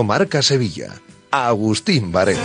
Directo Marca Sevilla. Agustín Varela.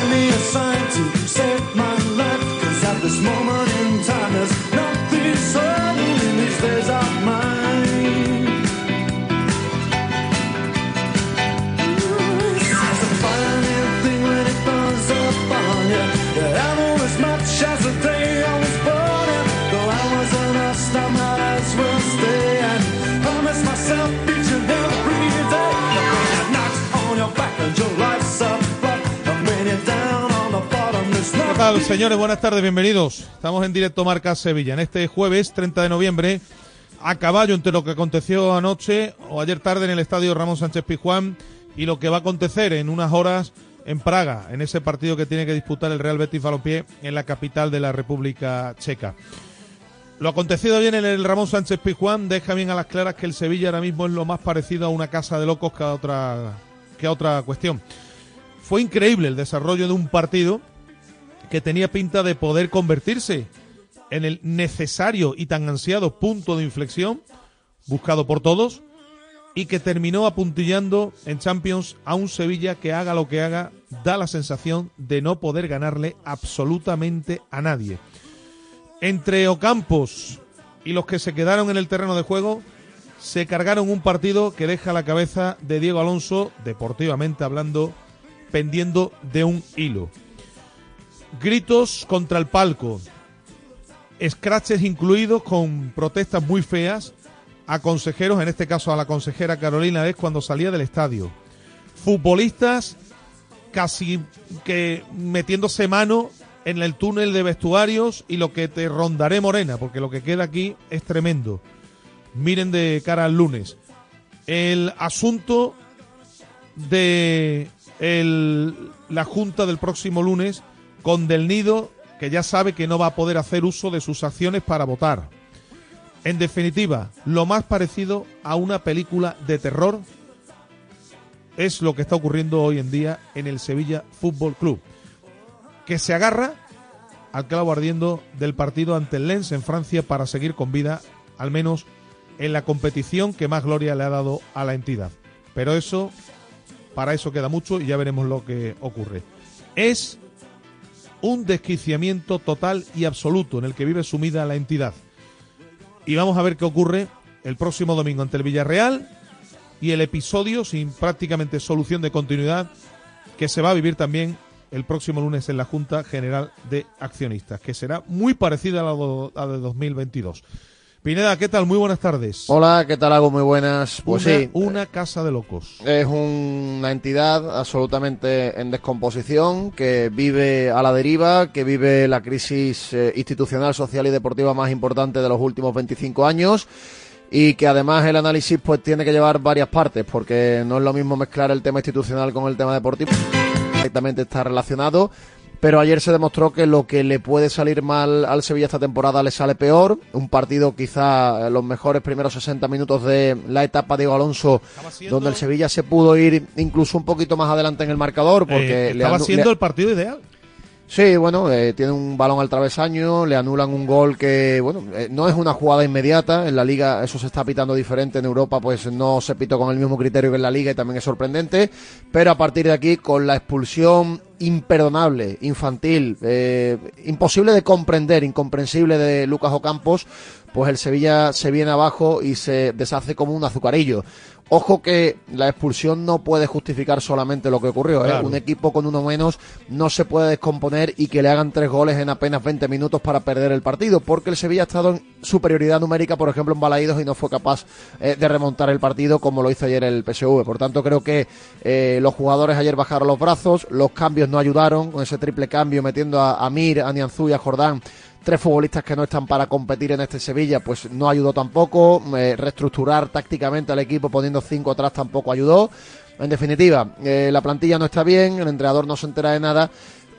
¿Qué tal, señores? Buenas tardes, bienvenidos. Estamos en directo Marca Sevilla en este jueves 30 de noviembre, a caballo entre lo que aconteció anoche o ayer tarde en el estadio Ramón Sánchez Pizjuán y lo que va a acontecer en unas horas en Praga, en ese partido que tiene que disputar el Real Betis Balompié en la capital de la República Checa. Lo acontecido bien en el Ramón Sánchez Pizjuán deja bien a las claras que el Sevilla ahora mismo es lo más parecido a una casa de locos que a otra, que a otra cuestión. Fue increíble el desarrollo de un partido que tenía pinta de poder convertirse en el necesario y tan ansiado punto de inflexión buscado por todos y que terminó apuntillando en Champions a un Sevilla que haga lo que haga da la sensación de no poder ganarle absolutamente a nadie. Entre Ocampos y los que se quedaron en el terreno de juego se cargaron un partido que deja la cabeza de Diego Alonso, deportivamente hablando, pendiendo de un hilo gritos contra el palco, scratches incluidos con protestas muy feas a consejeros, en este caso a la consejera Carolina es cuando salía del estadio. Futbolistas casi que metiéndose mano en el túnel de vestuarios y lo que te rondaré morena, porque lo que queda aquí es tremendo. Miren de cara al lunes. El asunto de la junta del próximo lunes con Del Nido, que ya sabe que no va a poder hacer uso de sus acciones para votar. En definitiva, lo más parecido a una película de terror es lo que está ocurriendo hoy en día en el Sevilla Fútbol Club, que se agarra al clavo ardiendo del partido ante el Lens en Francia para seguir con vida, al menos en la competición que más gloria le ha dado a la entidad. Pero eso, para eso queda mucho y ya veremos lo que ocurre. Es un desquiciamiento total y absoluto en el que vive sumida la entidad. Y vamos a ver qué ocurre el próximo domingo ante el Villarreal y el episodio sin prácticamente solución de continuidad que se va a vivir también el próximo lunes en la Junta General de Accionistas, que será muy parecida a la de 2022. Pineda, ¿qué tal? Muy buenas tardes. Hola, ¿qué tal? Hago muy buenas. Pues una, sí. Una casa de locos. Es una entidad absolutamente en descomposición, que vive a la deriva, que vive la crisis eh, institucional, social y deportiva más importante de los últimos 25 años y que además el análisis pues tiene que llevar varias partes, porque no es lo mismo mezclar el tema institucional con el tema deportivo. Directamente está relacionado pero ayer se demostró que lo que le puede salir mal al Sevilla esta temporada le sale peor. Un partido quizá los mejores primeros 60 minutos de la etapa de Diego Alonso, donde el Sevilla se pudo ir incluso un poquito más adelante en el marcador. porque eh, estaba le siendo el partido ideal. Sí, bueno, eh, tiene un balón al travesaño, le anulan un gol que, bueno, eh, no es una jugada inmediata. En la liga eso se está pitando diferente. En Europa, pues no se pitó con el mismo criterio que en la liga y también es sorprendente. Pero a partir de aquí, con la expulsión imperdonable, infantil, eh, imposible de comprender, incomprensible de Lucas Ocampos, pues el Sevilla se viene abajo y se deshace como un azucarillo. Ojo que la expulsión no puede justificar solamente lo que ocurrió. ¿eh? Un equipo con uno menos no se puede descomponer y que le hagan tres goles en apenas 20 minutos para perder el partido, porque el Sevilla ha estado en superioridad numérica, por ejemplo, en Balaídos y no fue capaz eh, de remontar el partido como lo hizo ayer el PSV. Por tanto, creo que eh, los jugadores ayer bajaron los brazos, los cambios no ayudaron con ese triple cambio metiendo a Amir, a Nianzú y a Jordán tres futbolistas que no están para competir en este Sevilla, pues no ayudó tampoco. Eh, reestructurar tácticamente al equipo poniendo cinco atrás tampoco ayudó. En definitiva, eh, la plantilla no está bien, el entrenador no se entera de nada,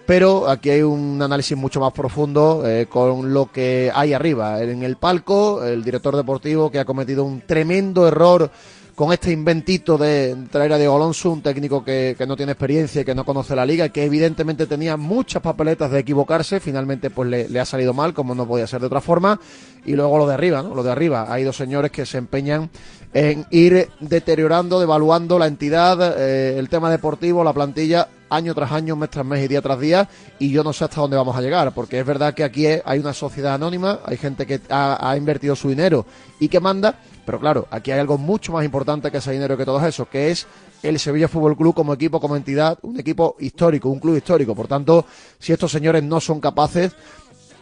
pero aquí hay un análisis mucho más profundo eh, con lo que hay arriba. En el palco, el director deportivo que ha cometido un tremendo error con este inventito de traer a Diego Alonso, un técnico que, no tiene experiencia y que no conoce la liga, que evidentemente tenía muchas papeletas de equivocarse, finalmente pues le, ha salido mal, como no podía ser de otra forma, y luego lo de arriba, ¿no? Lo de arriba, hay dos señores que se empeñan en ir deteriorando, devaluando la entidad, eh, el tema deportivo, la plantilla, año tras año, mes tras mes y día tras día, y yo no sé hasta dónde vamos a llegar, porque es verdad que aquí hay una sociedad anónima, hay gente que ha, invertido su dinero y que manda, pero claro, aquí hay algo mucho más importante que ese dinero que todo eso, que es el Sevilla Fútbol Club como equipo, como entidad, un equipo histórico, un club histórico. Por tanto, si estos señores no son capaces,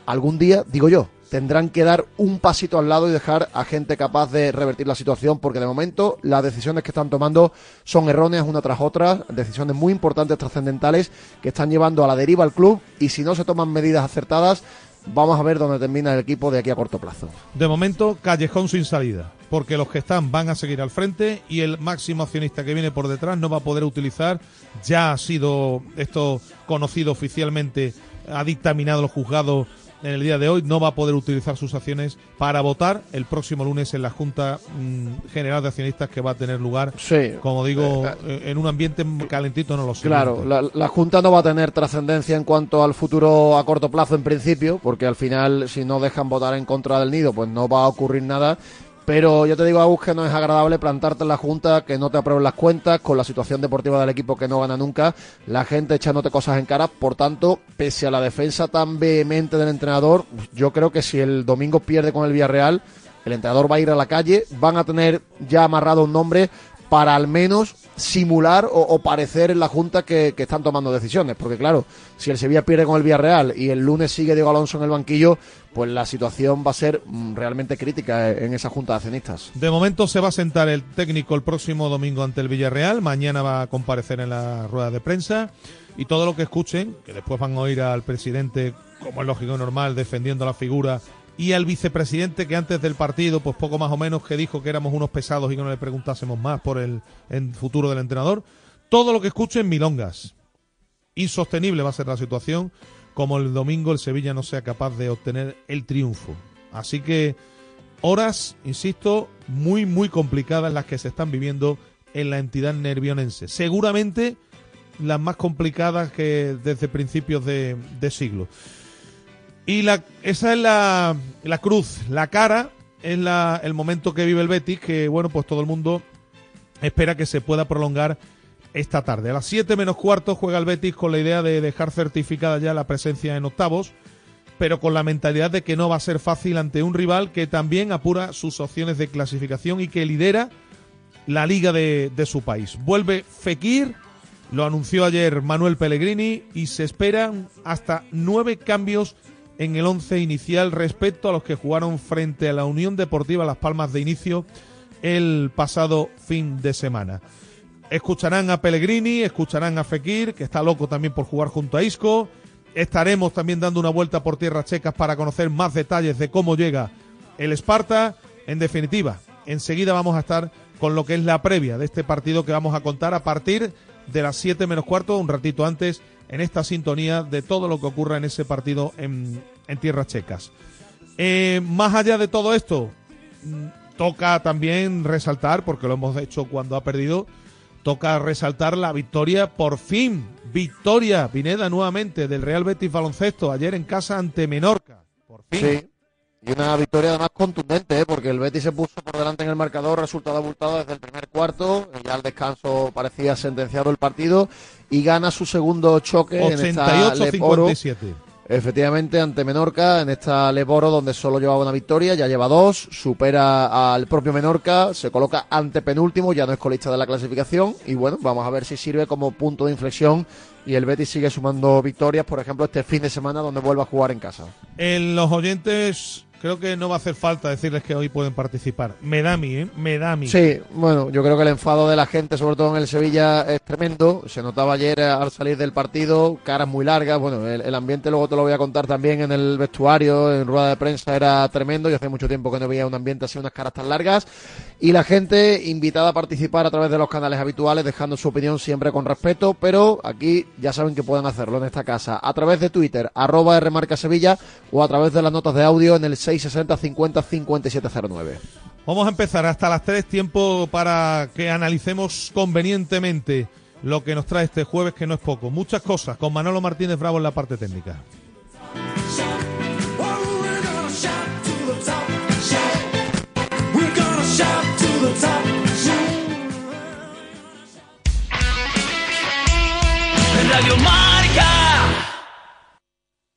algún día, digo yo, tendrán que dar un pasito al lado y dejar a gente capaz de revertir la situación, porque de momento las decisiones que están tomando son erróneas una tras otra, decisiones muy importantes, trascendentales, que están llevando a la deriva al club y si no se toman medidas acertadas, vamos a ver dónde termina el equipo de aquí a corto plazo. De momento, callejón sin salida, porque los que están van a seguir al frente y el máximo accionista que viene por detrás no va a poder utilizar, ya ha sido esto conocido oficialmente, ha dictaminado los juzgados en el día de hoy no va a poder utilizar sus acciones para votar el próximo lunes en la Junta mm, General de Accionistas que va a tener lugar, como digo, eh, eh, en un ambiente calentito, no lo sé. Claro, la, la Junta no va a tener trascendencia en cuanto al futuro a corto plazo en principio, porque al final si no dejan votar en contra del nido, pues no va a ocurrir nada pero yo te digo, Agus, que no es agradable plantarte en la Junta, que no te aprueben las cuentas, con la situación deportiva del equipo que no gana nunca, la gente echándote cosas en cara. Por tanto, pese a la defensa tan vehemente del entrenador, yo creo que si el domingo pierde con el Villarreal, el entrenador va a ir a la calle, van a tener ya amarrado un nombre para al menos simular o, parecer en la Junta que, están tomando decisiones. Porque claro, si el Sevilla pierde con el Villarreal y el lunes sigue Diego Alonso en el banquillo, pues la situación va a ser mm, realmente crítica en esa Junta de Accionistas. De momento se va a sentar el técnico el próximo domingo ante el Villarreal, mañana va a comparecer en la rueda de prensa y todo lo que escuchen, que después van a oír al presidente, como es lógico y normal, defendiendo la figura y al vicepresidente que antes del partido, pues poco más o menos que dijo que éramos unos pesados y que no le preguntásemos más por el, futuro del entrenador. Todo lo que escuchen milongas. Insostenible va a ser la situación como el domingo el Sevilla no sea capaz de obtener el triunfo. Así que horas, insisto, muy, muy complicadas las que se están viviendo en la entidad nervionense. Seguramente las más complicadas que desde principios de siglo. Y la, esa es la, la cruz, la cara es la, el momento que vive el Betis, que bueno, pues todo el mundo espera que se pueda prolongar esta tarde. A las 7 menos cuarto juega el Betis con la idea de dejar certificada ya la presencia en octavos, pero con la mentalidad de que no va a ser fácil ante un rival que también apura sus opciones de clasificación y que lidera la liga de, de su país. Vuelve Fekir, lo anunció ayer Manuel Pellegrini y se esperan hasta nueve cambios en el once inicial respecto a los que jugaron frente a la Unión Deportiva Las Palmas de inicio el pasado fin de semana. Escucharán a Pellegrini, escucharán a Fekir, que está loco también por jugar junto a Isco. Estaremos también dando una vuelta por tierras checas para conocer más detalles de cómo llega el Esparta. En definitiva, enseguida vamos a estar con lo que es la previa de este partido que vamos a contar a partir de las 7 menos cuarto, un ratito antes en esta sintonía de todo lo que ocurra en ese partido en, tierras checas. Eh, más allá de todo esto, mm, toca también resaltar, porque lo hemos hecho cuando ha perdido, toca resaltar la victoria, por fin, victoria, Pineda nuevamente, del Real Betis Baloncesto, ayer en casa ante Menorca. Por fin. Sí. Y una victoria además contundente, ¿eh? porque el Betis se puso por delante en el marcador, resultado abultado desde el primer cuarto, ya al descanso parecía sentenciado el partido, y gana su segundo choque en esta 88-57. Efectivamente, ante Menorca, en esta Leboro, donde solo llevaba una victoria, ya lleva dos, supera al propio Menorca, se coloca ante penúltimo, ya no es colista de la clasificación, y bueno, vamos a ver si sirve como punto de inflexión y el Betis sigue sumando victorias, por ejemplo, este fin de semana donde vuelve a jugar en casa. En los oyentes creo que no va a hacer falta decirles que hoy pueden participar. Me da a mí, ¿eh? Me da a mí. Sí, bueno, yo creo que el enfado de la gente, sobre todo en el Sevilla, es tremendo. Se notaba ayer al salir del partido, caras muy largas. Bueno, el, ambiente luego te lo voy a contar también en el vestuario, en rueda de prensa, era tremendo. Yo hace mucho tiempo que no veía un ambiente así, unas caras tan largas. Y la gente invitada a participar a través de los canales habituales, dejando su opinión siempre con respeto. Pero aquí ya saben que pueden hacerlo en esta casa a través de Twitter, arroba Rmarca Sevilla, o a través de las notas de audio en el 6 60 50 5709. Vamos a empezar hasta las 3 tiempo para que analicemos convenientemente lo que nos trae este jueves, que no es poco. Muchas cosas con Manolo Martínez Bravo en la parte técnica. Radio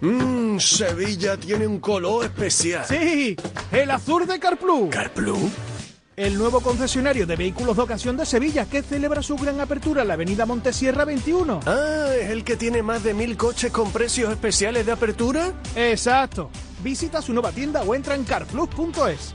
Mmm, Sevilla tiene un color especial. Sí, el azul de Carplus. ¿Carplus? El nuevo concesionario de vehículos de ocasión de Sevilla que celebra su gran apertura en la avenida Montesierra 21. Ah, ¿es el que tiene más de mil coches con precios especiales de apertura? Exacto. Visita su nueva tienda o entra en carplus.es.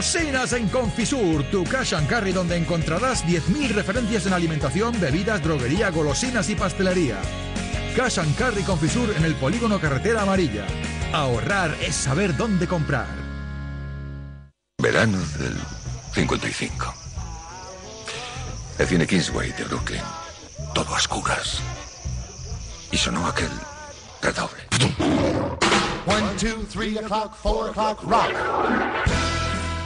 Golosinas en Confisur, tu cash and carry donde encontrarás 10.000 referencias en alimentación, bebidas, droguería, golosinas y pastelería. Cash and Carry Confisur en el polígono Carretera Amarilla. Ahorrar es saber dónde comprar. Verano del 55. El cine Kingsway de Brooklyn. Todo a oscuras. Y sonó aquel redoble. One, two, three o'clock, four o'clock, rock.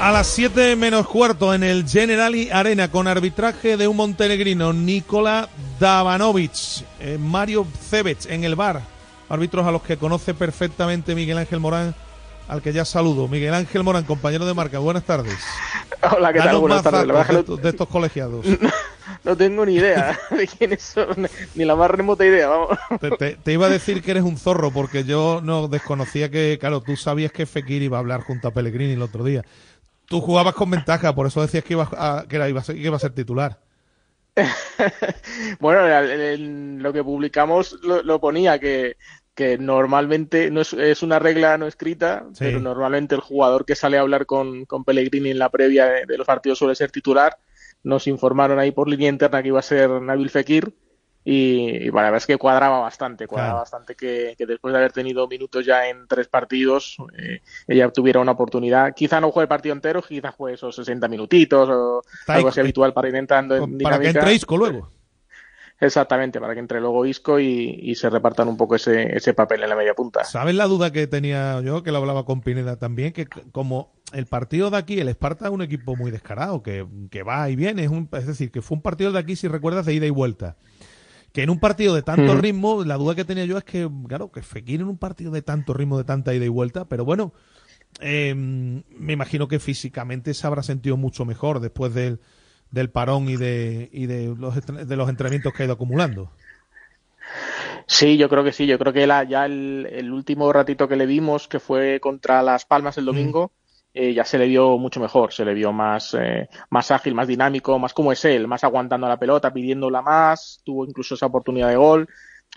A las 7 menos cuarto en el Generali Arena con arbitraje de un montenegrino, Nikola Davanovic, eh, Mario Cebech en el bar, árbitros a los que conoce perfectamente Miguel Ángel Morán, al que ya saludo. Miguel Ángel Morán, compañero de marca, buenas tardes. Hola, ¿qué tal? Buenas tardes. La de, de estos colegiados. no, no tengo ni idea de quiénes son, ni la más remota idea, vamos. Te, te- te iba a decir que eres un zorro porque yo no desconocía que, claro, tú sabías que Fekir iba a hablar junto a Pellegrini el otro día. Tú jugabas con ventaja, por eso decías que, ibas a, que, era, iba a ser, que iba a ser titular. Bueno, en- lo que publicamos lo, lo ponía que, que normalmente no es, es una regla no escrita, Sí. pero normalmente el jugador que sale a hablar con, con Pellegrini en la previa de, de los partidos suele ser titular. Nos informaron ahí por línea interna que iba a ser Nabil Fekir y, y, la verdad es que cuadraba bastante, cuadraba bastante que, que, después de haber tenido minutos ya en tres partidos, eh, ella tuviera una oportunidad. Quizá no juegue el partido entero, quizá juegue esos 60 minutitos o algo así habitual para ir entrando en Para dinámica. que entre Isco luego. Exactamente, para que entre luego Isco y, y, se repartan un poco ese, ese papel en la media punta. ¿Sabes la duda que tenía yo, que lo hablaba con Pineda también? Que como el partido de aquí, el Esparta es un equipo muy descarado, que, que va y viene, es, un, es decir, que fue un partido de aquí, si recuerdas, de ida y vuelta que en un partido de tanto ritmo, la duda que tenía yo es que, claro, que Fekir en un partido de tanto ritmo, de tanta ida y vuelta, pero bueno, eh, me imagino que físicamente se habrá sentido mucho mejor después del, del parón y de, y de, los, de los entrenamientos que ha ido acumulando. Sí, yo creo que sí. Yo creo que la, ya el, el último ratito que le vimos, que fue contra Las Palmas el domingo, eh, ya se le vio mucho mejor. Se le vio más, eh, más ágil, más dinámico, más como es él, más aguantando la pelota, pidiéndola más. Tuvo incluso esa oportunidad de gol.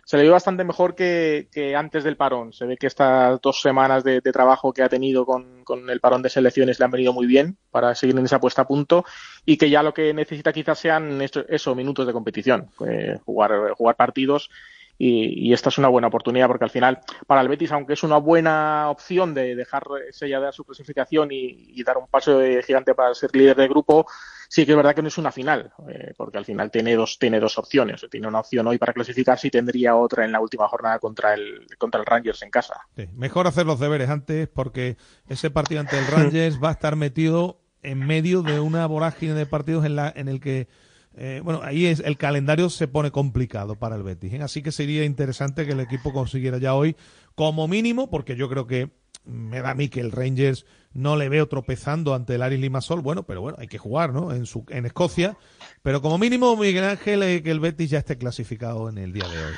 Se le vio bastante mejor que, que antes del parón. Se ve que estas dos semanas de, de trabajo que ha tenido con, con el parón de selecciones le han venido muy bien para seguir en esa puesta a punto y que ya lo que necesita quizás sean eso, eso, minutos de competición, eh, jugar, jugar partidos y, y, esta es una buena oportunidad porque al final para el Betis, aunque es una buena opción de dejar sellada su clasificación y, y dar un paso de gigante para ser líder de grupo, sí que es verdad que no es una final, eh, porque al final tiene dos, tiene dos opciones. Tiene una opción hoy para clasificarse y tendría otra en la última jornada contra el, contra el Rangers en casa. Sí, mejor hacer los deberes antes porque ese partido ante el Rangers va a estar metido en medio de una vorágine de partidos en, la, en el que eh, bueno, ahí es, el calendario se pone complicado para el Betis. ¿eh? Así que sería interesante que el equipo consiguiera ya hoy, como mínimo, porque yo creo que me da a mí que el Rangers no le veo tropezando ante el Aris Limasol. Bueno, pero bueno, hay que jugar, ¿no? En, su, en Escocia. Pero como mínimo, Miguel Ángel, eh, que el Betis ya esté clasificado en el día de hoy.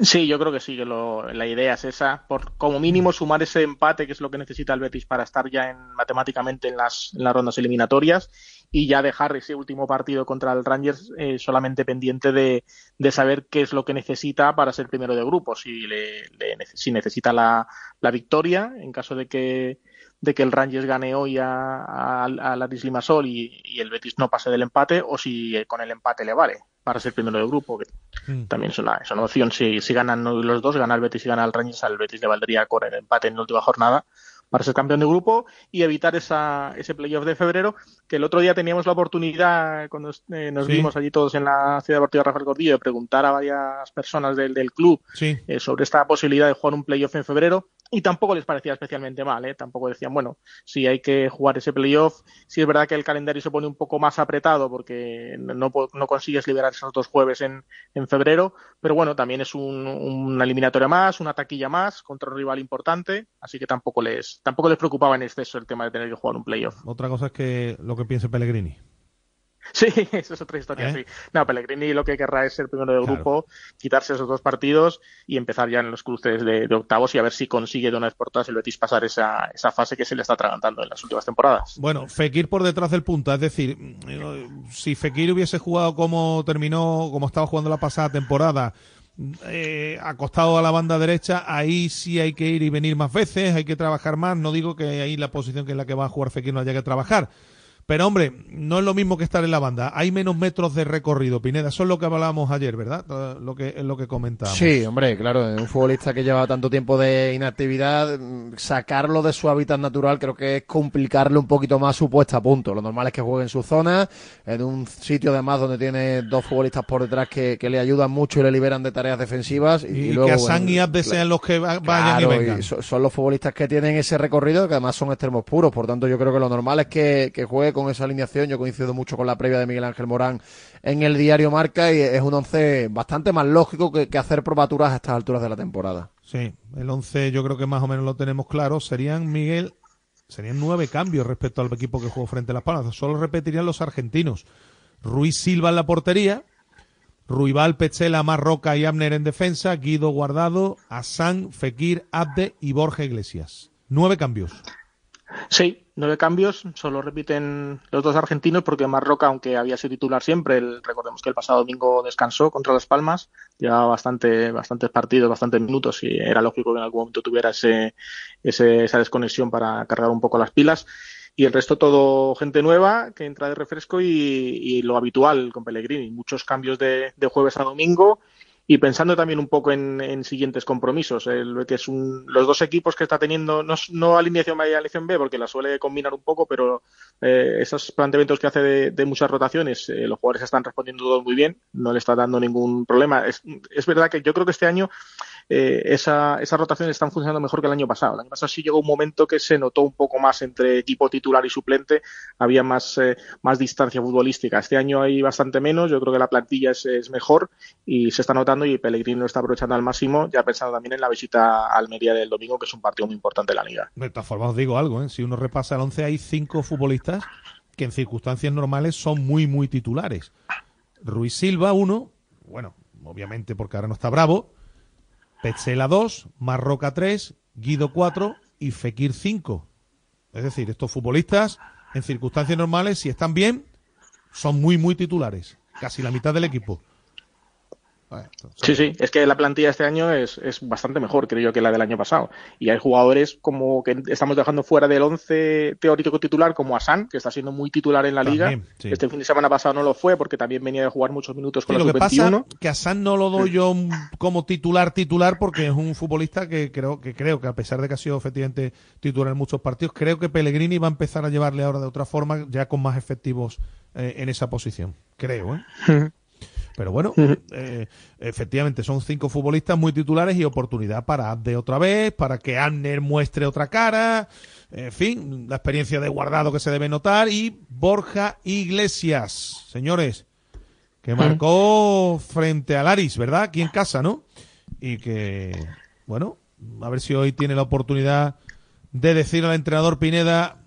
Sí, yo creo que sí, que la idea es esa, por como mínimo sumar ese empate, que es lo que necesita el Betis para estar ya en, matemáticamente en las rondas eliminatorias y ya dejar ese último partido contra el Rangers eh, solamente pendiente de, de, saber qué es lo que necesita para ser primero de grupo, si, le, le, si necesita la, la, victoria en caso de que, de que el Rangers gane hoy a, a, a la Limasol y, y el Betis no pase del empate o si con el empate le vale para ser primero de grupo, que mm. también es una, es una opción. Si, si ganan los dos, gana el Betis y gana el Rangers, al Betis le valdría con el empate en la última jornada para ser campeón de grupo y evitar esa, ese playoff de febrero, que el otro día teníamos la oportunidad, cuando eh, nos sí. vimos allí todos en la ciudad deportiva Rafael Gordillo, de preguntar a varias personas del, del club sí. eh, sobre esta posibilidad de jugar un playoff en febrero y tampoco les parecía especialmente mal, ¿eh? tampoco decían, bueno, si hay que jugar ese playoff, sí es verdad que el calendario se pone un poco más apretado porque no, no consigues liberar esos dos jueves en, en febrero, pero bueno, también es un, una eliminatoria más, una taquilla más contra un rival importante, así que tampoco les, tampoco les preocupaba en exceso el tema de tener que jugar un playoff. Otra cosa es que lo que piense Pellegrini. Sí, eso es otra historia, ¿Eh? sí. No, Pellegrini lo que querrá es ser primero de grupo, quitarse esos dos partidos y empezar ya en los cruces de, de, octavos y a ver si consigue de una vez por todas el Betis pasar esa, esa fase que se le está atragantando en las últimas temporadas. Bueno, Fekir por detrás del punta, es decir, si Fekir hubiese jugado como terminó, como estaba jugando la pasada temporada, eh, acostado a la banda derecha, ahí sí hay que ir y venir más veces, hay que trabajar más. No digo que ahí la posición que en la que va a jugar Fekir no haya que trabajar. Pero hombre, no es lo mismo que estar en la banda. Hay menos metros de recorrido, Pineda. Eso es lo que hablábamos ayer, ¿verdad? Lo que es lo que comentábamos. Sí, hombre, claro. Un futbolista que lleva tanto tiempo de inactividad, sacarlo de su hábitat natural creo que es complicarle un poquito más su puesta a punto. Lo normal es que juegue en su zona, en un sitio además donde tiene dos futbolistas por detrás que, que le ayudan mucho y le liberan de tareas defensivas. Y, y, y luego, que Asan bueno, y Abde sean los que vayan claro, y vengan. Y son, son los futbolistas que tienen ese recorrido, que además son extremos puros. Por tanto, yo creo que lo normal es que, que juegue con esa alineación. Yo coincido mucho con la previa de Miguel Ángel Morán en el diario Marca y es un once bastante más lógico que, hacer probaturas a estas alturas de la temporada. Sí, el once yo creo que más o menos lo tenemos claro. Serían, Miguel, serían nueve cambios respecto al equipo que jugó frente a las Palmas. Solo repetirían los argentinos. Ruiz Silva en la portería, Ruibal, Pechela, Marroca y Abner en defensa, Guido Guardado, Asán, Fekir, Abde y Borja Iglesias. Nueve cambios. Sí, nueve cambios, solo repiten los dos argentinos porque Marroca, aunque había sido titular siempre, el, recordemos que el pasado domingo descansó contra Las Palmas, llevaba bastante, bastantes partidos, bastantes minutos y era lógico que en algún momento tuviera ese, ese, esa desconexión para cargar un poco las pilas. y el resto todo gente nueva que entra de refresco y, lo habitual con Pellegrini, muchos cambios de jueves a domingo y pensando también un poco en, en siguientes compromisos. El Betis es un, los dos equipos que está teniendo, no, no alineación A y alineación B, porque la suele combinar un poco, pero eh, esos planteamientos que hace de, de muchas rotaciones, eh, los jugadores están respondiendo todos muy bien, no le está dando ningún problema. Es, es verdad que yo creo que este año eh, esa, esas rotaciones están funcionando mejor que el año pasado. El año pasado sí llegó un momento que se notó un poco más entre equipo titular y suplente, había más, eh, más distancia futbolística. Este año hay bastante menos, yo creo que la plantilla es, es mejor y se está notando y Pellegrini lo está aprovechando al máximo, ya pensando también en la visita a Almería del domingo, que es un partido muy importante de la liga. De todas formas, os digo algo, ¿eh? si uno repasa el 11 hay cinco futbolistas que en circunstancias normales son muy, muy titulares. Ruiz Silva, uno, bueno, obviamente porque ahora no está bravo, Petzela 2, Marroca 3, Guido 4 y Fekir 5. Es decir, estos futbolistas en circunstancias normales, si están bien, son muy, muy titulares. Casi la mitad del equipo. Sí, sí, es que la plantilla este año es, es, bastante mejor, creo yo, que la del año pasado. Y hay jugadores como que estamos dejando fuera del 11 teórico titular, como Asan, que está siendo muy titular en la también, liga. Sí. Este fin de semana pasado no lo fue porque también venía de jugar muchos minutos con sí, la Lo que pasa que Asan no lo doy yo como titular titular porque es un futbolista que creo que creo que a pesar de que ha sido efectivamente titular en muchos partidos, creo que Pellegrini va a empezar a llevarle ahora de otra forma, ya con más efectivos eh, en esa posición. Creo, ¿eh? Pero bueno, eh, efectivamente son cinco futbolistas muy titulares y oportunidad para Abde otra vez, para que Anner muestre otra cara, en fin, la experiencia de guardado que se debe notar y Borja Iglesias, señores, que marcó frente a Laris, ¿verdad? Aquí en casa, ¿no? Y que, bueno, a ver si hoy tiene la oportunidad de decir al entrenador Pineda,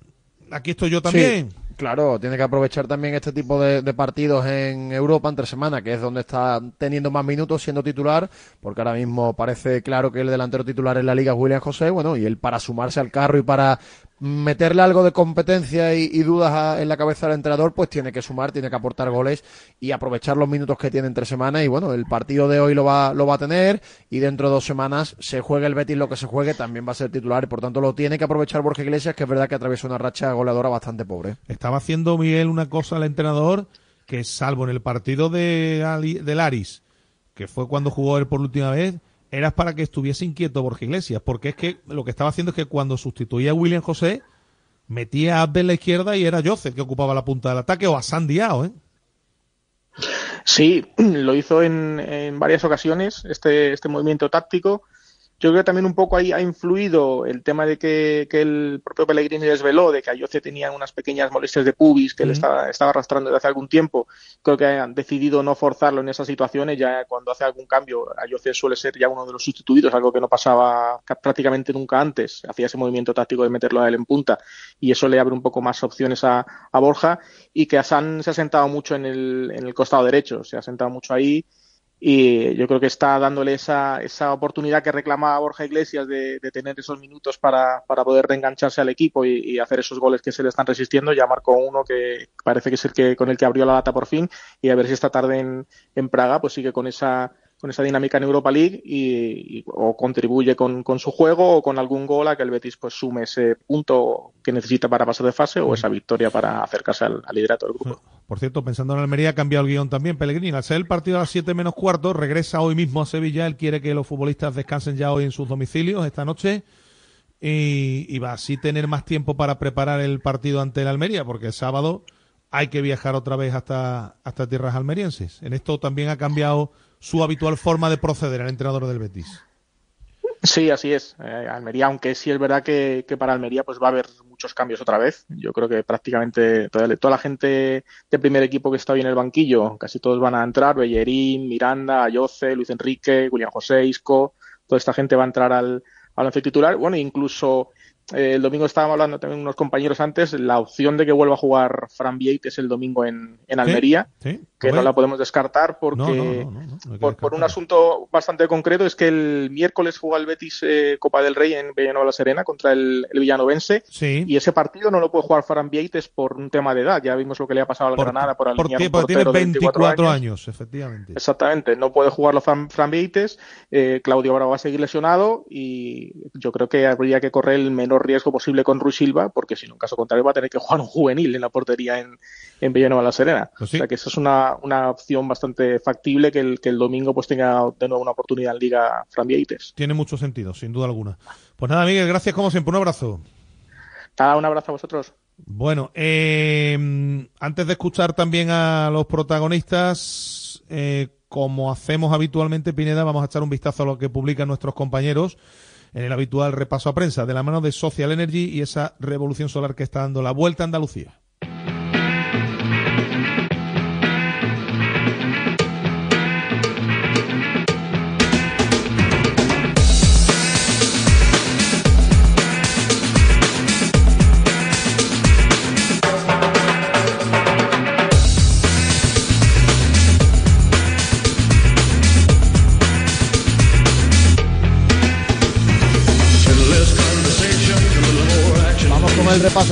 aquí estoy yo también. Sí. Claro, tiene que aprovechar también este tipo de, partidos en Europa entre semana, que es donde está teniendo más minutos siendo titular, porque ahora mismo parece claro que el delantero titular en la liga es William José, bueno, y él para sumarse al carro y para meterle algo de competencia y, dudas a, en la cabeza del entrenador, pues tiene que sumar, tiene que aportar goles y aprovechar los minutos que tiene entre semanas. Y bueno, el partido de hoy lo va, lo va a tener y dentro de dos semanas se juegue el Betis lo que se juegue, también va a ser titular y por tanto lo tiene que aprovechar Borja Iglesias, que es verdad que atraviesa una racha goleadora bastante pobre. Estaba haciendo Miguel una cosa al entrenador que salvo en el partido de, de Laris, que fue cuando jugó él por última vez, eras para que estuviese inquieto Borja Iglesias, porque es que lo que estaba haciendo es que cuando sustituía a William José, metía a Abde en la izquierda y era Joseph que ocupaba la punta del ataque o a Sandiao, ¿eh? Sí, lo hizo en, en varias ocasiones, este, este movimiento táctico. Yo creo que también un poco ahí ha influido el tema de que, que el propio Pellegrini desveló de que Ayoce tenía unas pequeñas molestias de pubis que mm. le estaba, estaba, arrastrando desde hace algún tiempo. Creo que han decidido no forzarlo en esas situaciones. Ya cuando hace algún cambio, Ayoce suele ser ya uno de los sustituidos, algo que no pasaba prácticamente nunca antes. Hacía ese movimiento táctico de meterlo a él en punta y eso le abre un poco más opciones a, a Borja. Y que Asan se ha sentado mucho en el, en el costado derecho, se ha sentado mucho ahí y yo creo que está dándole esa, esa oportunidad que reclamaba Borja Iglesias de, de tener esos minutos para, para poder reengancharse al equipo y, y, hacer esos goles que se le están resistiendo. Ya marcó uno que parece que es el que con el que abrió la lata por fin y a ver si esta tarde en, en Praga pues sigue con esa con esa dinámica en Europa League y, y o contribuye con, con, su juego o con algún gol a que el Betis pues sume ese punto que necesita para pasar de fase o esa victoria para acercarse al, al liderato del grupo. Por cierto, pensando en Almería, ha cambiado el guion también. Pellegrini, al ser el partido a las 7 menos cuarto, regresa hoy mismo a Sevilla. Él quiere que los futbolistas descansen ya hoy en sus domicilios esta noche. Y, y va así tener más tiempo para preparar el partido ante el Almería, porque el sábado hay que viajar otra vez hasta, hasta tierras almerienses. En esto también ha cambiado su habitual forma de proceder el entrenador del Betis. Sí, así es. Eh, Almería, aunque sí es verdad que, que, para Almería pues va a haber muchos cambios otra vez. Yo creo que prácticamente toda, toda, la gente de primer equipo que está hoy en el banquillo, casi todos van a entrar. Bellerín, Miranda, Ayoce, Luis Enrique, William José, Isco, toda esta gente va a entrar al, al once titular. Bueno, incluso eh, el domingo estábamos hablando también unos compañeros antes, la opción de que vuelva a jugar Fran Vieites el domingo en, en Almería, ¿Sí? ¿Sí? que no la podemos descartar porque no, no, no, por, por, un asunto bastante concreto es que el miércoles juega el Betis eh, Copa del Rey en Villanueva la Serena contra el, el Villanovense sí. y ese partido no lo puede jugar Fran Vieites por un tema de edad, ya vimos lo que le ha pasado al por, Granada por alinear un porque tiene 24, 24 años. años. efectivamente. Exactamente, no puede jugarlo Fran, Fran Vieites, eh, Claudio Bravo va a seguir lesionado y yo creo que habría que correr el menor menor riesgo posible con Ruiz Silva, porque si no, en caso contrario, va a tener que jugar un juvenil en la portería en, en Villanueva La Serena. Pues O sea que esa es una, una opción bastante factible que el, que el domingo pues tenga de nuevo una oportunidad en Liga Fran Vieites. Tiene mucho sentido, sin duda alguna. Pues nada, Miguel, gracias como siempre. Un abrazo. Nada, un abrazo a vosotros. Bueno, eh, antes de escuchar también a los protagonistas, eh, como hacemos habitualmente, Pineda, vamos a echar un vistazo a lo que publican nuestros compañeros en el habitual repaso a prensa, de la mano de Social Energy y esa revolución solar que está dando la vuelta a Andalucía.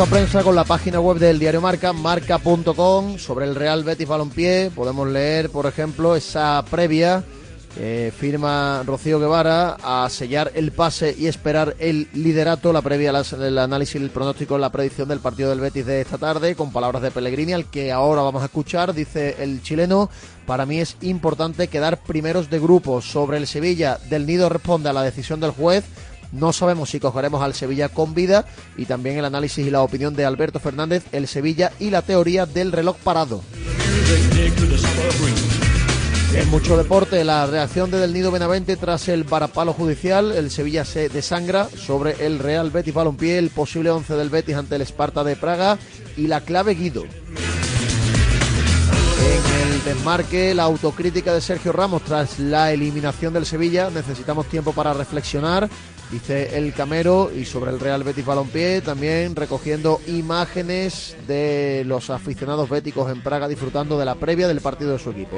A prensa con la página web del diario Marca, marca.com, sobre el Real Betis Balompié. Podemos leer, por ejemplo, esa previa que firma Rocío Guevara a sellar el pase y esperar el liderato, la previa, el análisis, el pronóstico, la predicción del partido del Betis de esta tarde, con palabras de Pellegrini, al que ahora vamos a escuchar, dice el chileno, para mí es importante quedar primeros de grupo. Sobre el Sevilla, Del Nido responde a la decisión del juez, no sabemos si cogeremos al Sevilla con vida y también el análisis y la opinión de Alberto Fernández, el Sevilla y la teoría del reloj parado. En mucho deporte, la reacción de Del Nido Benavente tras el varapalo judicial, el Sevilla se desangra sobre el Real Betis Balompié, el posible 11 del Betis ante el Esparta de Praga y la clave Guido. En el desmarque, la autocrítica de Sergio Ramos tras la eliminación del Sevilla. Necesitamos tiempo para reflexionar, dice el Camero. Y sobre el Real Betis Balompié, también recogiendo imágenes de los aficionados béticos en Praga disfrutando de la previa del partido de su equipo.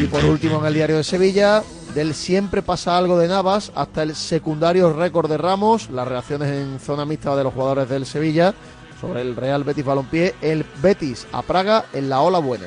Y por último, en el diario de Sevilla, del siempre pasa algo de Navas hasta el secundario récord de Ramos, las reacciones en zona mixta de los jugadores del Sevilla sobre el Real Betis Balompié, el Betis a Praga en la ola buena.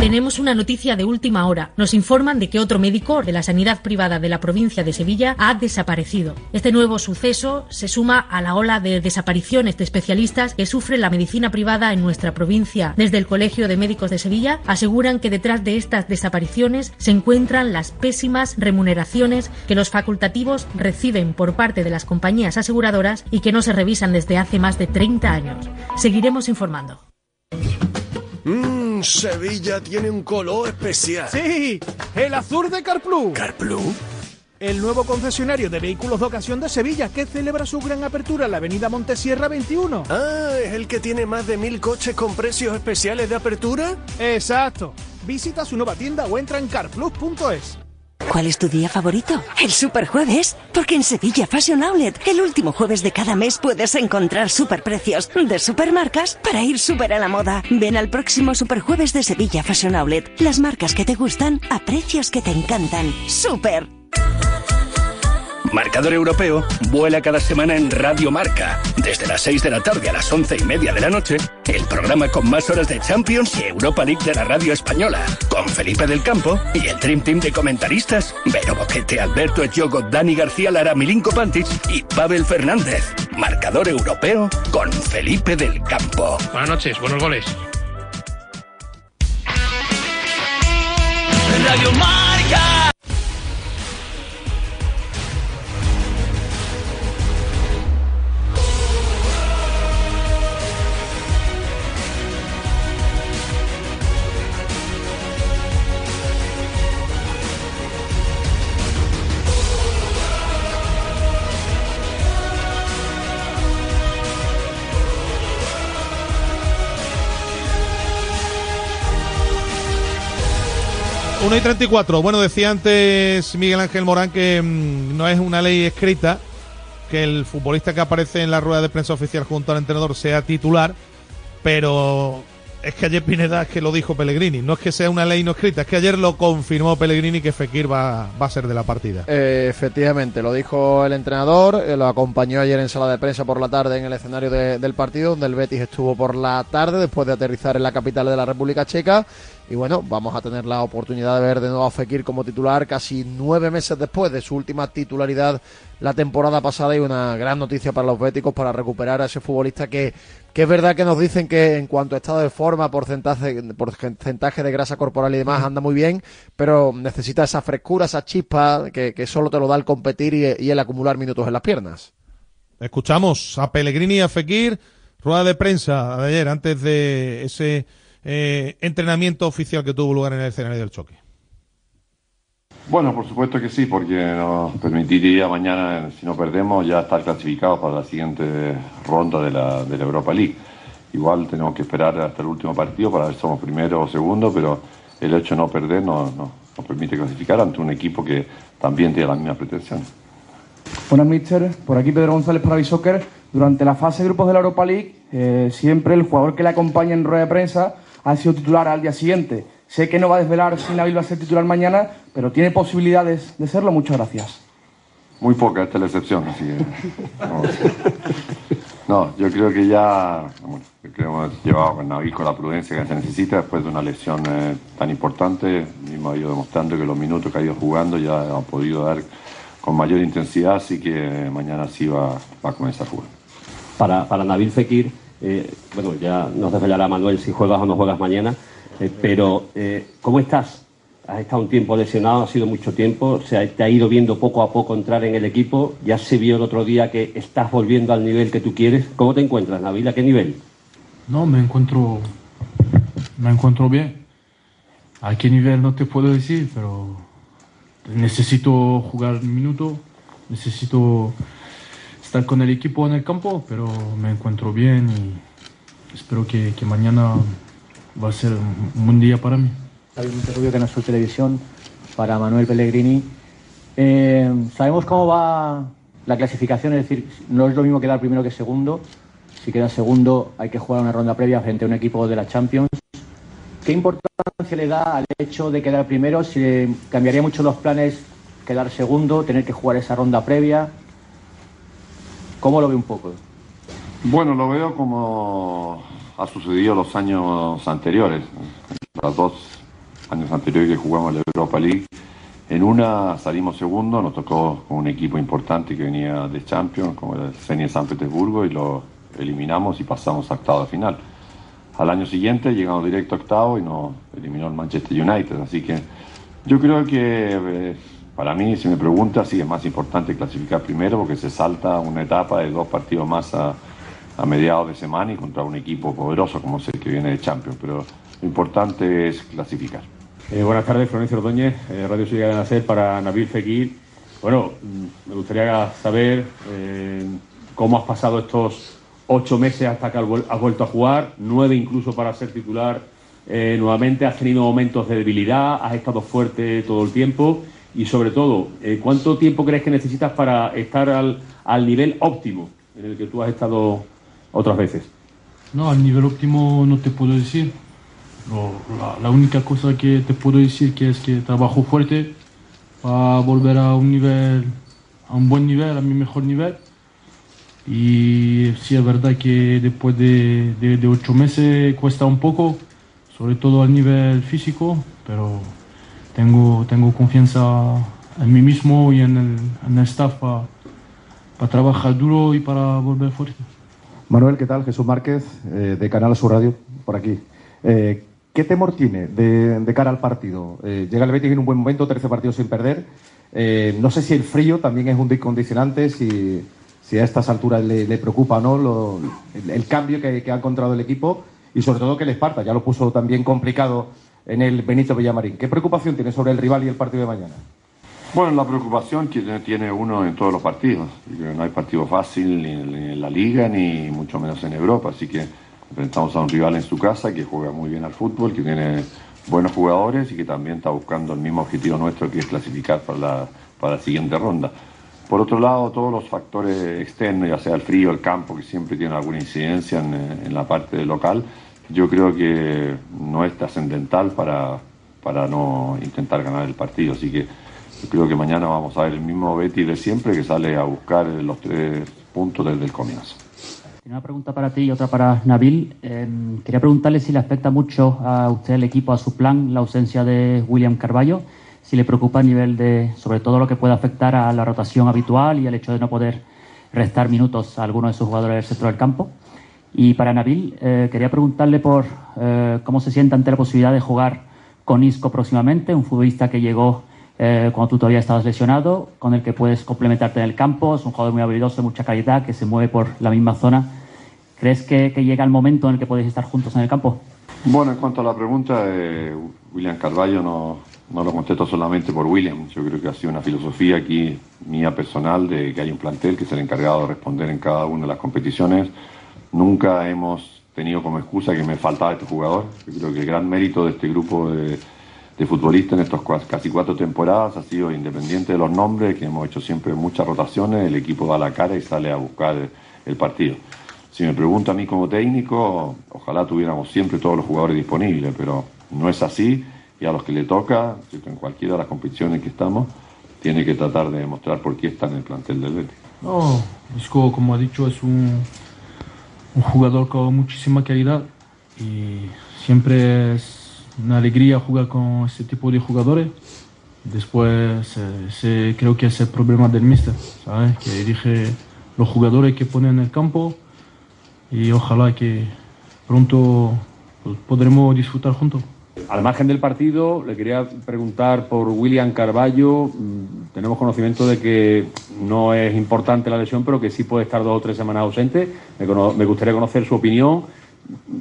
Tenemos una noticia de última hora. Nos informan de que otro médico de la sanidad privada de la provincia de Sevilla ha desaparecido. Este nuevo suceso se suma a la ola de desapariciones de especialistas que sufre la medicina privada en nuestra provincia. Desde el Colegio de Médicos de Sevilla aseguran que detrás de estas desapariciones se encuentran las pésimas remuneraciones que los facultativos reciben por parte de las compañías aseguradoras y que no se revisan desde hace más de 30 años. Seguiremos informando. Sevilla tiene un color especial. Sí, el azul de Carplus. ¿Carplus? El nuevo concesionario de vehículos de ocasión de Sevilla que celebra su gran apertura en la avenida Montesierra 21. Ah, ¿es el que tiene más de mil coches con precios especiales de apertura? Exacto. Visita su nueva tienda o entra en carplus.es. ¿Cuál es tu día favorito? El Superjueves. Porque en Sevilla Fashion Outlet, el último jueves de cada mes puedes encontrar superprecios de supermarcas para ir súper a la moda. Ven al próximo Superjueves de Sevilla Fashion Outlet. Las marcas que te gustan a precios que te encantan. ¡Súper! Marcador Europeo vuela cada semana en Radio Marca. Desde las 6 de la tarde a las 11 y media de la noche, el programa con más horas de Champions y Europa League de la radio española. Con Felipe del Campo y el Dream Team de comentaristas. Vero Boquete, Alberto Echogo, Dani García Lara, Milinko Pantic y Pavel Fernández. Marcador Europeo con Felipe del Campo. Buenas noches, buenos goles. Radio Marca. 1 y 34. Bueno, decía antes Miguel Ángel Morán que mm, no es una ley escrita que el futbolista que aparece en la rueda de prensa oficial junto al entrenador sea titular, pero es que ayer Pineda es que lo dijo Pellegrini, no es que sea una ley no escrita, es que ayer lo confirmó Pellegrini que Fekir va, a ser de la partida. Eh, efectivamente, lo dijo el entrenador, eh, lo acompañó ayer en sala de prensa por la tarde en el escenario de- del partido, donde el Betis estuvo por la tarde después de aterrizar en la capital de la República Checa. Y bueno, vamos a tener la oportunidad de ver de nuevo a Fekir como titular casi nueve meses después de su última titularidad la temporada pasada y una gran noticia para los béticos para recuperar a ese futbolista que, que es verdad que nos dicen que en cuanto a estado de forma, porcentaje, porcentaje de grasa corporal y demás anda muy bien, pero necesita esa frescura, esa chispa que, que solo te lo da el competir y, y el acumular minutos en las piernas. Escuchamos a Pellegrini y a Fekir, rueda de prensa de ayer antes de ese eh, entrenamiento oficial que tuvo lugar en el escenario del choque. Bueno, por supuesto que sí, porque nos permitiría mañana, si no perdemos, ya estar clasificados para la siguiente ronda de la, de la Europa League. Igual tenemos que esperar hasta el último partido para ver si somos primero o segundo, pero el hecho de no perder nos, nos- nos permite clasificar ante un equipo que también tiene las mismas pretensiones. Buenas, mister. Por aquí Pedro González para Bisoccer. Durante la fase de grupos de la Europa League, eh, siempre el jugador que le acompaña en rueda de prensa ha sido titular al día siguiente. Sé que no va a desvelar si Nabil va a ser titular mañana, pero tiene posibilidades de serlo. Muchas gracias. Muy poca, esta es la excepción, así que... No, no, yo creo que ya bueno, yo creo que hemos llevado a Naví con la prudencia que se necesita después de una lesión eh, tan importante. Mismo ha ido demostrando que los minutos que ha ido jugando ya ha podido dar con mayor intensidad, así que mañana sí va, va a comenzar a jugar. para, para Nabil Fekir, eh, bueno, ya nos desvelará Manuel si juegas o no juegas mañana, eh, pero eh, ¿cómo estás? Has estado un tiempo lesionado, ha sido mucho tiempo, se te ha ido viendo poco a poco entrar en el equipo, ya se vio el otro día que estás volviendo al nivel que tú quieres. ¿Cómo te encuentras, Nabil? ¿A qué nivel? No, me encuentro, me encuentro bien. A qué nivel no te puedo decir, pero necesito jugar un minuto, necesito estar con el equipo en el campo, pero me encuentro bien y espero que, que mañana va a ser un, buen día para mí. David Monterrubio, Canal Sur Televisión, para Manuel Pellegrini. Eh, Sabemos cómo va la clasificación, es decir, no es lo mismo quedar primero que segundo. Si queda segundo hay que jugar una ronda previa frente a un equipo de la Champions. ¿Qué importancia le da al hecho de quedar primero? Si le cambiaría mucho los planes quedar segundo, tener que jugar esa ronda previa. ¿Cómo lo ve un poco? Bueno, lo veo como ha sucedido los años anteriores, los dos años anteriores que jugamos la Europa League. En una salimos segundo, nos tocó con un equipo importante que venía de Champions, como el Zenit de San Petersburgo, y lo eliminamos y pasamos a octavo de final. Al año siguiente llegamos directo a octavo y nos eliminó el Manchester United. Así que yo creo que eh, para mí, si me pregunta, sí es más importante clasificar primero porque se salta una etapa de dos partidos más a, a mediados de semana y contra un equipo poderoso como es el que viene de Champions. Pero lo importante es clasificar. Eh, buenas tardes, Florencio Ordóñez, eh, Radio Ciudad de Nacer para Nabil Fekir. Bueno, mm, me gustaría saber eh, cómo has pasado estos ocho meses hasta que has vuel- has vuelto a jugar, nueve incluso para ser titular eh, nuevamente. Has tenido momentos de debilidad, has estado fuerte todo el tiempo y sobre todo, eh, ¿cuánto tiempo crees que necesitas para estar al, al nivel óptimo en el que tú has estado otras veces? No, al nivel óptimo no te puedo decir. La, única cosa que te puedo decir que es que trabajo fuerte para volver a un nivel, a un buen nivel, a mi mejor nivel. Y sí es verdad que después de, de- de ocho meses cuesta un poco, sobre todo al nivel físico, pero tengo, tengo confianza en mí mismo y en el, staff para trabajar duro y para volver fuerte. Manuel, ¿qué tal? Jesús Márquez, eh, de Canal Sur Radio, por aquí. Eh, ¿Qué temor tiene de, de cara al partido? Eh, llega el Betis en un buen momento, 13 partidos sin perder. Eh, no sé si el frío también es un condicionante, si, si a estas alturas le, preocupa o no el, cambio que ha encontrado el equipo y sobre todo que el Esparta ya lo puso también complicado en el Benito Villamarín. ¿Qué preocupación tiene sobre el rival y el partido de mañana? Bueno, la preocupación que tiene uno en todos los partidos. No hay partido fácil ni en la liga ni mucho menos en Europa. Así que enfrentamos a un rival en su casa que juega muy bien al fútbol, que tiene buenos jugadores y que también está buscando el mismo objetivo nuestro que es clasificar para la, para la siguiente ronda. Por otro lado, todos los factores externos, ya sea el frío, el campo, que siempre tienen alguna incidencia en, en la parte local, yo creo que no es trascendental para, para no intentar ganar el partido. Así que yo creo que mañana vamos a ver el mismo Betty de siempre que sale a buscar los tres puntos desde el comienzo. Una pregunta para ti y otra para Nabil. Eh, quería preguntarle si le afecta mucho a usted, el equipo, a su plan, la ausencia de William Carballo, si le preocupa a nivel de, sobre todo lo que puede afectar a la rotación habitual y el hecho de no poder restar minutos a algunos de sus jugadores del centro del campo. Y para Nabil, eh, quería preguntarle por eh, cómo se siente ante la posibilidad de jugar con Isco próximamente, un futbolista que llegó eh, cuando tú todavía estabas lesionado, con el que puedes complementarte en el campo, es un jugador muy habilidoso, de mucha calidad, que se mueve por la misma zona. ¿Crees que, que llega el momento en el que podéis estar juntos en el campo? Bueno, en cuanto a la pregunta de William Carballo, no, no lo contesto solamente por William. Yo creo que ha sido una filosofía aquí mía personal de que hay un plantel que es el encargado de responder en cada una de las competiciones. Nunca hemos tenido como excusa que me faltaba este jugador. Yo creo que el gran mérito de este grupo de, futbolistas en estos casi cuatro temporadas ha sido independiente de los nombres, que hemos hecho siempre muchas rotaciones, el equipo da la cara y sale a buscar el partido. Si me pregunta a mí como técnico, ojalá tuviéramos siempre todos los jugadores disponibles, pero no es así y a los que le toca, en cualquiera de las competiciones que estamos, tiene que tratar de demostrar por qué está en el plantel del Betis. No, como ha dicho, es un, un jugador con muchísima calidad y siempre es una alegría jugar con este tipo de jugadores. Después eh, creo que es el problema del míster, ¿sabes? Que dirige los jugadores que pone en el campo y ojalá que pronto pues, podremos disfrutar juntos. Al margen del partido, le quería preguntar por William Carballo. Mm, Tenemos conocimiento de que no es importante la lesión, pero que sí puede estar dos o tres semanas ausente. Me, gustaría conocer su opinión.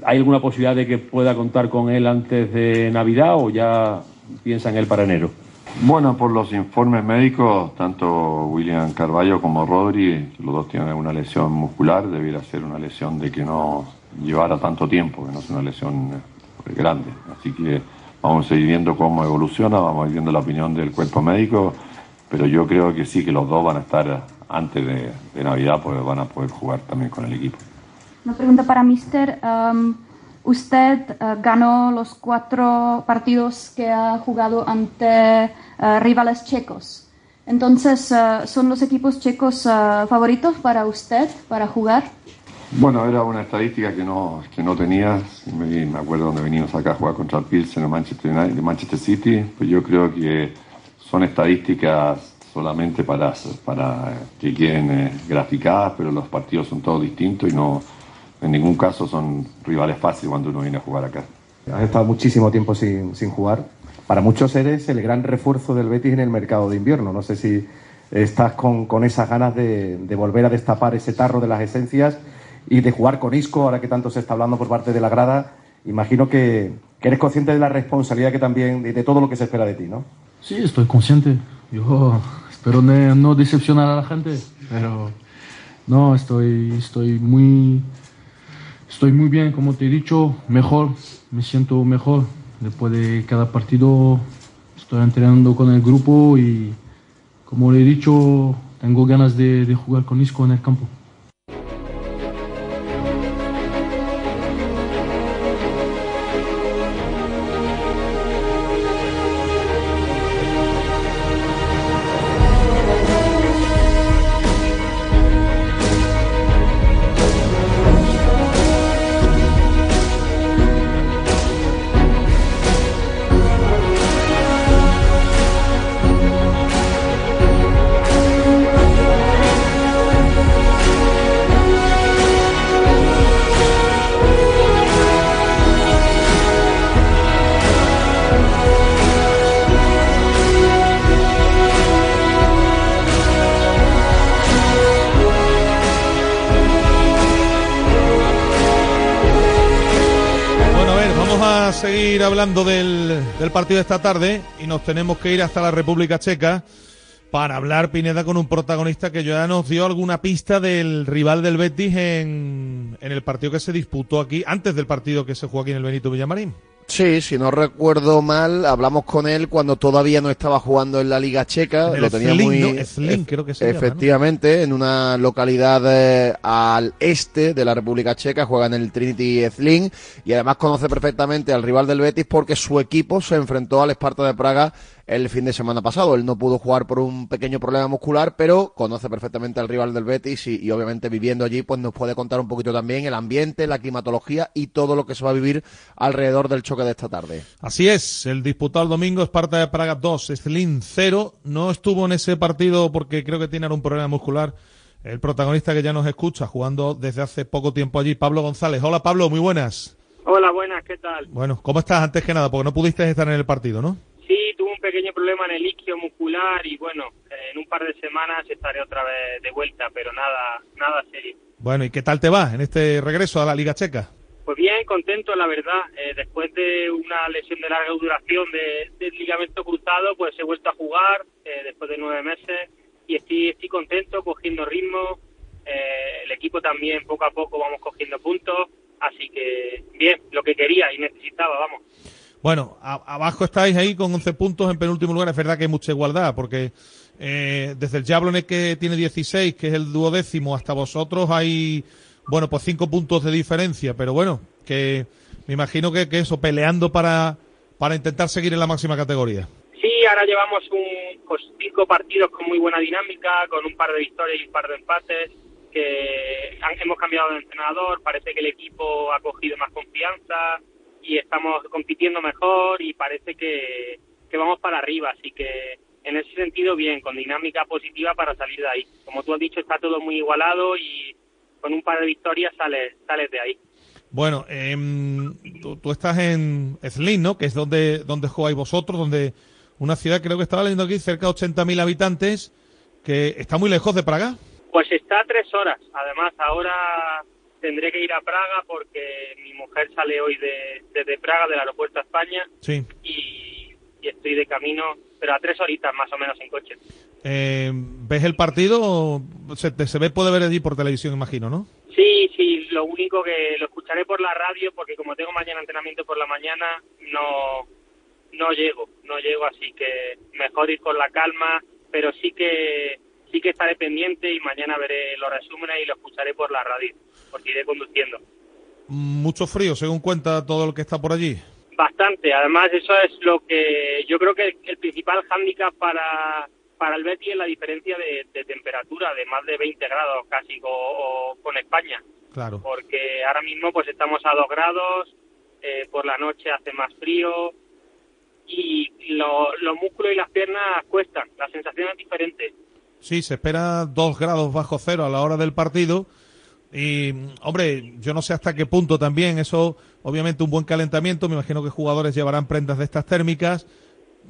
¿Hay alguna posibilidad de que pueda contar con él antes de Navidad o ya piensa en él para enero? Bueno, por los informes médicos, tanto William Carballo como Rodri, los dos tienen una lesión muscular, debiera ser una lesión de que no llevara tanto tiempo, que no es una lesión grande. Así que vamos a ir viendo cómo evoluciona, vamos a ir viendo la opinión del cuerpo médico, pero yo creo que sí que los dos van a estar antes de, de Navidad, pues van a poder jugar también con el equipo. Una pregunta para Mister. Um, usted eh, ganó los cuatro partidos que ha jugado ante eh, rivales checos. Entonces, eh, ¿son los equipos checos eh, favoritos para usted para jugar? Bueno, era una estadística que no, que no tenía. Me, me acuerdo donde venimos acá a jugar contra el Pilsen en Manchester, United, Manchester City. Pues yo creo que son estadísticas solamente para, para que queden eh, graficadas, pero los partidos son todos distintos y no, en ningún caso son rivales fáciles cuando uno viene a jugar acá. Has estado muchísimo tiempo sin, sin jugar. Para muchos eres el gran refuerzo del Betis en el mercado de invierno. No sé si estás con, con esas ganas de, de volver a destapar ese tarro de las esencias y de jugar con Isco, ahora que tanto se está hablando por parte de la grada. Imagino que, eres consciente de la responsabilidad que también, de, todo lo que se espera de ti, ¿no? Sí, estoy consciente. Yo espero no decepcionar a la gente, pero no, estoy, muy, estoy muy bien, como te he dicho, mejor, me siento mejor. Después de cada partido estoy entrenando con el grupo y, como le he dicho, tengo ganas de jugar con Isco en el campo. A seguir hablando del, del partido de esta tarde y nos tenemos que ir hasta la República Checa para hablar, Pineda, con un protagonista que ya nos dio alguna pista del rival del Betis en, en el partido que se disputó aquí, antes del partido que se jugó aquí en el Benito Villamarín. Sí, si no recuerdo mal, hablamos con él cuando todavía no estaba jugando en la Liga Checa. Lo tenía muy. ¿no? Zlín, creo que se llama, ¿no? Efectivamente, en una localidad eh, al este de la República Checa, juega en el Trinity Zlín y además conoce perfectamente al rival del Betis porque su equipo se enfrentó al Esparta de Praga el fin de semana pasado. Él no pudo jugar por un pequeño problema muscular, pero conoce perfectamente al rival del Betis y, y obviamente viviendo allí, pues nos puede contar un poquito también el ambiente, la climatología y todo lo que se va a vivir alrededor del choque de esta tarde. Así es, el disputado el domingo Esparta de Praga 2, Stlin 0. No estuvo en ese partido porque creo que tiene algún problema muscular. El protagonista que ya nos escucha, jugando desde hace poco tiempo allí, Pablo González. Hola Pablo, muy buenas. Hola, buenas, ¿qué tal? Bueno, ¿cómo estás antes que nada? Porque no pudiste estar en el partido, ¿no? Tuve un pequeño problema en el isquio muscular y bueno, en un par de semanas estaré otra vez de vuelta, pero nada, nada serio. Bueno, ¿y qué tal te va en este regreso a la Liga Checa? Pues bien, contento, la verdad. Eh, después de una lesión de larga duración de, del ligamento cruzado, pues he vuelto a jugar eh, después de nueve meses y estoy, estoy contento, cogiendo ritmo. Eh, el equipo también, poco a poco, vamos cogiendo puntos. Así que bien, lo que quería y necesitaba, vamos. Bueno, a- abajo estáis ahí con 11 puntos en penúltimo lugar. Es verdad que hay mucha igualdad, porque eh, desde el Jablonec que tiene 16, que es el duodécimo, hasta vosotros hay, bueno, pues 5 puntos de diferencia. Pero bueno, que me imagino que, que eso, peleando para, para intentar seguir en la máxima categoría. Sí, ahora llevamos un, pues, cinco partidos con muy buena dinámica, con un par de victorias y un par de empates, que han- hemos cambiado de entrenador, parece que el equipo ha cogido más confianza y estamos compitiendo mejor y parece que, que vamos para arriba, así que en ese sentido bien, con dinámica positiva para salir de ahí. Como tú has dicho, está todo muy igualado y con un par de victorias sales, sales de ahí. Bueno, em, tú, tú estás en Zlín, ¿no? Que es donde, donde jugáis vosotros, donde una ciudad, creo que estaba leyendo aquí, cerca de 80.000 habitantes, que está muy lejos de Praga. Pues está a tres horas. Además, ahora tendré que ir a Praga porque mi mujer sale hoy de, desde Praga, del aeropuerto a España, Sí. y, y estoy de camino, pero a tres horitas más o menos en coche. Eh, ¿Ves el partido? Se, te- se ve, puede ver allí por televisión, imagino, ¿no? Sí, sí, lo único que lo escucharé por la radio porque como tengo mañana entrenamiento por la mañana, no, no llego, no llego, así que mejor ir con la calma, pero sí que sí que estaré pendiente y mañana veré los resúmenes y lo escucharé por la radio, porque iré conduciendo. Mucho frío, según cuenta todo el que está por allí. Bastante, además eso es lo que yo creo que el principal hándicap para, para el Betis es la diferencia de, de temperatura, de más de 20 grados casi o, o con España, Claro. porque ahora mismo pues estamos a 2 grados, eh, por la noche hace más frío y lo- los músculos y las piernas cuestan, la sensación es diferente. Sí, se espera dos grados bajo cero a la hora del partido. Y, hombre, yo no sé hasta qué punto también eso, obviamente un buen calentamiento, me imagino que jugadores llevarán prendas de estas térmicas.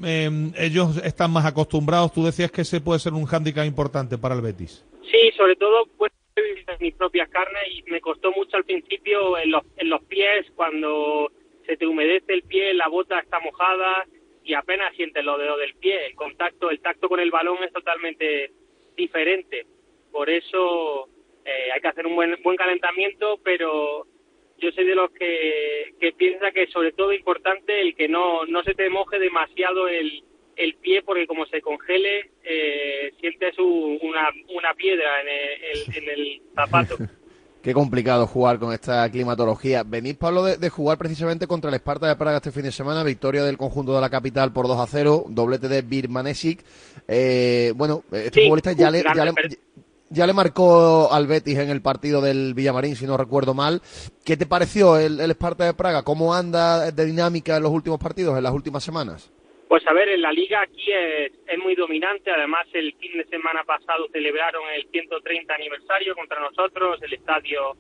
Eh, ellos están más acostumbrados, tú decías que ese puede ser un hándicap importante para el Betis. Sí, sobre todo pues mis propias carnes y me costó mucho al principio en los, en los pies cuando se te humedece el pie, la bota está mojada y apenas sientes los dedos del pie. El contacto, el tacto con el balón es totalmente diferente. Por eso eh, hay que hacer un buen, buen calentamiento, pero yo soy de los que, que piensa que sobre todo es importante el que no, no se te moje demasiado el, el pie porque como se congele eh, sientes un- una, una piedra en el, en el zapato. Qué complicado jugar con esta climatología. Venís, Pablo, de, de jugar precisamente contra el Esparta de Praga este fin de semana, victoria del conjunto de la capital por 2 a 0, doblete de Birmanesic. Eh, bueno, este Sí, futbolista ya le, ya, ya le marcó al Betis en el partido del Villamarín, si no recuerdo mal. ¿Qué te pareció el, el de Praga? ¿Cómo anda de dinámica en los últimos partidos, en las últimas semanas? Pues a ver, en la liga aquí es, es muy dominante. Además, el fin de semana pasado celebraron el 130 aniversario contra nosotros. El estadio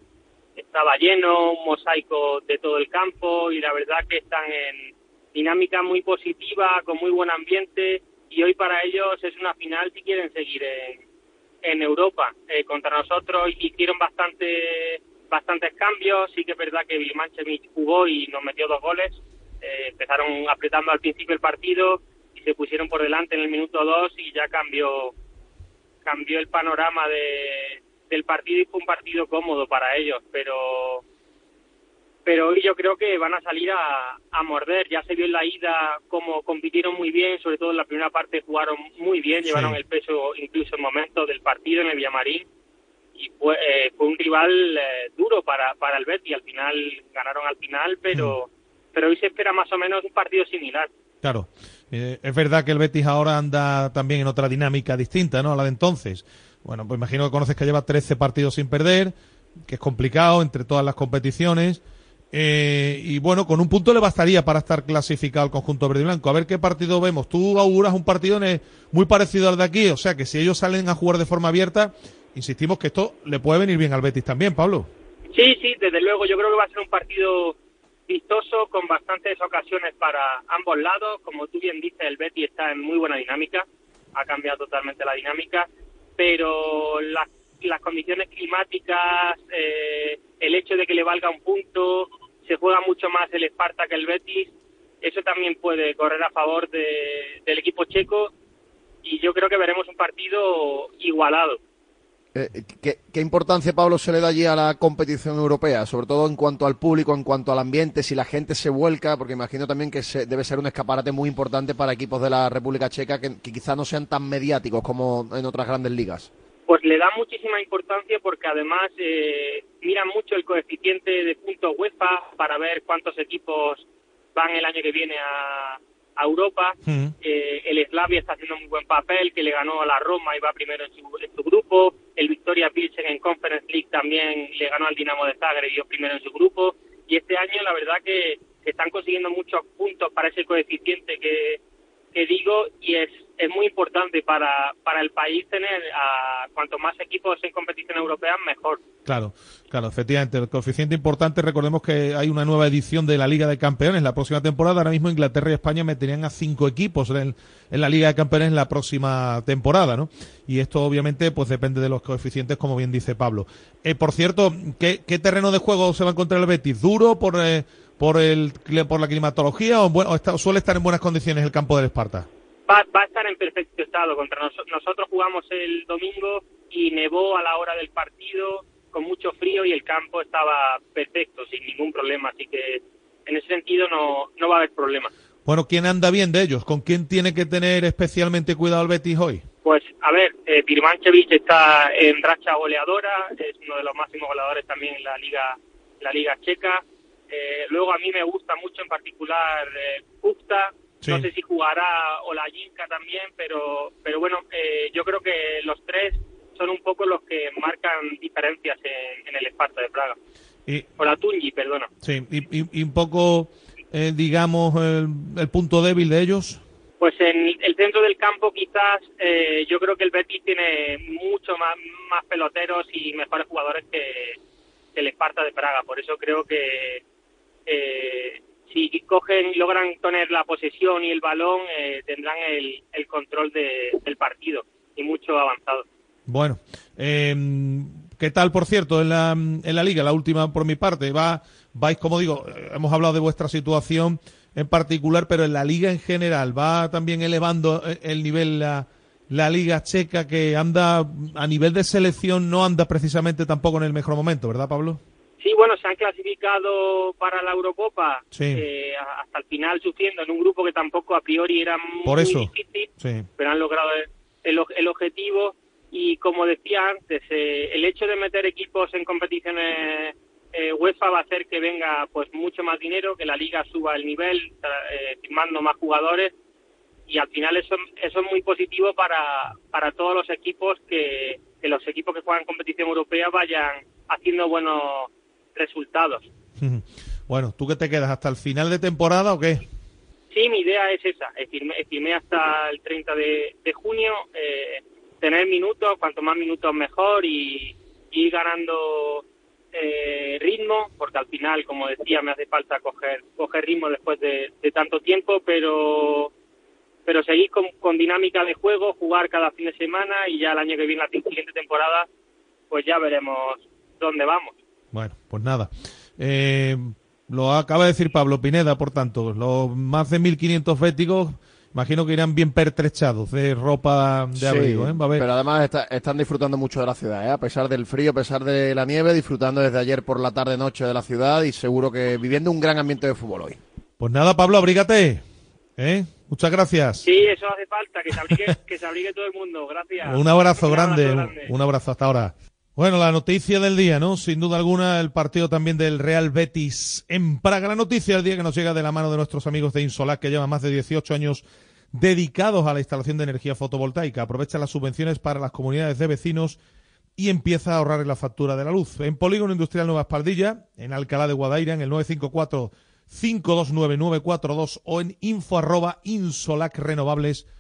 estaba lleno, un mosaico de todo el campo y la verdad que están en dinámica muy positiva, con muy buen ambiente y hoy para ellos es una final si quieren seguir en, en Europa. Eh, contra nosotros hicieron bastante bastantes cambios. Sí que es verdad que Vilmanchevich jugó y nos metió dos goles. Eh, empezaron apretando al principio el partido y se pusieron por delante en el minuto dos y ya cambió cambió el panorama de, del partido y fue un partido cómodo para ellos, pero pero hoy yo creo que van a salir a, a morder. Ya se vio en la ida cómo compitieron muy bien, sobre todo en la primera parte jugaron muy bien, llevaron el peso incluso en momentos del partido en el Villamarín y fue, eh, fue un rival eh, duro para, para el Betis. Al final ganaron al final, pero, pero hoy se espera más o menos un partido similar. Claro. Eh, es verdad que el Betis ahora anda también en otra dinámica distinta, ¿no? A la de entonces. Bueno, pues imagino que conoces que lleva 13 partidos sin perder, que es complicado entre todas las competiciones. Eh, y bueno, con un punto le bastaría para estar clasificado al conjunto verde y blanco. A ver qué partido vemos. Tú auguras un partido muy parecido al de aquí, o sea que si ellos salen a jugar de forma abierta, insistimos que esto le puede venir bien al Betis también, Pablo. Sí, sí, desde luego. Yo creo que va a ser un partido vistoso con bastantes ocasiones para ambos lados. Como tú bien dices, el Betis está en muy buena dinámica, ha cambiado totalmente la dinámica, pero las, condiciones climáticas, eh, el hecho de que le valga un punto, se juega mucho más el Esparta que el Betis, eso también puede correr a favor de, del equipo checo y yo creo que veremos un partido igualado. Eh, ¿qué, importancia, Pablo, se le da allí a la competición europea? Sobre todo en cuanto al público, en cuanto al ambiente, si la gente se vuelca, porque imagino también que debe ser un escaparate muy importante para equipos de la República Checa que, quizás no sean tan mediáticos como en otras grandes ligas. Pues le da muchísima importancia porque además eh, miran mucho el coeficiente de puntos UEFA para ver cuántos equipos van el año que viene a, a Europa. Eh, el Slavia está haciendo un muy buen papel, que le ganó a la Roma y va primero en su, grupo. El Victoria Pilsen en Conference League también le ganó al Dinamo de Zagreb y dio primero en su grupo. Y este año la verdad que, están consiguiendo muchos puntos para ese coeficiente que, que digo y es es muy importante para, para el país tener a cuanto más equipos en competición europea, mejor. Claro, claro, efectivamente. El coeficiente importante, recordemos que hay una nueva edición de la Liga de Campeones la próxima temporada. Ahora mismo Inglaterra y España meterían a cinco equipos en, en la Liga de Campeones la próxima temporada, ¿no? Y esto obviamente pues depende de los coeficientes, como bien dice Pablo. Eh, por cierto, ¿qué, ¿qué terreno de juego se va a encontrar el Betis? ¿Duro por, eh, por, el, por la climatología o, o suele estar en buenas condiciones el campo del Esparta? va, va a estar en perfecto estado. Contra nosotros jugamos el domingo y nevó a la hora del partido con mucho frío y el campo estaba perfecto, sin ningún problema. Así que en ese sentido no, no va a haber problema. Bueno, ¿quién anda bien de ellos? ¿Con quién tiene que tener especialmente cuidado el Betis hoy? Pues, a ver, eh, Pirmanchevich está en racha goleadora, es uno de los máximos goleadores también en la liga, la liga checa. Eh, luego a mí me gusta mucho en particular eh, no sé si jugará o la Olayinka también, pero, pero bueno, eh, yo creo que los tres son un poco los que marcan diferencias en, el Esparta de Praga. Y, o la Tunji, perdona. Sí, y, un poco, eh, digamos, el, punto débil de ellos. Pues en el centro del campo quizás eh, yo creo que el Betis tiene mucho más, más peloteros y mejores jugadores que, el Esparta de Praga. Por eso creo que eh, si cogen y logran tener la posesión y el balón, eh, tendrán el, el control del partido y mucho avanzado. Bueno, eh, ¿qué tal, por cierto, en la, en la liga? La última por mi parte. Va, vais, como digo, hemos hablado de vuestra situación en particular, pero en la liga en general, ¿va también elevando el nivel la, la liga checa que anda a nivel de selección, no anda precisamente tampoco en el mejor momento, ¿verdad, Pablo? Sí, bueno, se han clasificado para la Eurocopa eh, hasta el final sufriendo en un grupo que tampoco a priori era muy difícil, pero han logrado el, el, objetivo. Y como decía antes, eh, el hecho de meter equipos en competiciones eh, UEFA va a hacer que venga pues mucho más dinero, que la liga suba el nivel, firmando más jugadores. Y al final eso, eso es muy positivo para, para todos los equipos que, que los equipos que juegan competición europea vayan haciendo buenos resultados. Bueno, ¿tú qué te quedas hasta el final de temporada o qué? Sí, mi idea es esa, estimé, hasta el 30 de, junio, eh, tener minutos, cuanto más minutos mejor y, ir ganando eh, ritmo, porque al final, como decía, me hace falta coger, coger ritmo después de, tanto tiempo, pero pero seguir con, con, dinámica de juego, jugar cada fin de semana y ya el año que viene, la siguiente temporada, pues ya veremos dónde vamos. Bueno, pues nada. Eh, lo acaba de decir Pablo Pineda, por tanto, los más de 1.500 féticos imagino que irán bien pertrechados de ropa de Sí, abrigo. ¿eh? Va a haber- Pero además está- están disfrutando mucho de la ciudad, ¿eh? a pesar del frío, a pesar de la nieve, disfrutando desde ayer por la tarde-noche de la ciudad y seguro que viviendo un gran ambiente de fútbol hoy. Pues nada, Pablo, abrígate. ¿eh? Muchas gracias. Sí, eso hace falta, que se abrigue, que se abrigue todo el mundo. Gracias. Un abrazo Un abrazo grande, grande. un abrazo hasta ahora. Bueno, la noticia del día, ¿no? Sin duda alguna, el partido también del Real Betis en Praga. La noticia del día que nos llega de la mano de nuestros amigos de Insolac, que llevan más de 18 años dedicados a la instalación de energía fotovoltaica. Aprovecha las subvenciones para las comunidades de vecinos y empieza a ahorrar en la factura de la luz. En Polígono Industrial Nueva Espaldilla, en Alcalá de Guadaira, en el 954 529 o en info arroba insolacrenovables.com.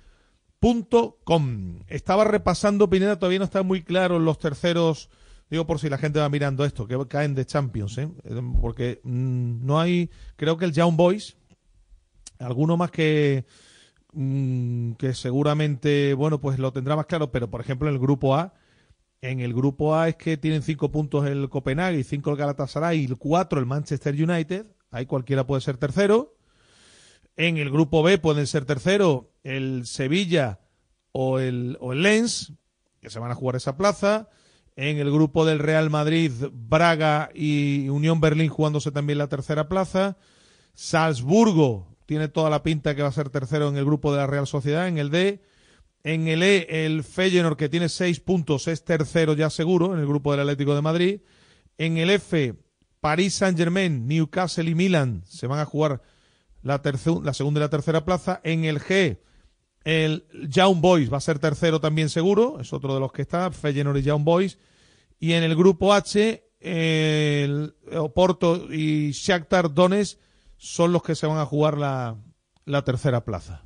Estaba repasando, Pineda, todavía no está muy claro los terceros, digo por si la gente va mirando esto, que caen de Champions, ¿eh? Porque mm, no hay, creo que el Young Boys, alguno más que mm, que seguramente, bueno, pues lo tendrá más claro, pero por ejemplo en el grupo A, en el grupo A es que tienen cinco puntos el Copenhague cinco el Galatasaray y cuatro el Manchester United, ahí cualquiera puede ser tercero. En el grupo B pueden ser tercero el Sevilla o el, o el Lens, que se van a jugar esa plaza. En el grupo del Real Madrid, Braga y Unión Berlín jugándose también la tercera plaza. Salzburgo tiene toda la pinta que va a ser tercero en el grupo de la Real Sociedad. En el D, en el E, el Feyenoord, que tiene seis puntos, es tercero ya seguro en el grupo del Atlético de Madrid. En el F, París Saint-Germain, Newcastle y Milan se van a jugar la, la segunda y la tercera plaza. En el G, el Young Boys va a ser tercero también seguro, es otro de los que está, Feyenoord y Young Boys. Y en el grupo H, el Oporto y Shakhtar Donetsk son los que se van a jugar la, la tercera plaza.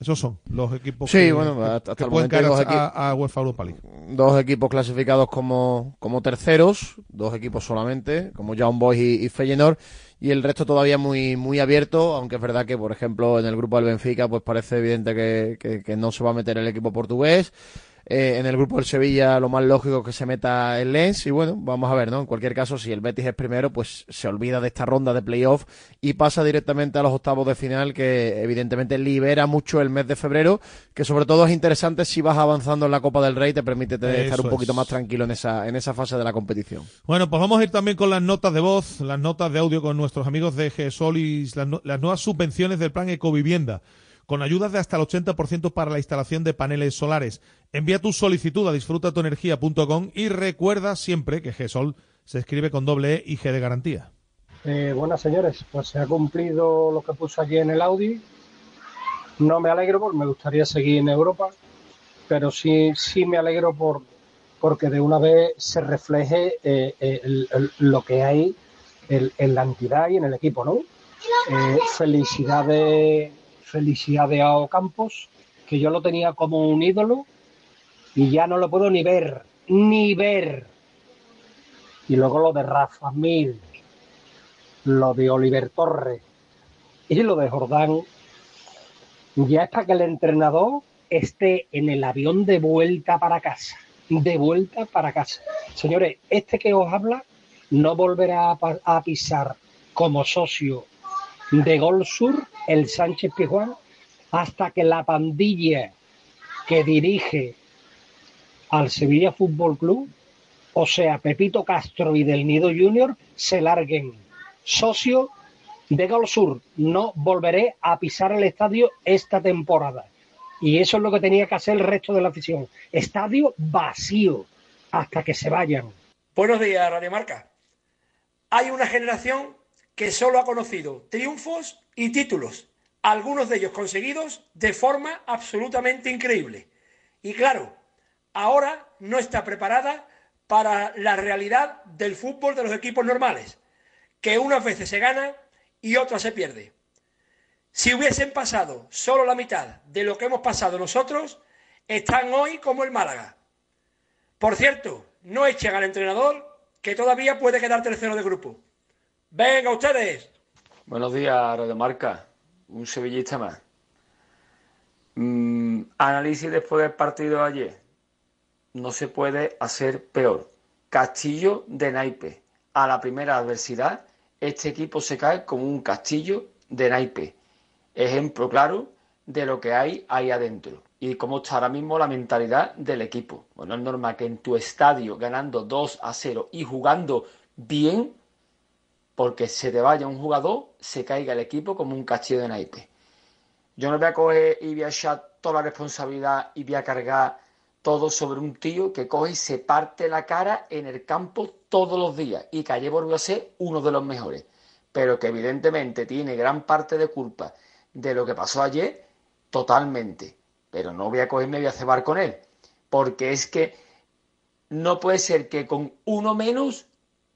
Esos son los equipos Sí, que, bueno, hasta, que el pueden caer a, a UEFA Europa League. dos equipos clasificados como, como terceros, dos equipos solamente, como Young Boys y, y Feyenoord, y el resto todavía muy, muy abierto, aunque es verdad que, por ejemplo, en el grupo del Benfica, pues parece evidente que, que- que no se va a meter el equipo portugués. Eh, en el grupo del Sevilla lo más lógico es que se meta el Lens y bueno, vamos a ver, ¿no? En cualquier caso, si el Betis es primero, pues se olvida de esta ronda de playoff y pasa directamente a los octavos de final que evidentemente libera mucho el mes de febrero, que sobre todo es interesante si vas avanzando en la Copa del Rey, te permite te- estar un poquito es. más tranquilo en esa, en esa fase de la competición. Bueno, pues vamos a ir también con las notas de voz, las notas de audio con nuestros amigos de GESOL y las, las nuevas subvenciones del plan Ecovivienda, con ayudas de hasta el 80% para la instalación de paneles solares. Envía tu solicitud a disfrutatuenergia.com y recuerda siempre que GESOL se escribe con doble E y G de garantía. Eh, buenas señores, pues se ha cumplido lo que puse allí en el Audi. No me alegro porque me gustaría seguir en Europa, pero sí, sí me alegro por, porque de una vez se refleje eh, eh, lo que hay en, en la entidad y en el equipo, ¿no? Eh, felicidades, felicidades a Ocampos, que yo lo tenía como un ídolo y ya no lo puedo ni ver, ni ver. Y luego lo de Rafa Mil, lo de Oliver Torres y lo de Jordán, ya es que el entrenador esté en el avión de vuelta para casa. De vuelta para casa. Señores, este que os habla no volverá a pisar como socio de Gol Sur el Sánchez Pijuán hasta que la pandilla que dirige al Sevilla Fútbol Club, o sea, Pepito Castro y del Nido Junior, se larguen socio de Gol Sur. No volveré a pisar el estadio esta temporada. Y eso es lo que tenía que hacer el resto de la afición. Estadio vacío hasta que se vayan. Buenos días, Radio Marca. Hay una generación que solo ha conocido triunfos y títulos, algunos de ellos conseguidos de forma absolutamente increíble. Y claro, ahora no está preparada para la realidad del fútbol de los equipos normales, que unas veces se gana y otras se pierde. Si hubiesen pasado solo la mitad de lo que hemos pasado nosotros, están hoy como el Málaga. Por cierto, no echen al entrenador, que todavía puede quedar tercero de grupo. Venga ustedes. Buenos días, Radio Marca. Un sevillista más. Mm, análisis después del partido de ayer. No se puede hacer peor. Castillo de naipe. A la primera adversidad, este equipo se cae como un castillo de naipe. Ejemplo claro, de lo que hay ahí adentro y cómo está ahora mismo la mentalidad del equipo. Bueno, es normal que en tu estadio ganando 2 a 0 y jugando bien, porque se te vaya un jugador, se caiga el equipo como un cachillo de naipe. Yo no voy a coger y voy a echar toda la responsabilidad y voy a cargar todo sobre un tío que coge y se parte la cara en el campo todos los días y que ayer volvió a ser uno de los mejores, pero que evidentemente tiene gran parte de culpa de lo que pasó ayer, totalmente. Pero no voy a cogerme y voy a cebar con él, porque es que no puede ser que con uno menos,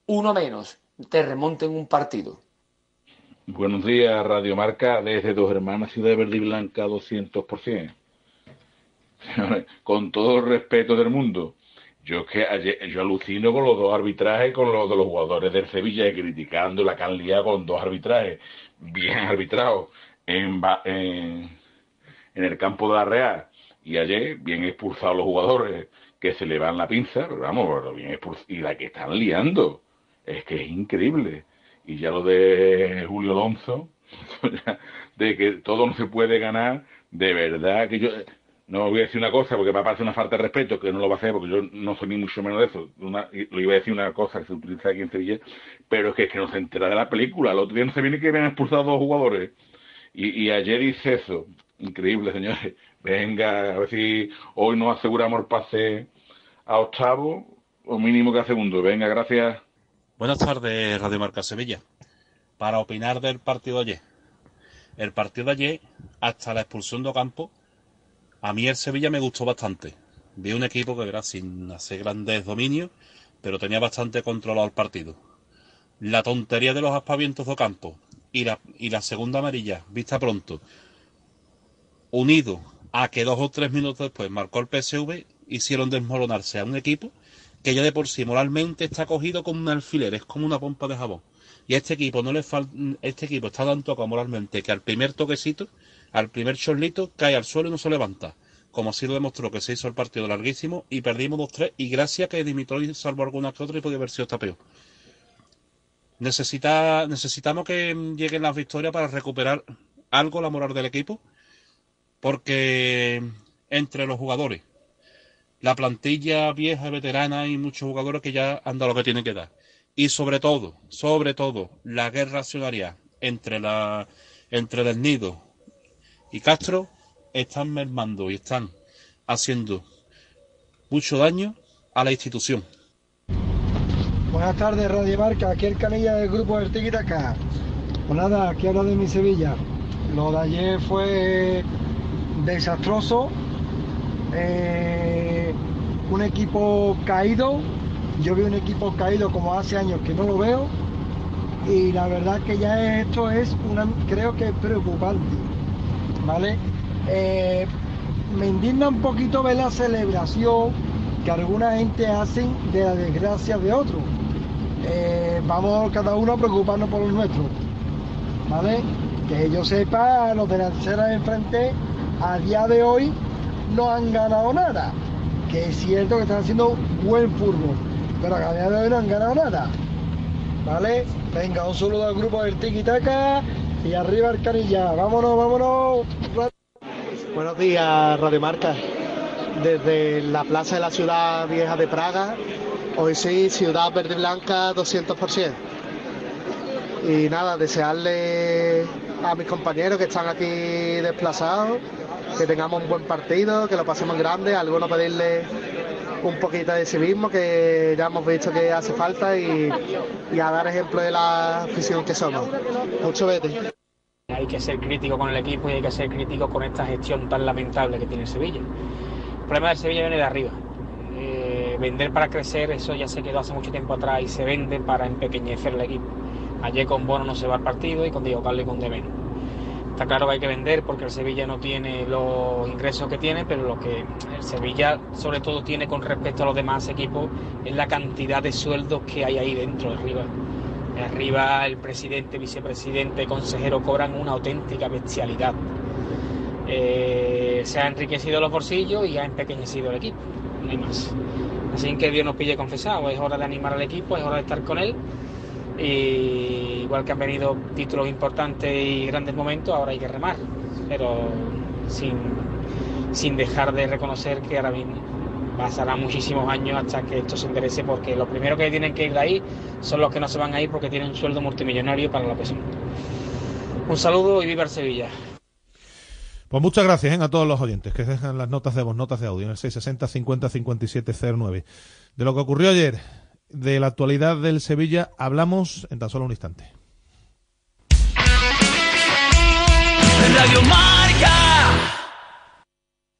uno menos, te remonten un partido. Buenos días, Radio Marca, desde Dos Hermanas, Ciudad de Verde y Blanca, 200%. con todo el respeto del mundo, yo que yo alucino con los dos arbitrajes, con los de los jugadores del Sevilla, criticando la canlía con dos arbitrajes bien arbitrados en, en, el campo de la Real y ayer bien expulsados los jugadores que se le van la pinza, vamos, bien expulsados, y la que están liando, es que es increíble. Y ya lo de Julio Alonso, de que todo no se puede ganar, de verdad que yo no voy a decir una cosa porque me parece una falta de respeto, que no lo va a hacer porque yo no soy ni mucho menos de eso. Una, lo iba a decir una cosa que se utiliza aquí en Sevilla, pero es que, es que no se entera de la película. El otro día no se viene que habían expulsado dos jugadores. Y, y ayer dice eso. Increíble, señores. Venga, a ver si hoy nos aseguramos el pase a octavo o mínimo que a segundo. Venga, gracias. Buenas tardes, Radio Marca Sevilla. Para opinar del partido de ayer. El partido de ayer, hasta la expulsión de Ocampo, a mí el Sevilla me gustó bastante. Vi un equipo que era sin hacer grandes dominios, pero tenía bastante controlado el partido. La tontería de los aspavientos de Ocampo y la, y la segunda amarilla, vista pronto, unido a que dos o tres minutos después marcó el PSV, hicieron desmoronarse a un equipo que ya de por sí moralmente está cogido como un alfiler, es como una pompa de jabón. Y este equipo no le falta, este equipo está tan tocado moralmente que al primer toquecito al primer chorlito cae al suelo y no se levanta. Como así lo demostró que se hizo el partido larguísimo y perdimos 2-3 y gracias que Dimitrov salvó alguna que otra y podía haber sido tapeo. Necesita, necesitamos que lleguen las victorias para recuperar algo la moral del equipo porque entre los jugadores, la plantilla vieja, veterana y muchos jugadores que ya han dado lo que tienen que dar. Y sobre todo, sobre todo, la guerra accionaria entre la entre Del Nido, y Castro están mermando y están haciendo mucho daño a la institución. Buenas tardes, Radio Marca. Aquí el canilla del grupo del Tiquitaca. Pues aquí habla de mi Sevilla. Lo de ayer fue desastroso. Eh, un equipo caído. Yo vi un equipo caído como hace años que no lo veo. Y la verdad que ya esto es una, creo que es preocupante ¿vale? Eh, me indigna un poquito ver la celebración que alguna gente hacen de la desgracia de otro. Eh, vamos cada uno a preocuparnos por los nuestros, ¿vale? Que yo sepa, los de la tercera enfrente a día de hoy no han ganado nada. Que es cierto que están haciendo buen fútbol, pero a día de hoy no han ganado nada. ¿Vale? Venga, un saludo al grupo del Tiki Taka y arriba el canilla. Vámonos, vámonos. Buenos días, Radio Marca. Desde la plaza de la ciudad vieja de Praga, hoy sí, ciudad verde blanca 200%. Y nada, desearle a mis compañeros que están aquí desplazados que tengamos un buen partido, que lo pasemos grande, a algunos pedirle un poquito de civismo que ya hemos visto que hace falta y, a dar ejemplo de la afición que somos. Mucho vete. Hay que ser crítico con el equipo y hay que ser crítico con esta gestión tan lamentable que tiene Sevilla. El problema de Sevilla viene de arriba. Eh, vender para crecer, eso ya se quedó hace mucho tiempo atrás y se vende para empequeñecer el equipo. Ayer con Bono no se va al partido y con Diego Carlos y con De menos. Está claro que hay que vender porque el Sevilla no tiene los ingresos que tiene, pero lo que el Sevilla sobre todo tiene con respecto a los demás equipos es la cantidad de sueldos que hay ahí dentro, arriba. Arriba el presidente, vicepresidente, consejero cobran una auténtica bestialidad. Eh, se ha enriquecido los bolsillos y ha empequeñecido el equipo, no hay más. Así que Dios nos pille confesado, es hora de animar al equipo, es hora de estar con él y igual que han venido títulos importantes y grandes momentos, ahora hay que remar. Pero sin, sin dejar de reconocer que ahora mismo pasará muchísimos años hasta que esto se interese porque los primeros que tienen que ir de ahí son los que no se van a ir porque tienen un sueldo multimillonario para la persona. Un saludo y viva el Sevilla. Pues muchas gracias ¿eh? a todos los oyentes que dejan las notas de voz, notas de audio en el 660 50 57 09. De lo que ocurrió ayer, de la actualidad del Sevilla, hablamos en tan solo un instante.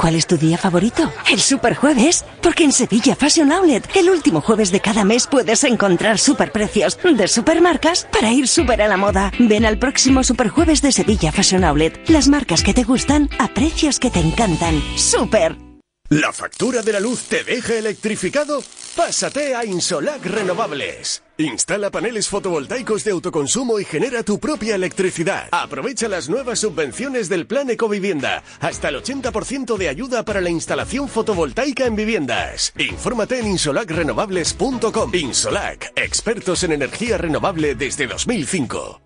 ¿Cuál es tu día favorito? El Superjueves. Porque en Sevilla Fashion Outlet, el último jueves de cada mes puedes encontrar superprecios de supermarcas para ir súper a la moda. Ven al próximo Superjueves de Sevilla Fashion Outlet. Las marcas que te gustan a precios que te encantan. ¡Super! ¿La factura de la luz te deja electrificado? Pásate a Insolac Renovables. Instala paneles fotovoltaicos de autoconsumo y genera tu propia electricidad. Aprovecha las nuevas subvenciones del Plan Ecovivienda. Hasta el 80% de ayuda para la instalación fotovoltaica en viviendas. Infórmate en insolacrenovables.com. Insolac, expertos en energía renovable desde 2005.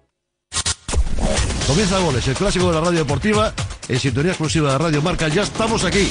Comienza Goles, el clásico de la radio deportiva, en sintonía exclusiva de Radio Marca. Ya estamos aquí.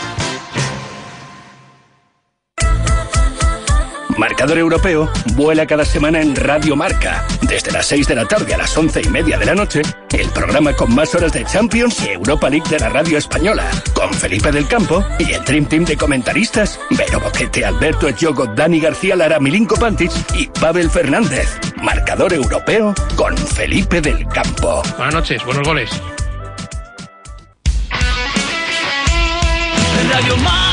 Marcador Europeo vuela cada semana en Radio Marca. Desde las 6 de la tarde a las once y media de la noche, el programa con más horas de Champions y Europa League de la radio española. Con Felipe del Campo y el Dream Team de comentaristas, Vero Boquete, Alberto Echogo, Dani García Lara, Milinko Pantic y Pavel Fernández. Marcador Europeo con Felipe del Campo. Buenas noches, buenos goles. Radio Marca.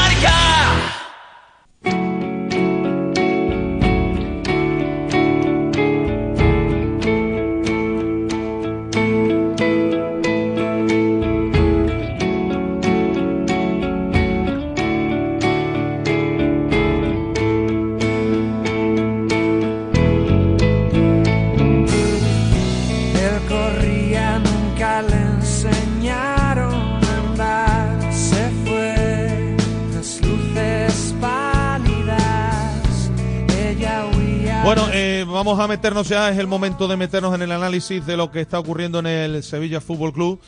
Meternos ya, es el momento de meternos en el análisis de lo que está ocurriendo en el Sevilla Fútbol Club,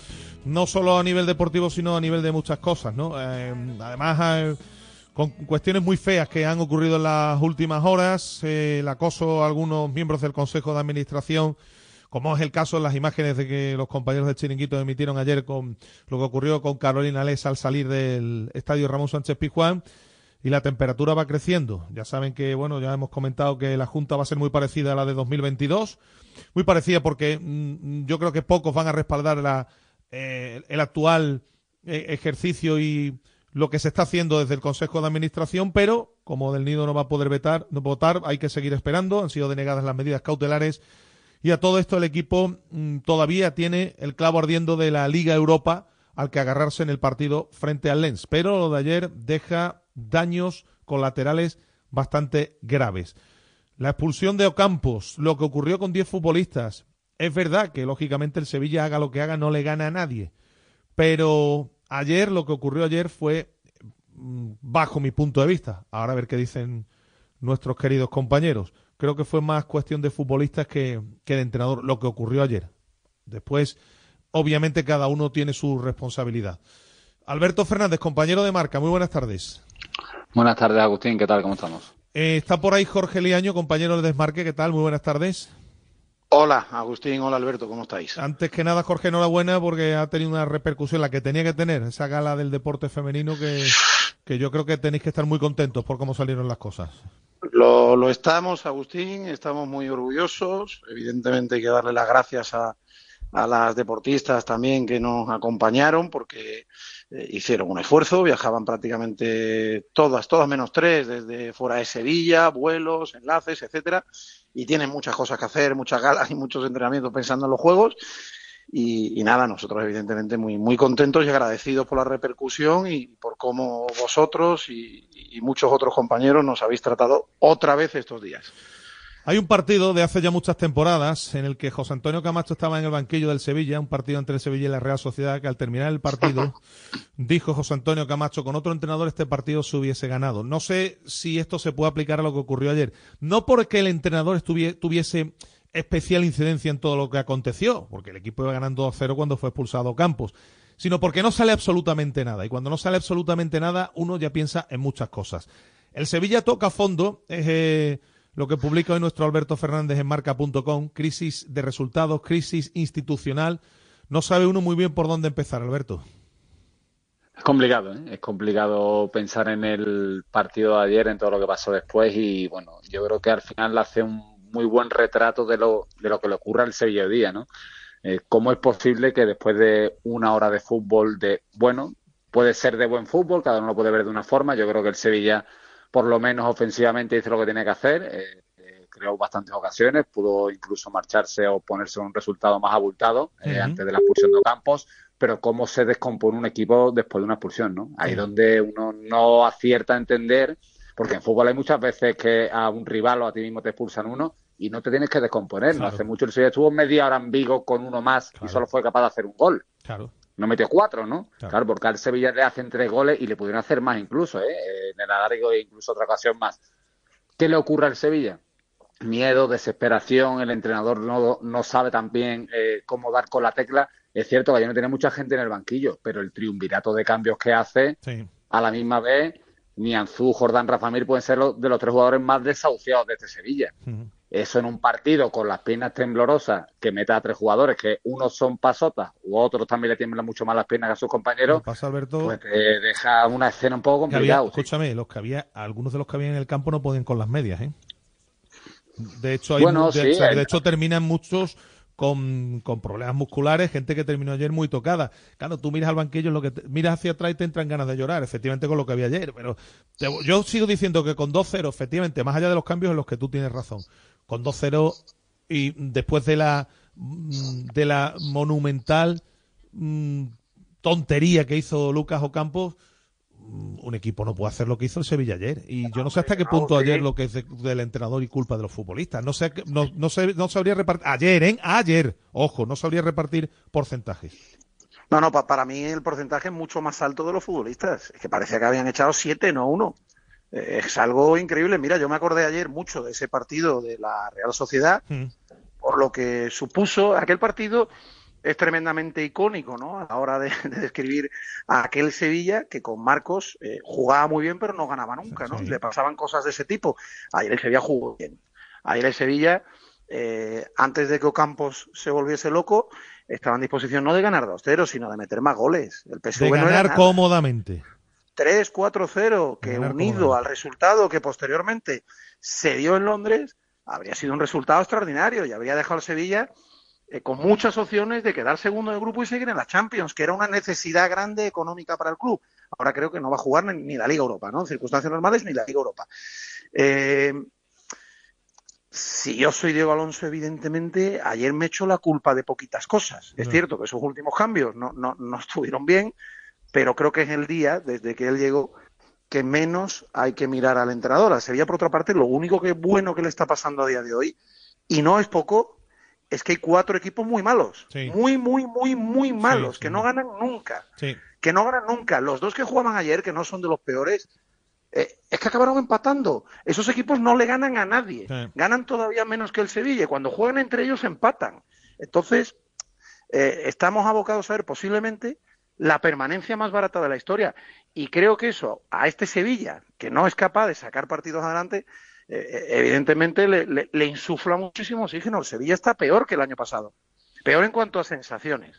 no solo a nivel deportivo, sino a nivel de muchas cosas, ¿no? Eh, además, eh, con cuestiones muy feas que han ocurrido en las últimas horas, eh, el acoso a algunos miembros del Consejo de Administración, como es el caso en las imágenes de que los compañeros del Chiringuito emitieron ayer con lo que ocurrió con Carolina Les al salir del estadio Ramón Sánchez Pizjuán y la temperatura va creciendo. Ya saben que, bueno, ya hemos comentado que la Junta va a ser muy parecida a la de 2022, muy parecida porque mm, yo creo que pocos van a respaldar la, eh, el actual eh, ejercicio y lo que se está haciendo desde el Consejo de Administración, pero como Del Nido no va a poder vetar, no votar, hay que seguir esperando. Han sido denegadas las medidas cautelares y a todo esto el equipo mm, todavía tiene el clavo ardiendo de la Liga Europa al que agarrarse en el partido frente al Lens. Pero lo de ayer deja daños colaterales bastante graves. La expulsión de Ocampos, lo que ocurrió con 10 futbolistas. Es verdad que lógicamente el Sevilla haga lo que haga no le gana a nadie. Pero ayer lo que ocurrió ayer fue mm, bajo mi punto de vista. Ahora a ver qué dicen nuestros queridos compañeros. Creo que fue más cuestión de futbolistas que, que de entrenador lo que ocurrió ayer. Después, obviamente, cada uno tiene su responsabilidad. Alberto Fernández, compañero de marca, muy buenas tardes. Buenas tardes, Agustín. ¿Qué tal? ¿Cómo estamos? Eh, está por ahí Jorge Liaño, compañero de Desmarque. ¿Qué tal? Muy buenas tardes. Hola, Agustín. Hola, Alberto. ¿Cómo estáis? Antes que nada, Jorge, enhorabuena porque ha tenido una repercusión, la que tenía que tener, esa gala del deporte femenino que, que yo creo que tenéis que estar muy contentos por cómo salieron las cosas. Lo, lo estamos, Agustín, estamos muy orgullosos. Evidentemente hay que darle las gracias a, a las deportistas también que nos acompañaron porque eh, hicieron un esfuerzo, viajaban prácticamente todas, todas menos tres, desde fuera de Sevilla, vuelos, enlaces, etcétera, y tienen muchas cosas que hacer, muchas galas y muchos entrenamientos pensando en los juegos. Y, nada, nosotros evidentemente muy, muy contentos y agradecidos por la repercusión y por cómo vosotros y muchos otros compañeros nos habéis tratado otra vez estos días. Hay un partido de hace ya muchas temporadas en el que José Antonio Camacho estaba en el banquillo del Sevilla, un partido entre el Sevilla y la Real Sociedad, que al terminar el partido dijo José Antonio Camacho, con otro entrenador este partido se hubiese ganado. No sé si esto se puede aplicar a lo que ocurrió ayer. No porque el entrenador tuviese especial incidencia en todo lo que aconteció, porque el equipo iba ganando 2-0 cuando fue expulsado Campos, sino porque no sale absolutamente nada. Y cuando no sale absolutamente nada, uno ya piensa en muchas cosas. El Sevilla toca a fondo, es eh, lo que publica hoy nuestro Alberto Fernández en marca.com, crisis de resultados, crisis institucional. No sabe uno muy bien por dónde empezar, Alberto. Es complicado, ¿eh? es complicado pensar en el partido de ayer, en todo lo que pasó después y bueno, yo creo que al final hace un muy buen retrato de lo, de lo que le ocurre al Sevilla día, ¿no? Eh, ¿Cómo es posible que después de una hora de fútbol de, bueno, puede ser de buen fútbol, cada uno lo puede ver de una forma, yo creo que el Sevilla por lo menos ofensivamente hizo lo que tenía que hacer, eh, eh, creó bastantes ocasiones, pudo incluso marcharse o ponerse un resultado más abultado eh, antes de la expulsión de Campos, pero cómo se descompone un equipo después de una expulsión, ¿no? Ahí donde uno no acierta a entender, porque en fútbol hay muchas veces que a un rival o a ti mismo te expulsan uno y no te tienes que descomponer. No hace mucho el Sevilla estuvo media hora en Vigo con uno más y solo fue capaz de hacer un gol. Claro. No metió cuatro, ¿no? Claro. Claro, porque al Sevilla le hacen tres goles y le pudieron hacer más incluso, ¿eh? En el alargo e incluso otra ocasión más. ¿Qué le ocurre al Sevilla? Miedo, desesperación, el entrenador no, no sabe también eh, cómo dar con la tecla. Es cierto que ayer no tiene mucha gente en el banquillo, pero el triunvirato de cambios que hace Sí. a la misma vez, Nianzú, Jordán, Rafamir pueden ser los, de los tres jugadores más desahuciados de este Sevilla. Eso en un partido con las piernas temblorosas, que meta a tres jugadores, que unos son pasotas, u otros también le tiemblan mucho más las piernas que a sus compañeros, Pasa, Alberto, pues te deja una escena un poco complicada. escúchame, los que había, algunos de los que había en el campo no podían con las medias, ¿eh? De hecho, hay Bueno, de, sí, o sea, hay- de hecho terminan muchos con, con problemas musculares, gente que terminó ayer muy tocada. Claro, tú miras al banquillo, lo que te- miras hacia atrás y te entran ganas de llorar, efectivamente con lo que había ayer. Pero te- yo sigo diciendo que con 2-0, efectivamente, más allá de los cambios en los que tú tienes razón, con 2-0 y después de la mm, de la monumental mm, tontería que hizo Lucas Ocampos, mm, un equipo no puede hacer lo que hizo el Sevilla ayer. Y yo no sé hasta qué punto ayer lo que es de- del entrenador y culpa de los futbolistas. No sé, no, no sé, no sabría repartir. Ayer, ¿eh? Ayer. Ojo, no sabría repartir porcentajes. No, no, pa- para mí el porcentaje es mucho más alto de los futbolistas. Es que parecía que habían echado siete, no uno. Es algo increíble. Mira, yo me acordé ayer mucho de ese partido de la Real Sociedad, por lo que supuso aquel partido es tremendamente icónico, ¿no? A la hora de, de describir a aquel Sevilla que con Marcos eh, jugaba muy bien, pero no ganaba nunca, ¿no? Le pasaban cosas de ese tipo. Ayer el Sevilla jugó bien. Ayer el Sevilla, eh, antes de que Ocampos se volviese loco, estaba en disposición no de ganar 2-0, sino de meter más goles. El PSV De no era ganar nada. cómodamente. 3-4-0, que unido al resultado que posteriormente se dio en Londres, habría sido un resultado extraordinario y habría dejado al Sevilla eh, con muchas opciones de quedar segundo del grupo y seguir en la Champions, que era una necesidad grande económica para el club. Ahora creo que no va a jugar ni, ni la Liga Europa, ¿no? En circunstancias normales ni la Liga Europa. Eh, si yo soy Diego Alonso, evidentemente, ayer me echo la culpa de poquitas cosas. Es No. cierto que esos últimos cambios no, no, no estuvieron bien, pero creo que es el día, desde que él llegó, que menos hay que mirar al entrenador. Sevilla, por otra parte, lo único que es bueno que le está pasando a día de hoy, y no es poco, es que hay cuatro equipos muy malos. Sí. Muy, muy, muy, muy malos, sí. que no ganan nunca. Que no ganan nunca. Los dos que jugaban ayer, que no son de los peores, eh, es que acabaron empatando. Esos equipos no le ganan a nadie. Ganan todavía menos que el Sevilla. Cuando juegan entre ellos empatan. Entonces, eh, estamos abocados a ver posiblemente la permanencia más barata de la historia. Y creo que eso a este Sevilla, que no es capaz de sacar partidos adelante, eh, evidentemente le, le- le insufla muchísimo oxígeno. El Sevilla está peor que el año pasado. Peor en cuanto a sensaciones.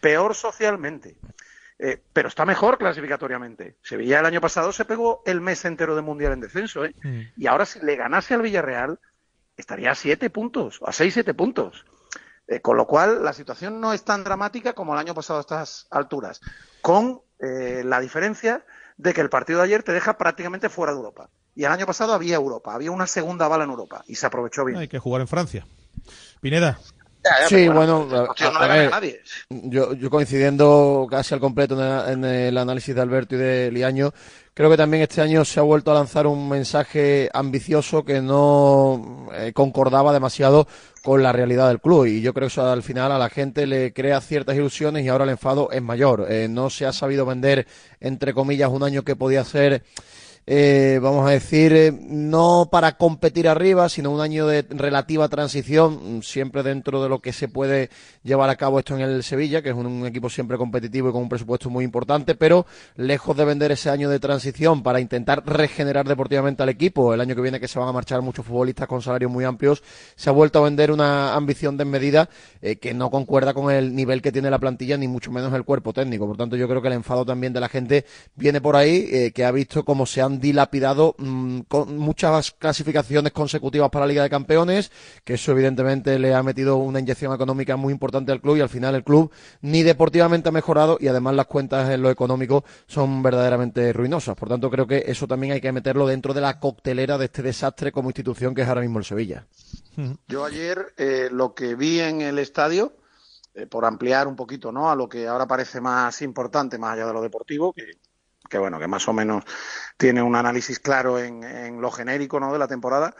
Peor socialmente. eh, pero está mejor clasificatoriamente. Sevilla el año pasado se pegó el mes entero de Mundial en descenso, ¿eh? y ahora si le ganase al Villarreal estaría a siete puntos, a seis, siete puntos. Eh, con lo cual, la situación no es tan dramática como el año pasado a estas alturas, con eh, la diferencia de que el partido de ayer te deja prácticamente fuera de Europa. Y el año pasado había Europa, había una segunda bala en Europa y se aprovechó bien. Hay que jugar en Francia. Pineda. Sí, bueno, a, Hostia, no a le gana ver, a nadie. yo, yo coincidiendo casi al completo en el, en el análisis de Alberto y de Liaño, creo que también este año se ha vuelto a lanzar un mensaje ambicioso que no eh, concordaba demasiado con la realidad del club y yo creo que eso al final a la gente le crea ciertas ilusiones y ahora el enfado es mayor. Eh, no se ha sabido vender, entre comillas, un año que podía ser eh, vamos a decir, eh, no para competir arriba, sino un año de relativa transición, mm, siempre dentro de lo que se puede llevar a cabo esto en el Sevilla, que es un, equipo siempre competitivo y con un presupuesto muy importante, pero lejos de vender ese año de transición para intentar regenerar deportivamente al equipo, el año que viene que se van a marchar muchos futbolistas con salarios muy amplios, se ha vuelto a vender una ambición desmedida eh, que no concuerda con el nivel que tiene la plantilla, ni mucho menos el cuerpo técnico. Por tanto, yo creo que el enfado también de la gente viene por ahí, eh, que ha visto cómo se han dilapidado mm, con muchas clasificaciones consecutivas para la Liga de Campeones, que eso evidentemente le ha metido una inyección económica muy importante al club y al final el club ni deportivamente ha mejorado y además las cuentas en lo económico son verdaderamente ruinosas. Por tanto, creo que eso también hay que meterlo dentro de la coctelera de este desastre como institución que es ahora mismo el Sevilla. Yo ayer eh, lo que vi en el estadio, eh, por ampliar un poquito ¿no? a lo que ahora parece más importante, más allá de lo deportivo, que, que bueno, que más o menos tiene un análisis claro en, en lo genérico ¿no? de la temporada.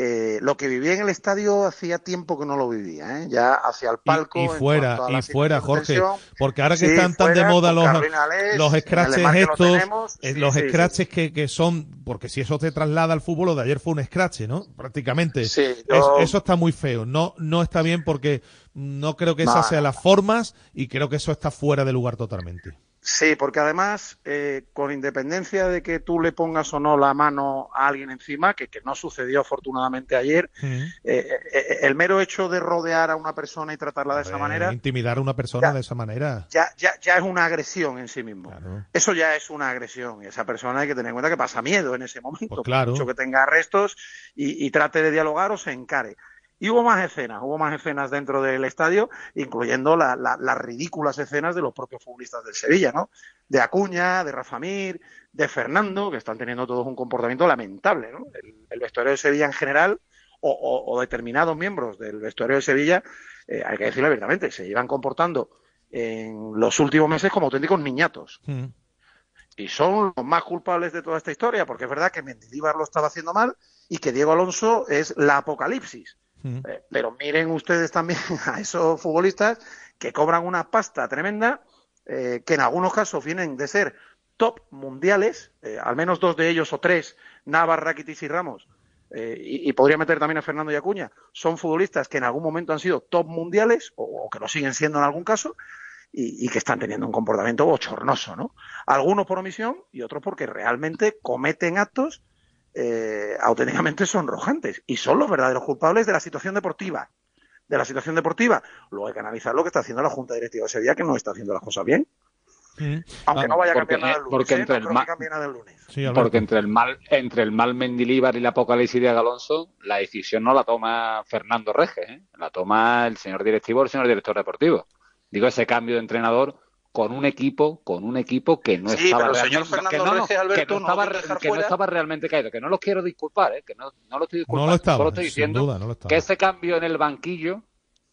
Eh, lo que vivía en el estadio hacía tiempo que no lo vivía, ¿eh? ya hacia el palco. Y fuera, y fuera, Jorge. Porque ahora que Sí, están tan de moda los, los scratches lo estos, tenemos. eh, Sí, los sí, scratches que, que son, porque si eso te traslada al fútbol, lo de ayer fue un scratch, ¿no? Prácticamente. Sí, Es- yo- eso está muy feo. No, no está bien porque no creo que No, esas sean las formas y creo que eso está fuera de lugar totalmente. Sí, porque además, eh, con independencia de que tú le pongas o no la mano a alguien encima, que, que no sucedió afortunadamente ayer, eh, eh, el mero hecho de rodear a una persona y tratarla de esa Eh, manera Intimidar a una persona Ya. de esa manera. ya, ya, ya es una agresión en sí mismo. Eso ya es una agresión y esa persona hay que tener en cuenta que pasa miedo en ese momento. Pues claro. Mucho que tenga arrestos y, y trate de dialogar o se encare. Y hubo más escenas, hubo más escenas dentro del estadio, incluyendo la- la- las ridículas escenas de los propios futbolistas del Sevilla, ¿no? De Acuña, de Rafa Mir, de Fernando, que están teniendo todos un comportamiento lamentable, ¿no? El, el vestuario de Sevilla en general, o, o- o determinados miembros del vestuario de Sevilla, eh, hay que decirlo abiertamente, se llevan comportando en los últimos meses como auténticos niñatos. Y son los más culpables de toda esta historia, porque es verdad que Mendilibar lo estaba haciendo mal y que Diego Alonso es la apocalipsis. Eh, pero miren ustedes también a esos futbolistas que cobran una pasta tremenda, eh, que en algunos casos vienen de ser top mundiales, eh, al menos dos de ellos o tres, Navas, Rakitic y Ramos, y, podría meter también a Fernando y Acuña, son futbolistas que en algún momento han sido top mundiales, o, o que lo siguen siendo en algún caso, y, y que están teniendo un comportamiento bochornoso, ¿no? Algunos por omisión y otros porque realmente cometen actos eh, auténticamente sonrojantes y son los verdaderos culpables de la situación deportiva. De la situación deportiva. Luego hay que analizar lo que está haciendo la Junta Directiva de Sevilla, que no está haciendo las cosas bien. Aunque Ah, no vaya a porque- cambiar nada el lunes. porque ¿eh? entre No el creo ma- que cambie nada el lunes. Porque entre el mal, entre el mal Mendilíbar y la apocalipsis de Alonso, la decisión no la toma Fernando Reges, ¿eh? la toma el señor directivo o el señor director deportivo. Digo, ese cambio de entrenador con un equipo, con un equipo que no Sí, estaba realmente, Fernando que no, no, Reges, Alberto, que no no lo estaba, quiere re- dejar que no fuera. estaba realmente caído, que no los quiero disculpar, ¿eh? que no, no lo estoy disculpando, No lo estaba, solo estoy diciendo duda, no lo estaba. que ese cambio en el banquillo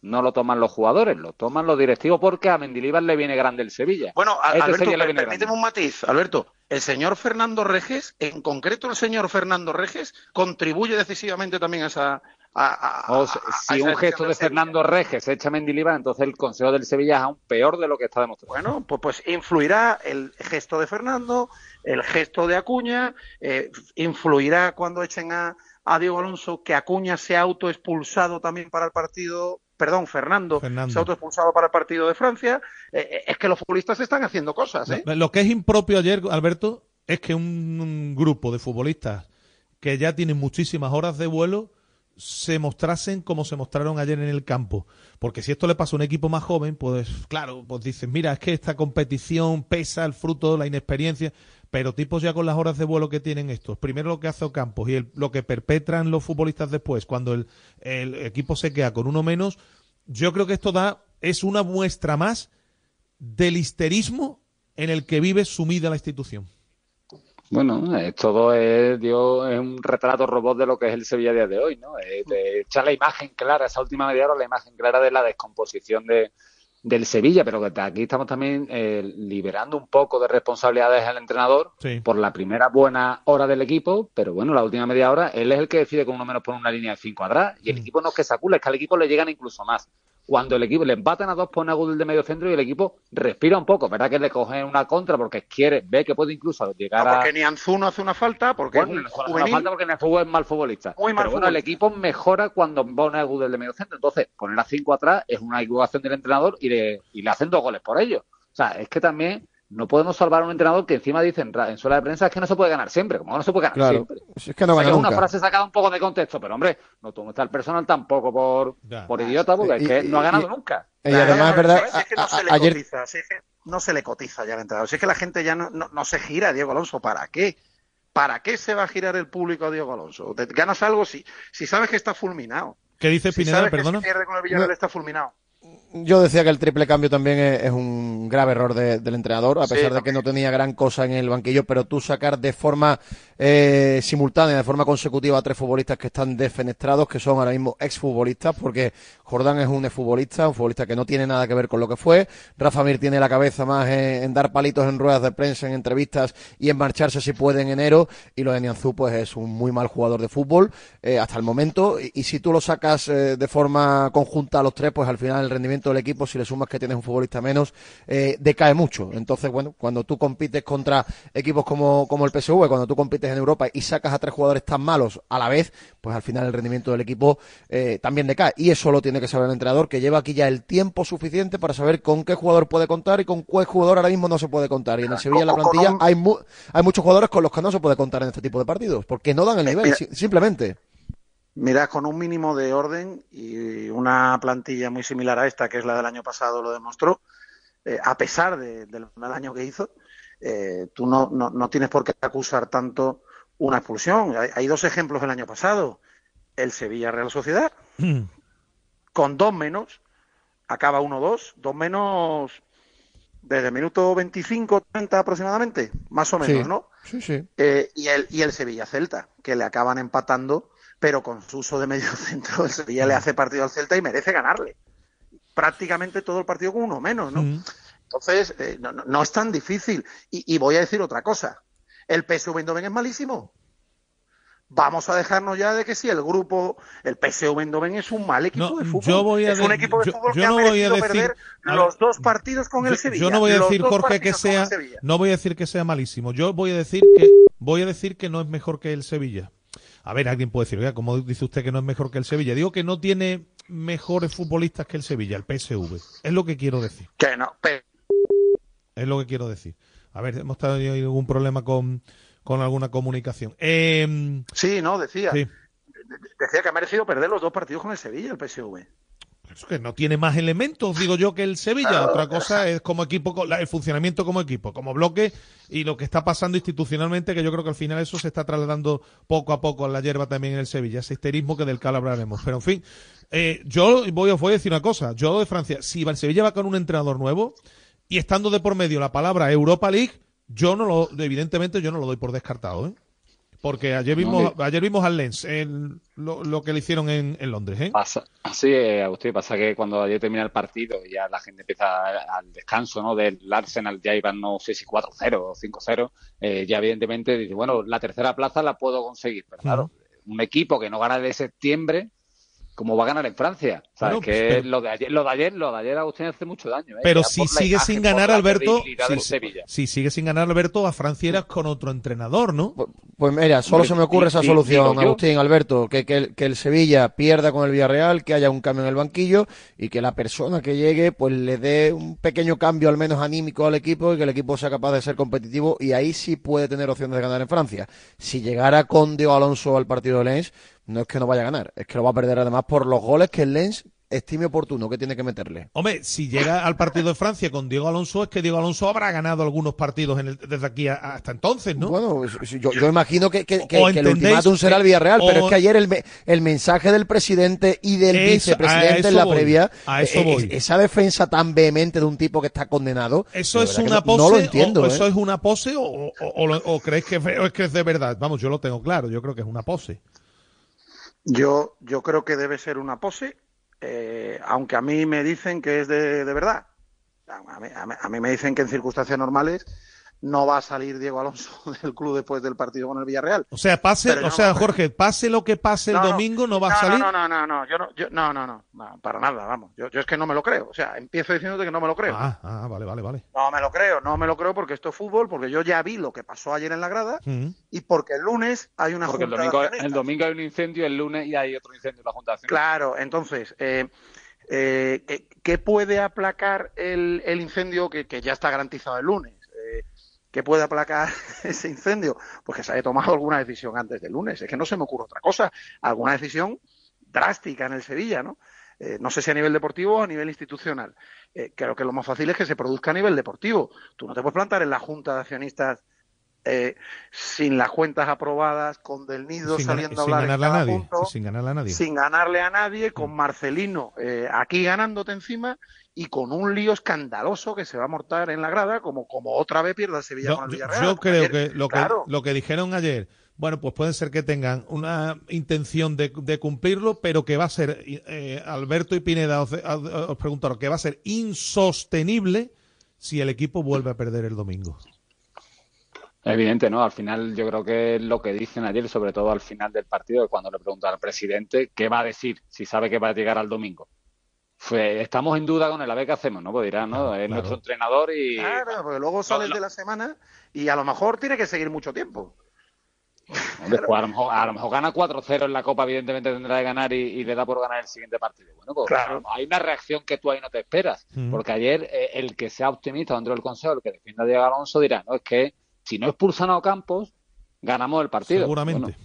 no lo toman los jugadores, lo toman los directivos porque a Mendilibar le viene grande el Sevilla. Bueno, a- Este Alberto, Sevilla le per- viene grande. permíteme un matiz, Alberto. El señor Fernando Reges, en concreto el señor Fernando Reges, contribuye decisivamente también a esa. A- a- O sea, a- a si un gesto de Sevilla. Fernando Reges echa a Mendilibar, entonces el Consejo del Sevilla es aún peor de lo que está demostrando. Bueno, pues, pues influirá el gesto de Fernando, el gesto de Acuña, eh, influirá cuando echen a, a Diego Alonso que Acuña sea autoexpulsado también para el partido, perdón, Fernando, Fernando. sea autoexpulsado para el partido de Francia. Eh, eh, es que los futbolistas están haciendo cosas, ¿eh? Lo que es impropio ayer, Alberto, es que un, un grupo de futbolistas que ya tienen muchísimas horas de vuelo se mostrasen como se mostraron ayer en el campo. Porque si esto le pasa a un equipo más joven, pues claro, pues dices, mira, es que esta competición pesa el fruto, la inexperiencia, pero tipos ya con las horas de vuelo que tienen estos, primero lo que hace Ocampos y el- lo que perpetran los futbolistas después, cuando el, el equipo se queda con uno menos, yo creo que esto da, es una muestra más del histerismo en el que vive sumida la institución. Bueno, eh, todo es, Dios, es un retrato robot de lo que es el Sevilla a día de hoy, ¿no? Eh, te echa la imagen clara, esa última media hora, la imagen clara de la descomposición de, del Sevilla, pero que aquí estamos también eh, liberando un poco de responsabilidades al entrenador Sí. por la primera buena hora del equipo, pero bueno, la última media hora, él es el que decide con uno menos por una línea de cinco atrás, y el equipo no es que se es que al equipo le llegan incluso más. Cuando el equipo le empatan a dos, pone a Gudel de medio centro y el equipo respira un poco, ¿verdad? Que le cogen una contra porque quiere, ve que puede incluso llegar No, a. porque ni Anzu no hace una falta, porque Bueno, es un falta porque en el fútbol es mal futbolista. Muy mal Pero bueno, el equipo mejora cuando pone a Gudel de medio centro. Entonces, poner a cinco atrás es una equivocación del entrenador y le, y le hacen dos goles por ello. O sea, es que también no podemos salvar a un entrenador que encima dice en, en suela de prensa es que no se puede ganar siempre. Como no se puede ganar Claro. siempre. Si es que no O sea, gana una frase sacada un poco de contexto, pero hombre, no todo está el personal tampoco por, por idiota, porque Y- es que no ha ganado y- nunca. y además es verdad, Si es que no se le a- ayer- cotiza, si es que no se le cotiza ya al entrenador. Si es que la gente ya no, no, no se gira, Diego Alonso. ¿Para qué? ¿Para qué se va a girar el público a Diego Alonso? ¿Te ganas algo si, si sabes que está fulminado? ¿Qué dice Si Pineda, sabes perdona? que si pierde con el Villarreal está fulminado. Yo decía que el triple cambio también es, es un grave error de- del entrenador, a Sí, pesar de que no tenía gran cosa en el banquillo, pero tú sacar de forma eh, simultánea, de forma consecutiva a tres futbolistas que están defenestrados, que son ahora mismo exfutbolistas, porque Jordán es un exfutbolista, un futbolista que no tiene nada que ver con lo que fue, Rafa Mir tiene la cabeza más en, en dar palitos en ruedas de prensa, en entrevistas y en marcharse si puede en enero, y lo de Nianzú pues es un muy mal jugador de fútbol eh, hasta el momento, y, y si tú lo sacas eh, de forma conjunta a los tres, pues al final el rendimiento del equipo, si le sumas que tienes un futbolista menos, eh, decae mucho. Entonces, bueno, cuando tú compites contra equipos como, como el PSV, cuando tú compites en Europa y sacas a tres jugadores tan malos a la vez, pues al final el rendimiento del equipo eh, también decae. Y eso lo tiene que saber el entrenador, que lleva aquí ya el tiempo suficiente para saber con qué jugador puede contar y con qué jugador ahora mismo no se puede contar. Y en el Sevilla, en la plantilla, hay, mu- hay muchos jugadores con los que no se puede contar en este tipo de partidos, porque no dan el nivel, mira- si- simplemente. Mira, con un mínimo de orden y una plantilla muy similar a esta, que es la del año pasado, lo demostró, eh, a pesar de- del mal año que hizo, eh, tú no, no, no tienes por qué acusar tanto una expulsión. Hay, hay dos ejemplos del año pasado. El Sevilla Real Sociedad, con dos menos, acaba 1-2, dos menos desde el minuto 25, 30 aproximadamente, más o menos, Sí. ¿no? Sí, sí. Eh, y, el, y el Sevilla Celta, que le acaban empatando, pero con su uso de medio centro, el Sevilla le hace partido al Celta y merece ganarle. Prácticamente todo el partido con uno menos, ¿no? Entonces, eh, no, no- no es tan difícil. Y, y voy a decir otra cosa. El PSV Eindhoven es malísimo. Vamos a dejarnos ya de que si el grupo, el PSV Eindhoven es un mal equipo No, de fútbol. yo voy a es un equipo de yo- fútbol yo que no ha voy a decir- perder a ver, los dos partidos con el Sevilla. Yo no voy a decir, Jorge, que sea, no voy a decir que sea malísimo. Yo voy a decir que voy a decir que no es mejor que el Sevilla. A ver, alguien puede decir, oiga, ¿cómo dice usted que no es mejor que el Sevilla? Digo que no tiene mejores futbolistas que el Sevilla, el PSV. Es lo que quiero decir. Que no, pero Es lo que quiero decir. A ver, hemos tenido algún problema con, con alguna comunicación. Eh, Sí, no, decía. Sí. Decía que ha merecido perder los dos partidos con el Sevilla, el PSV. Es que no tiene más elementos, digo yo, que el Sevilla. Otra cosa es como equipo, el funcionamiento como equipo, como bloque y lo que está pasando institucionalmente, que yo creo que al final eso se está trasladando poco a poco a la hierba también en el Sevilla, ese histerismo que del que hablaremos. Pero en fin, eh, yo voy, os voy a decir una cosa. Yo de Francia, si el Sevilla va con un entrenador nuevo y estando de por medio la palabra Europa League, yo no lo, evidentemente yo no lo doy por descartado, ¿eh? Porque ayer vimos, ayer vimos al Lens, el- lo, lo que le hicieron en, en Londres, ¿eh? Pasa, sí, eh, Agustín, pasa que cuando ayer termina el partido y ya la gente empieza al descanso, ¿no? Del Arsenal ya iban, no sé si 4-0 o 5-0, eh, ya evidentemente dice, bueno, la tercera plaza la puedo conseguir, pero claro, un equipo que no gana de septiembre, ¿cómo va a ganar en Francia? O sea, Bueno, es que pues, pero- lo de ayer, lo de ayer, lo de ayer Agustín hace mucho daño, ¿eh? Pero Ya si sigue imagen, sin ganar Alberto, si, Sevilla. si sigue sin ganar Alberto, a Francia irás con otro entrenador, ¿no? Pues mira, solo se me ocurre esa solución. Agustín, Alberto, que, que, el, que el Sevilla pierda con el Villarreal, que haya un cambio en el banquillo y que la persona que llegue pues le dé un pequeño cambio al menos anímico al equipo y que el equipo sea capaz de ser competitivo y ahí sí puede tener opciones de ganar en Francia. Si llegara con Diego Alonso al partido de Lens, No es que no vaya a ganar, es que lo va a perder además por los goles que el Lens estime oportuno que tiene que meterle. Hombre, si llega al partido de Francia con Diego Alonso, es que Diego Alonso habrá ganado algunos partidos en el- desde aquí a- hasta entonces, ¿no? Bueno, yo, yo imagino que, que- que- el ultimátum será el Villarreal, pero o- es que ayer el, el mensaje del presidente y del Eso- vicepresidente eso en la voy, previa, a eso eh, voy. es- esa defensa tan vehemente de un tipo que está condenado, ¿Eso es una no- pose no lo entiendo. o, ¿eh? eso es una pose o, o- creéis que, o es que es de verdad? Vamos, yo lo tengo claro, yo creo que es una pose. Yo, yo creo que debe ser una pose, eh, aunque a mí me dicen que es de, de verdad. A a a mí me dicen que en circunstancias normales no va a salir Diego Alonso del club después del partido con el Villarreal. O sea, pase, o no, sea, Jorge, pase lo que pase el No, domingo, no va a salir. No, no, no, no, yo no, yo, no, no, no, no, para nada, vamos. Yo, yo es que no me lo creo. O sea, empiezo diciéndote que no me lo creo. Ah, ah, vale, vale, vale. No me lo creo, no me lo creo porque esto es fútbol, porque yo ya vi lo que pasó ayer en la grada Mm. y porque el lunes hay una Porque el junta de domingo, el domingo hay un incendio, el lunes y hay otro incendio en la Junta de. Claro, entonces, eh, eh, ¿qué, qué puede aplacar el, el incendio que, que ya está garantizado el lunes? ¿Qué puede aplacar ese incendio? Pues que se haya tomado alguna decisión antes del lunes. Es que no se me ocurre otra cosa. Alguna decisión drástica en el Sevilla, ¿no? Eh, no sé si a nivel deportivo o a nivel institucional. Eh, creo que lo más fácil es que se produzca a nivel deportivo. Tú no te puedes plantar en la Junta de Accionistas eh, sin las cuentas aprobadas, con Del Nido Sin, saliendo a hablar en ganarle a cada nadie. punto Sin ganarle a nadie. sin ganarle a nadie, con Marcelino eh, aquí ganándote encima y con un lío escandaloso que se va a mortar en la grada, como, como otra vez pierda el Sevilla Yo, con el Villarreal. yo creo ayer- que lo, claro, que lo que dijeron ayer, bueno, pues puede ser que tengan una intención de, de cumplirlo, pero que va a ser, eh, Alberto y Pineda os, os- preguntaron, que va a ser insostenible si el equipo vuelve a perder el domingo. Evidente, ¿no? Al final yo creo que lo que dicen ayer, sobre todo al final del partido, cuando le preguntan al presidente qué va a decir, si sabe que va a llegar al domingo. Fue, estamos en duda con él, a ver qué hacemos, ¿no? Pues dirán, ¿no? Es nuestro entrenador y... claro, porque luego sales de la semana y a lo mejor tiene que seguir mucho tiempo. Hombre, pues a, lo mejor, a lo mejor gana 4-0 en la Copa, evidentemente tendrá que ganar y, y le da por ganar el siguiente partido. Bueno, pues Claro. hay una reacción que tú ahí no te esperas, Mm. porque ayer eh, el que sea optimista dentro del Consejo, el que defienda a Diego Alonso, dirá, no, es que si no expulsan a Ocampos, ganamos el partido. Seguramente. Bueno,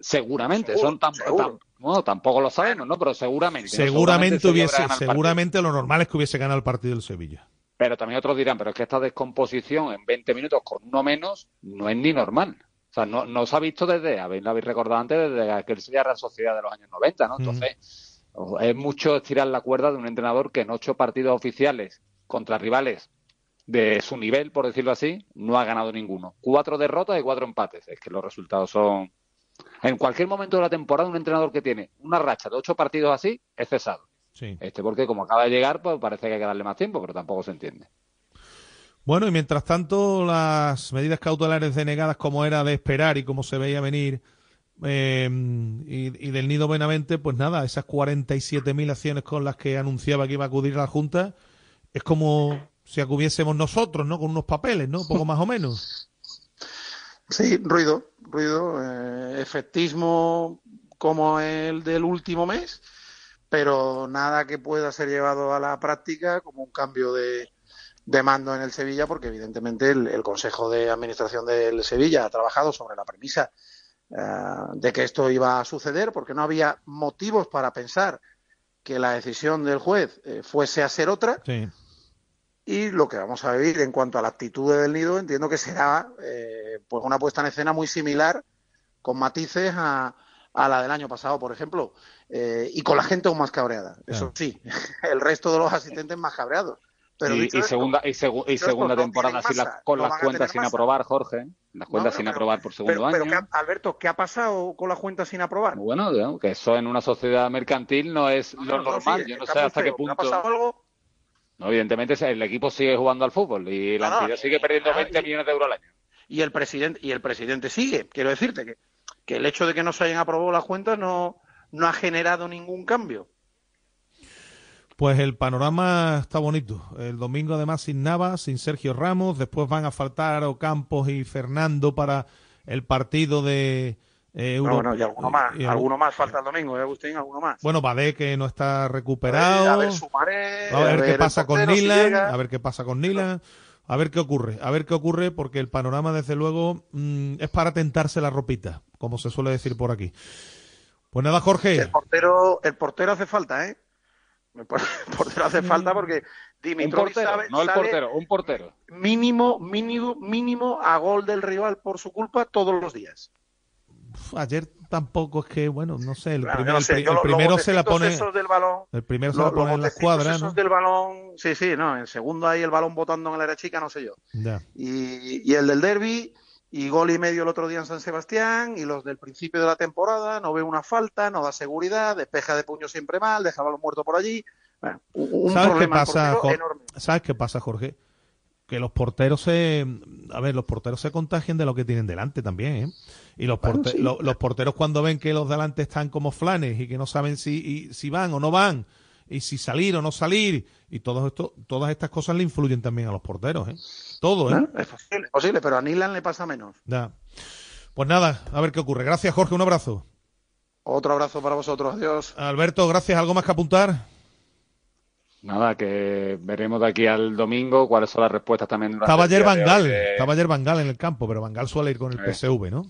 seguramente, Seguro, son tan, seguro. tan- bueno, tampoco lo sabemos, ¿no? Pero seguramente. ¿no? Seguramente, hubiese, partido. seguramente lo normal es que hubiese ganado el partido del Sevilla. Pero también otros dirán, pero es que esta descomposición en 20 minutos con uno menos no es ni normal. O sea, no, no se ha visto desde, habéis, lo habéis recordado antes, desde aquel Sevilla Real Sociedad de los años 90, ¿no? Entonces, es mucho estirar la cuerda de un entrenador que en ocho partidos oficiales contra rivales de su nivel, por decirlo así, no ha ganado ninguno. Cuatro derrotas y cuatro empates. Es que los resultados son... En cualquier momento de la temporada, un entrenador que tiene una racha de ocho partidos así es cesado. Sí. Este porque como acaba de llegar, pues parece que hay que darle más tiempo, pero tampoco se entiende. Bueno, y mientras tanto, las medidas cautelares denegadas como era de esperar y como se veía venir, eh, y, y del Nido Benavente, pues nada, esas 47.000 acciones con las que anunciaba que iba a acudir la Junta, es como si acudiésemos nosotros, ¿no? Con unos papeles, ¿no? Poco más o menos. Sí, ruido, ruido, eh, efectismo como el del último mes, pero nada que pueda ser llevado a la práctica como un cambio de, de mando en el Sevilla, porque evidentemente el, Consejo de Administración del Sevilla ha trabajado sobre la premisa eh, de que esto iba a suceder, porque no había motivos para pensar que la decisión del juez eh, fuese a ser otra. Sí. Y lo que vamos a vivir en cuanto a la actitud del nido, entiendo que será eh, pues una puesta en escena muy similar, con matices a, a la del año pasado, por ejemplo, eh, y con la gente aún más cabreada. Eso sí, el resto de los asistentes más cabreados. Pero y, dicho y esto, segunda y, segu- segunda temporada sin la- con no las cuentas sin masa. aprobar, Jorge. Las cuentas No, sin pero- aprobar por segundo Pero, pero año. ¿qué ha- Alberto, ¿qué ha pasado con la cuenta sin aprobar? Bueno, que eso en una sociedad mercantil no es lo no, no, normal. sí, Yo no sé hasta qué pero ¿Ha punto. pasado algo? No, evidentemente el equipo sigue jugando al fútbol y la entidad sigue perdiendo claro, 20 y- millones de euros al año. y el presidente y el presidente sigue. Quiero decirte que, que el hecho de que no se hayan aprobado las cuentas no, no ha generado ningún cambio. Pues el panorama está bonito. El domingo además sin Nava, sin Sergio Ramos, después van a faltar Ocampos y Fernando para el partido de eh, Euro- No, bueno, y alguno más, y alguno más falta el domingo, ¿eh, Agustín? Alguno más. Bueno, Badé que no está recuperado. A ver, Sumaré, A ver, a qué pasa con si Nilan, a ver qué pasa con Nilan, a ver qué ocurre, a ver qué ocurre, porque el panorama, desde luego, mm, es para tentarse la ropita, como se suele decir por aquí. Pues nada, Jorge. El portero, el portero hace falta, ¿eh? El por- el portero hace falta porque Dimitrovic portero, sabe- no el portero, un portero. Mínimo, mínimo, mínimo a gol del rival por su culpa todos los días. Ayer tampoco es que, bueno, no sé, el, Claro, primer- no el sé, el primero se la pone. del balón, el primero se Los, la pone en la escuadra, ¿no? del balón, sí, sí, no, en segundo hay el balón botando en la era chica, no sé yo. Ya. Y, y el del derby, y gol y medio el otro día en San Sebastián, y los del principio de la temporada, no ve una falta, no da seguridad, despeja de puño siempre mal, deja balón muerto por allí. Bueno, un, ¿Sabes qué problema al pasa, enorme. ¿Sabes qué pasa, Jorge? Que los porteros se. A ver, los porteros se contagian de lo que tienen delante también, ¿eh? Y los, Bueno, sí. los porteros, cuando ven que los delante están como flanes y que no saben si, y- si van o no van, y si salir o no salir, y todo esto, todas estas cosas le influyen también a los porteros, ¿eh? Todo, ¿eh? ¿no? Es posible, es posible, pero a Nilan le pasa menos. Pues nada, a ver qué ocurre. Gracias, Jorge, un abrazo. Otro abrazo para vosotros, adiós. Alberto, gracias. ¿Algo más que apuntar? Nada, que veremos de aquí al domingo cuáles son las respuestas también. Estaba ayer Bangal, de- estaba ayer Bangal en el campo, pero Bangal suele ir con el Eh. PSV, ¿no?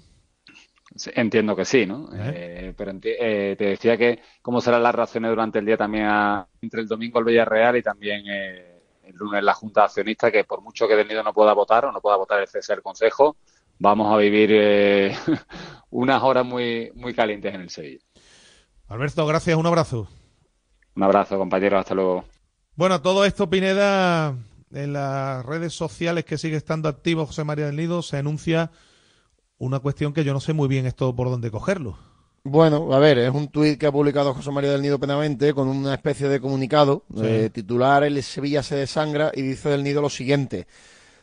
Entiendo que sí, ¿no? Eh, pero enti- eh, te decía que cómo serán las reacciones durante el día también a- entre el domingo el Villarreal y también eh, el lunes la Junta de Accionistas, que por mucho que Nido no pueda votar o no pueda votar el cese del Consejo, vamos a vivir eh, unas horas muy, muy calientes en el Sevilla. Alberto, gracias, un abrazo. Un abrazo, compañeros, hasta luego. Bueno, todo esto, Pineda, en las redes sociales que sigue estando activo José María del Nido, se anuncia una cuestión que yo no sé muy bien esto por dónde cogerlo. Bueno, a ver, es un tuit que ha publicado José María del Nido Penamente con una especie de comunicado. Sí. eh, titular El Sevilla se desangra y dice del Nido lo siguiente.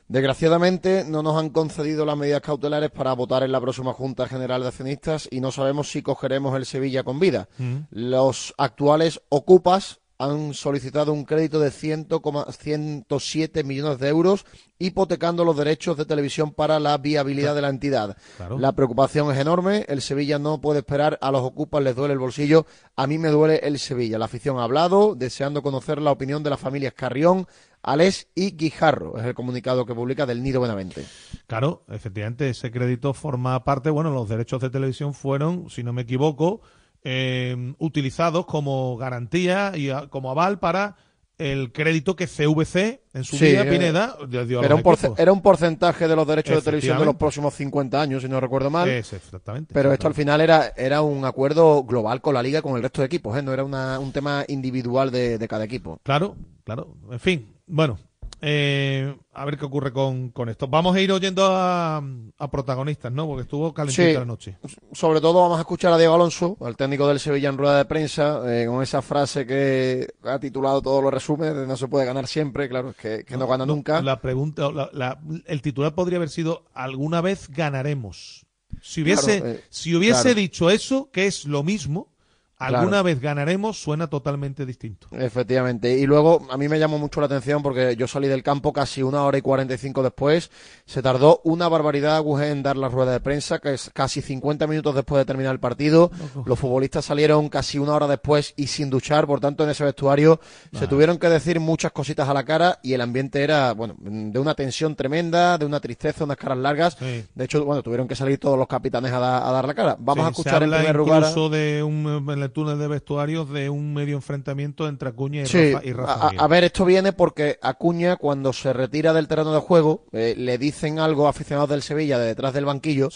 Desgraciadamente no nos han concedido las medidas cautelares para votar en la próxima Junta General de Accionistas y no sabemos si cogeremos el Sevilla con vida. Los actuales ocupas han solicitado un crédito de 100,107 millones de euros hipotecando los derechos de televisión para la viabilidad de la entidad. Claro. La preocupación es enorme, el Sevilla no puede esperar, a los ocupas les duele el bolsillo, a mí me duele el Sevilla. La afición ha hablado, deseando conocer la opinión de las familias Carrión, Alés y Guijarro, es el comunicado que publica del Nido Benavente. Claro, efectivamente, ese crédito forma parte, bueno, los derechos de televisión fueron, si no me equivoco, eh, utilizados como garantía y a- como aval para el crédito que CVC en su Sí, día, eh, Pineda, dio dio a Era los un, era un porcentaje de los derechos de televisión de los próximos 50 años, si no recuerdo mal. Es, exactamente. Pero esto al final era, era un acuerdo global con la liga, con el resto de equipos, ¿eh? no era una- un tema individual de, de cada equipo. Claro, claro. En fin, bueno, eh, a ver qué ocurre con, con esto. Vamos a ir oyendo a, a protagonistas, ¿no? Porque estuvo calentita Sí. la noche. Sobre todo vamos a escuchar a Diego Alonso, al técnico del Sevilla en rueda de prensa, eh, con esa frase que ha titulado todos los resúmenes de no se puede ganar siempre, claro, es que, que no, gana nunca. La pregunta, la- la- el titular podría haber sido alguna vez ganaremos. Si hubiese, Claro, eh, si hubiese claro. dicho eso, que es lo mismo, alguna Claro. vez ganaremos, suena totalmente distinto. Efectivamente. Y luego a mí me llamó mucho la atención porque yo salí del campo casi una hora y 45 después. Se tardó una barbaridad Agüe en dar la rueda de prensa, que es casi 50 minutos después de terminar el partido. Los futbolistas salieron casi una hora después y sin duchar, por tanto en ese vestuario se tuvieron que decir muchas cositas a la cara y el ambiente era, bueno, de una tensión tremenda, de una tristeza, unas caras largas. Sí. De hecho, bueno, tuvieron que salir todos los capitanes a, da- a dar la cara. Vamos Sí, a se escuchar en habla primer lugar. de un, en el túnel de vestuarios de un medio enfrentamiento entre Acuña y Sí, Rafa, y Rafa a, ver, esto viene porque Acuña, cuando se retira del terreno de juego, eh, le dicen algo a aficionados del Sevilla de detrás del banquillo.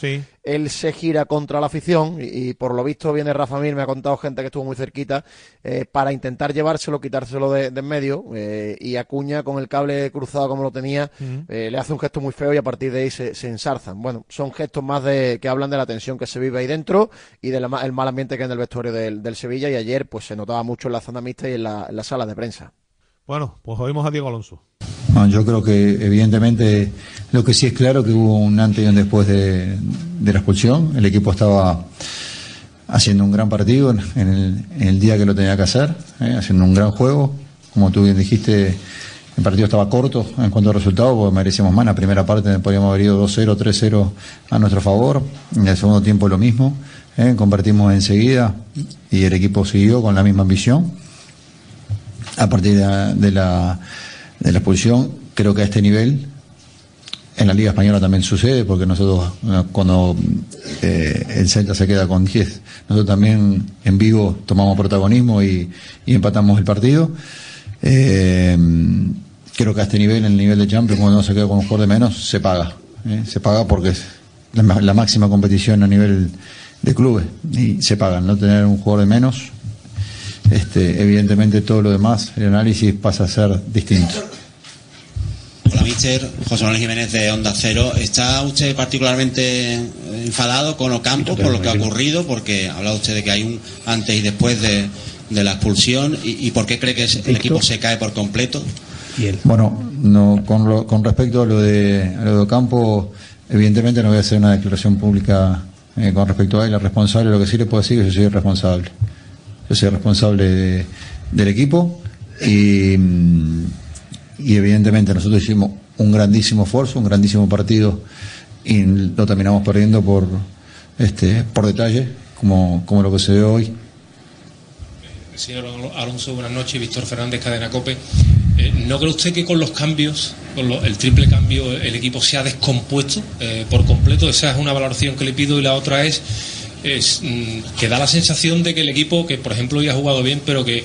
Él se gira contra la afición y, y por lo visto viene Rafa Mir, me ha contado gente que estuvo muy cerquita, eh, para intentar llevárselo, quitárselo de, de en medio. eh, y Acuña, con el cable cruzado como lo tenía, eh, le hace un gesto muy feo y a partir de ahí se, se ensarzan. Bueno, son gestos más de que hablan de la tensión que se vive ahí dentro y del ma- el mal ambiente que hay en el vestuario del, del Sevilla. Y ayer, pues se notaba mucho en la zona mixta y en la, en la sala de prensa. Bueno, pues oímos a Diego Alonso. No, yo creo que evidentemente lo que sí es claro que hubo un antes y un después de, la expulsión. El equipo estaba haciendo un gran partido en el, día que lo tenía que hacer, ¿eh? haciendo un gran juego. Como tú bien dijiste, el partido estaba corto en cuanto a resultados, porque merecíamos más. En la primera parte podríamos haber ido 2-0, 3-0 a nuestro favor. En el segundo tiempo lo mismo. ¿eh? Convertimos enseguida y el equipo siguió con la misma ambición a partir de la, de la, expulsión, creo que a este nivel, en la Liga Española también sucede, porque nosotros eh, cuando eh, el Celta se queda con 10. Nosotros también en vivo tomamos protagonismo y, y empatamos el partido. Eh, creo que a este nivel, en el nivel de Champions, cuando se queda con un jugador de menos, se paga. ¿eh? Se paga porque es la, la máxima competición a nivel de clubes y se paga. No tener un jugador de menos, este, evidentemente todo lo demás, el análisis pasa a ser distinto. Hola, mister. José Manuel Jiménez de Onda Cero. ¿Está usted particularmente enfadado con Ocampo por lo que ha ocurrido? Porque ha hablado usted de que hay un antes y después de, de la expulsión. ¿Y, y por qué cree que el equipo se cae por completo? Bueno, no, con, lo- con respecto a lo de, a lo de Ocampo, evidentemente no voy a hacer una declaración pública eh, con respecto a él, el responsable, lo que sí le puedo decir es que yo soy el responsable. Yo soy responsable de- del equipo y, evidentemente nosotros hicimos un grandísimo esfuerzo, un grandísimo partido y lo terminamos perdiendo por, este, por detalle, como, como lo que se ve hoy. Señor Alonso, buenas noches. Víctor Fernández, Cadena Cope. Eh, ¿No cree usted que con los cambios, con lo- el triple cambio, el equipo se ha descompuesto eh, por completo? Esa es una valoración que le pido y la otra es, es mm, que da la sensación de que el equipo, que por ejemplo hoy ha jugado bien, pero que,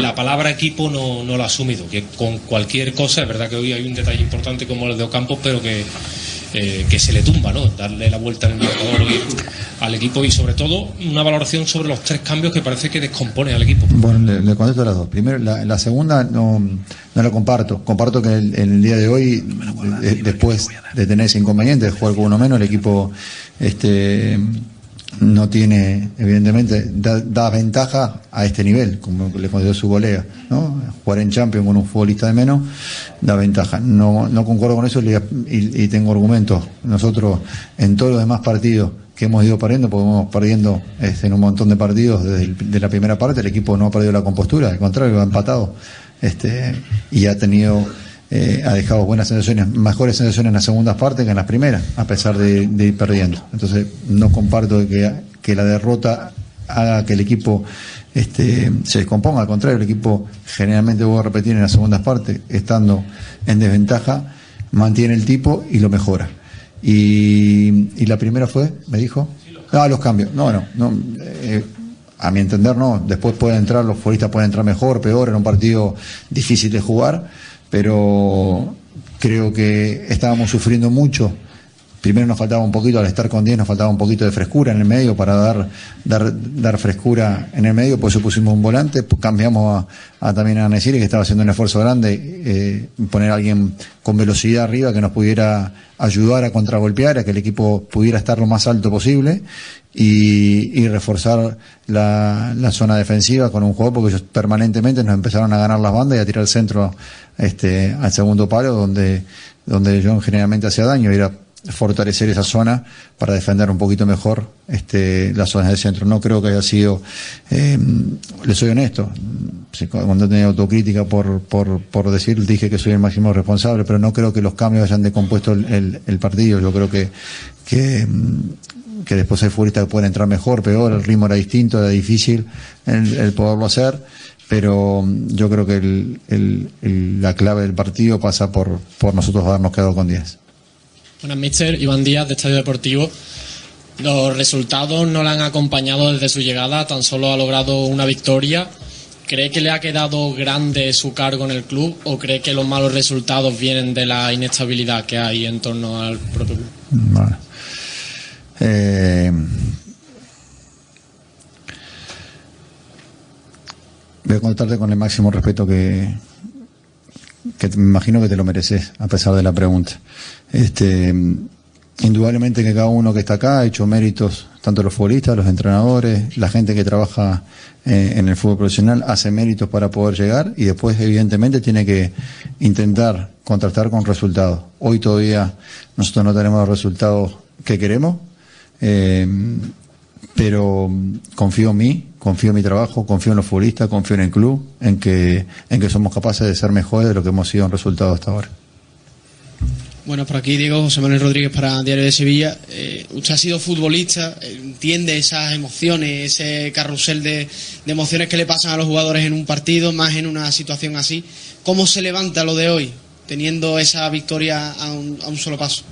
la palabra equipo no, no la ha asumido, que con cualquier cosa, es verdad que hoy hay un detalle importante como el de Ocampos, pero que, eh, que se le tumba, ¿no? Darle la vuelta en el al equipo y sobre todo una valoración sobre los tres cambios que parece que descompone al equipo. Bueno, le, le contesto las dos. Primero, la, segunda no, no la comparto. Comparto que el, el día de hoy, de- después de tener ese inconveniente de jugar con uno menos, el equipo este, no tiene, evidentemente, da, da ventaja a este nivel, como le concedió su colega. ¿no? Jugar en Champions con un futbolista de menos da ventaja. No, no concuerdo con eso y, tengo argumentos. Nosotros, en todos los demás partidos que hemos ido perdiendo, porque hemos perdiendo este, en un montón de partidos desde de la primera parte, el equipo no ha perdido la compostura, al contrario, ha empatado este, y ha tenido, eh, ha dejado buenas sensaciones, mejores sensaciones en las segundas partes que en las primeras, a pesar de, de ir perdiendo. Entonces, no comparto que, que la derrota haga que el equipo este, se descomponga, al contrario, el equipo generalmente, voy a repetir, en las segundas partes, estando en desventaja, mantiene el tipo y lo mejora. Y, y la primera fue, me dijo, ah, los cambios. No, no, no. eh, a mi entender, no. Después pueden entrar, los futbolistas pueden entrar mejor, peor, en un partido difícil de jugar, pero creo que estábamos sufriendo mucho. Primero nos faltaba un poquito, al estar con 10, nos faltaba un poquito de frescura en el medio para dar, dar, dar frescura en el medio, por eso pusimos un volante, cambiamos a, a también a Nesiri, que estaba haciendo un esfuerzo grande, eh, poner a alguien con velocidad arriba que nos pudiera ayudar a contragolpear, a que el equipo pudiera estar lo más alto posible y, y reforzar la, la zona defensiva con un juego porque ellos permanentemente nos empezaron a ganar las bandas y a tirar el centro este, al segundo palo donde, donde John generalmente hacía daño. Era fortalecer esa zona para defender un poquito mejor este, las zonas del centro. No creo que haya sido, eh, le soy honesto, cuando tenía autocrítica por, por, por decir, dije que soy el máximo responsable, pero no creo que los cambios hayan decompuesto el, el, partido. Yo creo que, que, después hay futbolistas que pueden entrar mejor, peor, el ritmo era distinto, era difícil el, poderlo hacer, pero yo creo que el- la clave del partido pasa por, por nosotros habernos quedado con 10. Buenas, mister. Iván Díaz, de Estadio Deportivo. Los resultados no le han acompañado desde su llegada, tan solo ha logrado una victoria. ¿Cree que le ha quedado grande su cargo en el club o cree que los malos resultados vienen de la inestabilidad que hay en torno al propio club? Vale. Eh, voy a contarte con el máximo respeto que, que me imagino que te lo mereces, a pesar de la pregunta. Este, indudablemente que cada uno que está acá ha hecho méritos, tanto los futbolistas, los entrenadores, la gente que trabaja eh, en el fútbol profesional hace méritos para poder llegar y después evidentemente tiene que intentar contrastar con resultados. Hoy todavía nosotros no tenemos los resultados que queremos, eh, pero confío en mí, confío en mi trabajo, confío en los futbolistas, confío en el club, en que, en que somos capaces de ser mejores de lo que hemos sido en resultados hasta ahora. Bueno, por aquí Diego José Manuel Rodríguez para Diario de Sevilla. Eh, usted ha sido futbolista, entiende esas emociones, ese carrusel de, de emociones que le pasan a los jugadores en un partido, más en una situación así. ¿Cómo se levanta lo de hoy, teniendo esa victoria a un, a un solo paso?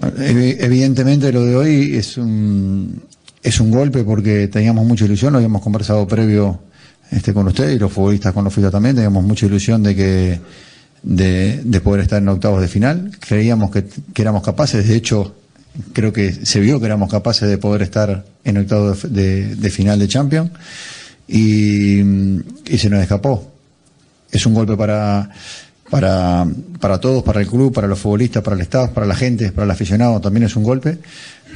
evi- evidentemente lo de hoy es un, es un golpe porque teníamos mucha ilusión, lo habíamos conversado previo este, con usted y los futbolistas con los futbolistas también, teníamos mucha ilusión de que de, de poder estar en octavos de final. Creíamos que, éramos capaces, de hecho, creo que se vio que éramos capaces de poder estar en octavos de, de- final de Champions y, y se nos escapó. Es un golpe para, para, para todos, para el club, para los futbolistas, para el staff, para la gente, para el aficionado, también es un golpe.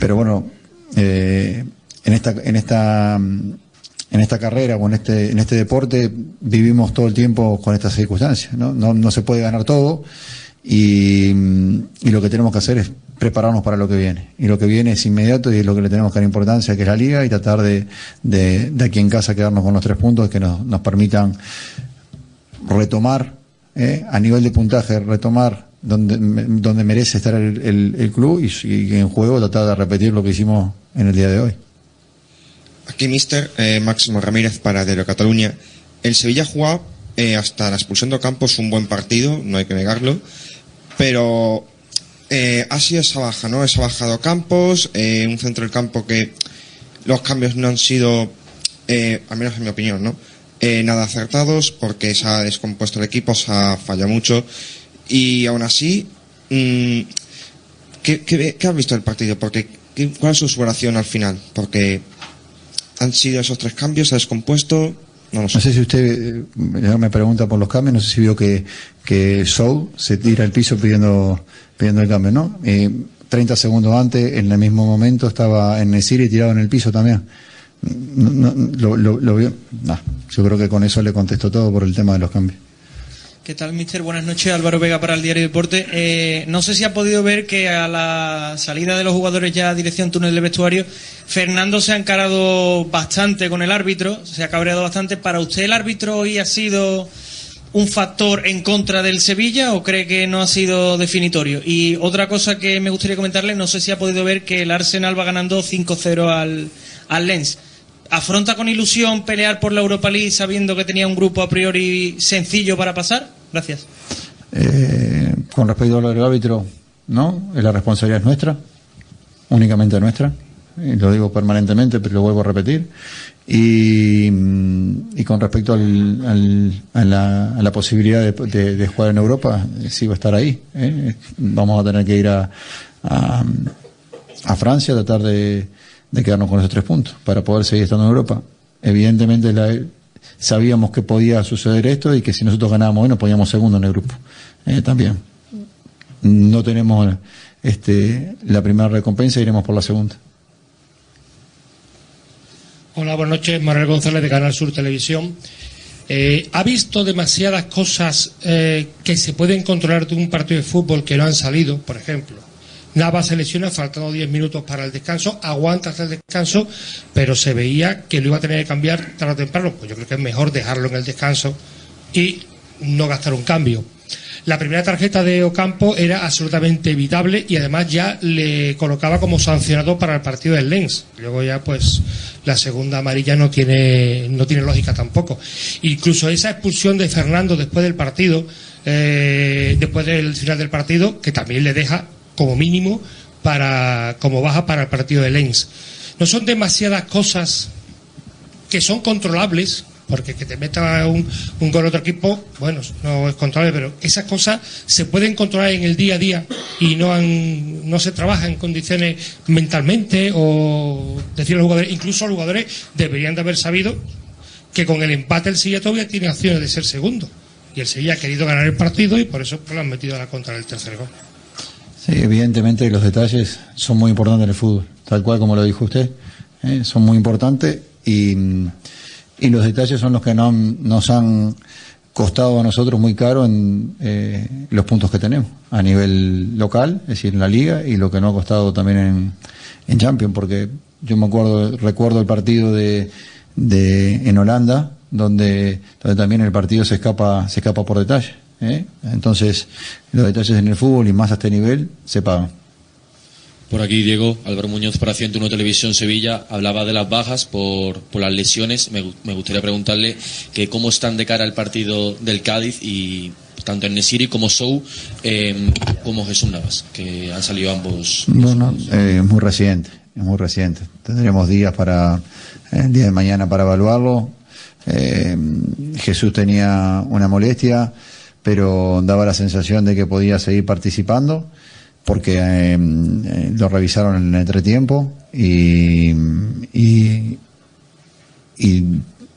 Pero bueno, eh, en esta, en esta, en esta carrera o en este, en este deporte vivimos todo el tiempo con estas circunstancias, ¿no? No, no se puede ganar todo y, y lo que tenemos que hacer es prepararnos para lo que viene. Y lo que viene es inmediato y es lo que le tenemos que dar importancia, que es la liga, y tratar de, de, de aquí en casa quedarnos con los tres puntos que nos, nos permitan retomar, eh, a nivel de puntaje, retomar donde, donde merece estar el, el- club y, y en juego tratar de repetir lo que hicimos en el día de hoy. Aquí, mister, eh, Máximo Ramírez para Diario Cataluña. El Sevilla jugó eh, hasta la expulsión de Campos un buen partido, no hay que negarlo, pero eh, ha sido esa baja, ¿no? Esa baja de Campos, eh, un centro del campo que los cambios no han sido, eh, al menos en mi opinión, ¿no? Nada acertados porque se ha descompuesto el equipo, se ha fallado mucho y aún así, mm, ¿qué, has visto del partido? Porque, ¿qué- ¿Cuál es su valoración al final? Porque han sido esos tres cambios, se ha descompuesto. No lo sé. No sé si usted eh, me pregunta por los cambios, no sé si vio que, que Sou se tira al piso pidiendo, pidiendo el cambio, ¿no? Eh, 30 segundos antes, en el mismo momento, estaba en y tirado en el piso también. No, lo, lo, lo vio. Nah, yo creo que con eso le contesto todo por el tema de los cambios. ¿Qué tal, mister? Buenas noches, Álvaro Vega para el Diario Deporte. Eh, no sé si ha podido ver que a la salida de los jugadores ya dirección túnel de vestuario, Fernando se ha encarado bastante con el árbitro, se ha cabreado bastante. ¿Para usted el árbitro hoy ha sido un factor en contra del Sevilla o cree que no ha sido definitorio? Y otra cosa que me gustaría comentarle, no sé si ha podido ver que el Arsenal va ganando 5-0 al, al Lens. ¿Afronta con ilusión pelear por la Europa League sabiendo que tenía un grupo a priori sencillo para pasar? Gracias. Eh, con respecto a lo del árbitro, no, la responsabilidad es nuestra, únicamente nuestra, y lo digo permanentemente, pero lo vuelvo a repetir. Y, mm, con respecto al- a, la, posibilidad de, jugar en Europa, eh, sí va a estar ahí. ¿eh? Vamos a tener que ir a, Francia a tratar de quedarnos con esos tres puntos para poder seguir estando en Europa. Evidentemente la- sabíamos que podía suceder esto y que si nosotros ganábamos hoy nos poníamos segundo en el grupo eh, también. No tenemos este, la primera recompensa, iremos por la segunda. Hola, buenas noches. Manuel González de Canal Sur Televisión. Eh, ¿Ha visto demasiadas cosas eh, que se pueden controlar de un partido de fútbol que no han salido? Por ejemplo, Navas se lesiona faltando 10 minutos para el descanso, aguanta hasta el descanso, pero se veía que lo iba a tener que cambiar tarde o temprano. Pues yo creo que es mejor dejarlo en el descanso y no gastar un cambio. La primera tarjeta de Ocampo era absolutamente evitable y además ya le colocaba como sancionado para el partido del Lens. Luego ya pues la segunda amarilla no tiene no tiene lógica tampoco. Incluso esa expulsión de Fernando después del partido, eh, después del final del partido, que también le deja como mínimo para como baja para el partido del Lens. No son demasiadas cosas que son controlables, porque que te meta un, un gol otro equipo, bueno, no es controlable, pero esas cosas se pueden controlar en el día a día y no han, no se trabaja en condiciones mentalmente o decir los jugadores, incluso los jugadores deberían de haber sabido que con el empate el Sevilla todavía tiene opciones de ser segundo. Y el Sevilla ha querido ganar el partido y por eso pues, lo han metido a la contra del tercer gol. Sí, evidentemente los detalles son muy importantes en el fútbol, tal cual como lo dijo usted, ¿eh? son muy importantes y, y los detalles son los que no nos han costado a nosotros muy caro en eh, los puntos que tenemos a nivel local, es decir, en la liga y lo que nos ha costado también en, en Champions, porque yo me acuerdo, recuerdo el partido de, de en Holanda, donde, donde también el partido se escapa, se escapa por detalle. ¿Eh? Entonces, los detalles en el fútbol y más a este nivel se pagan. Por aquí, Diego, Álvaro Muñoz para 101 Televisión Sevilla, hablaba de las bajas por, por las lesiones. Me, me gustaría preguntarle que cómo están de cara al partido del Cádiz y tanto en Nesiri como Sou, eh, como Jesús Navas, que han salido ambos. Bueno, eh, muy reciente, es muy reciente. Tendremos días para, el día de mañana para evaluarlo. Eh, Jesús tenía una molestia, pero daba la sensación de que podía seguir participando porque eh, eh, lo revisaron en entretiempo y, y,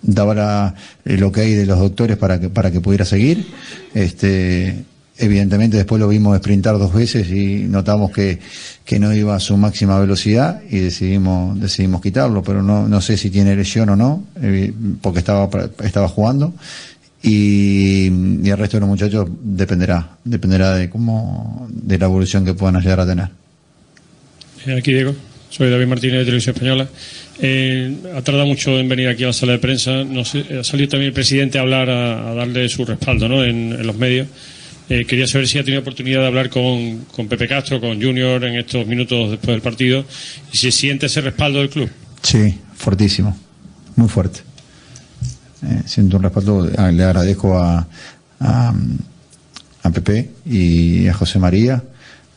daba la- el ok de los doctores para que, para que pudiera seguir. Este, evidentemente después lo vimos sprintar dos veces y notamos que, que no iba a su máxima velocidad y decidimos, decidimos quitarlo, pero no, no sé si tiene lesión o no, eh, porque estaba, estaba jugando. Y, y el resto de los muchachos dependerá, dependerá de cómo, de la evolución que puedan llegar a tener. Eh, Aquí Diego, soy David Martínez de Televisión Española. Eh, ha tardado mucho en venir aquí a la sala de prensa. Ha salido también el presidente a hablar, a, a darle su respaldo ¿no? en, en los medios. Eh, quería saber si ha tenido oportunidad de hablar con, con Pepe Castro, con Junior en estos minutos después del partido y si siente ese respaldo del club. Sí, fortísimo, muy fuerte. Eh, siento un respaldo, ah, le agradezco a, a, a Pepe y a José María,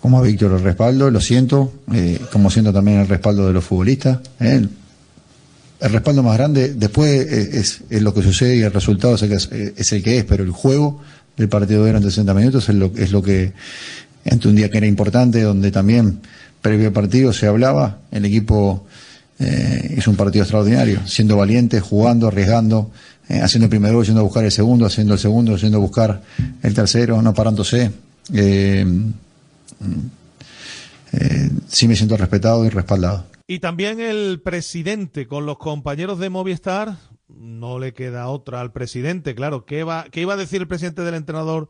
como a Víctor el respaldo, lo siento, eh, como siento también el respaldo de los futbolistas. eh. El, el respaldo más grande después es, es- es lo que sucede y el resultado es el que es, es el que es, pero el juego del partido de durante 60 minutos es lo, es lo que, ante un día que era importante, donde también previo al partido se hablaba, el equipo eh, hizo un partido extraordinario, siendo valiente, jugando, arriesgando, eh, haciendo el primero, yendo a buscar el segundo, haciendo el segundo, yendo a buscar el tercero, no parándose. Eh, eh, sí me siento respetado y respaldado. Y también el presidente con los compañeros de Movistar, no le queda otra al presidente, claro. ¿Qué, va, qué iba a decir el presidente del entrenador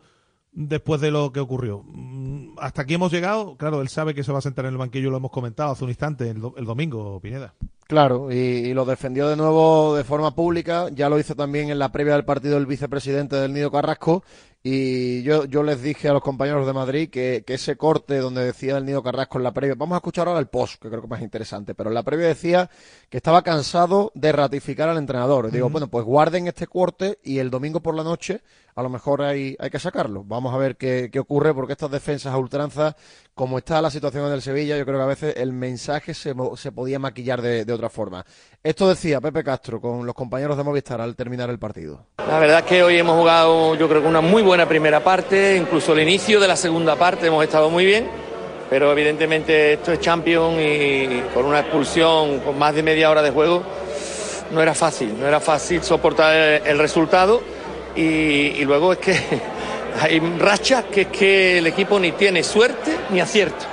después de lo que ocurrió? Mm, Hasta aquí hemos llegado. Claro, él sabe que se va a sentar en el banquillo, lo hemos comentado hace un instante, el, do- el domingo, Pineda. Claro, y, y lo defendió de nuevo de forma pública, ya lo hizo también en la previa del partido el vicepresidente del Nido Carrasco, y yo, yo les dije a los compañeros de Madrid que, que ese corte donde decía el Nido Carrasco en la previa, vamos a escuchar ahora el post, que creo que es más interesante, pero en la previa decía que estaba cansado de ratificar al entrenador. Y Digo, bueno, pues guarden este corte y el domingo por la noche a lo mejor hay, hay que sacarlo. Vamos a ver qué, qué ocurre, porque estas defensas a ultranza, como está la situación en el Sevilla, yo creo que a veces el mensaje se, se podía maquillar de, otra forma. Esto decía Pepe Castro con los compañeros de Movistar al terminar el partido. La verdad es que hoy hemos jugado yo creo que una muy buena primera parte, incluso el inicio de la segunda parte hemos estado muy bien, pero evidentemente esto es Champions y con una expulsión con más de media hora de juego no era fácil, no era fácil soportar el resultado y, y luego es que hay rachas que es que el equipo ni tiene suerte ni acierto.